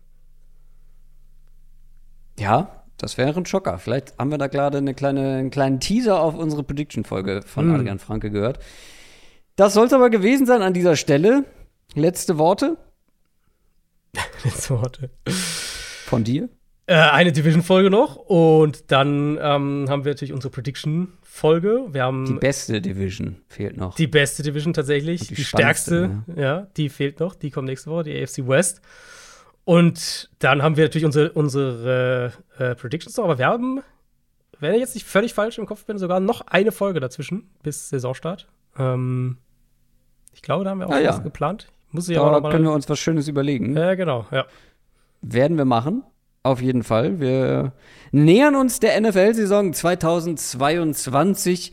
Ja, das wäre ein Schocker. Vielleicht haben wir da gerade eine kleine, einen kleinen Teaser auf unsere Prediction-Folge von mm. Adrian Franke gehört. Das soll es aber gewesen sein an dieser Stelle. Letzte Worte. [laughs] Letzte Worte. Von dir? Äh, eine Division-Folge noch und dann ähm, haben wir natürlich unsere Prediction-Folge. Wir haben die beste Division fehlt noch. Die beste Division tatsächlich, die, die stärkste, ne? ja, die fehlt noch. Die kommt nächste Woche, die AFC West. Und dann haben wir natürlich unsere, unsere äh, Predictions noch, aber wir haben, wenn ich jetzt nicht völlig falsch im Kopf bin, sogar noch eine Folge dazwischen bis Saisonstart. Ähm, ich glaube, da haben wir auch ah, was ja. geplant. Muss ich da aber können wir uns was Schönes überlegen. Ja, genau, ja. Werden wir machen. Auf jeden Fall. Wir nähern uns der NFL-Saison 2022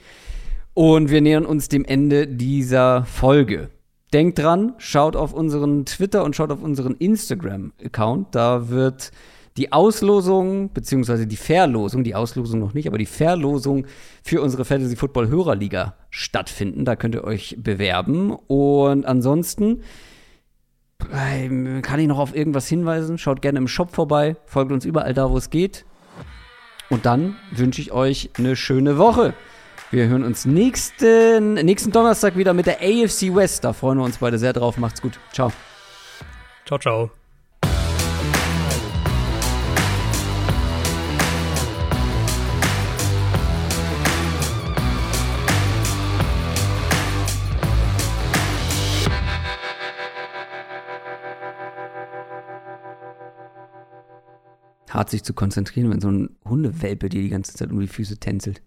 und wir nähern uns dem Ende dieser Folge. Denkt dran, schaut auf unseren Twitter und schaut auf unseren Instagram-Account. Da wird die Auslosung, beziehungsweise die Verlosung, die Auslosung noch nicht, aber die Verlosung für unsere Fantasy Football Hörerliga stattfinden. Da könnt ihr euch bewerben. Und ansonsten kann ich noch auf irgendwas hinweisen? Schaut gerne im Shop vorbei, folgt uns überall da, wo es geht. Und dann wünsche ich euch eine schöne Woche. Wir hören uns nächsten, nächsten Donnerstag wieder mit der AFC West. Da freuen wir uns beide sehr drauf. Macht's gut. Ciao. Ciao, ciao. hart sich zu konzentrieren, wenn so ein Hundewelpe dir die ganze Zeit um die Füße tänzelt.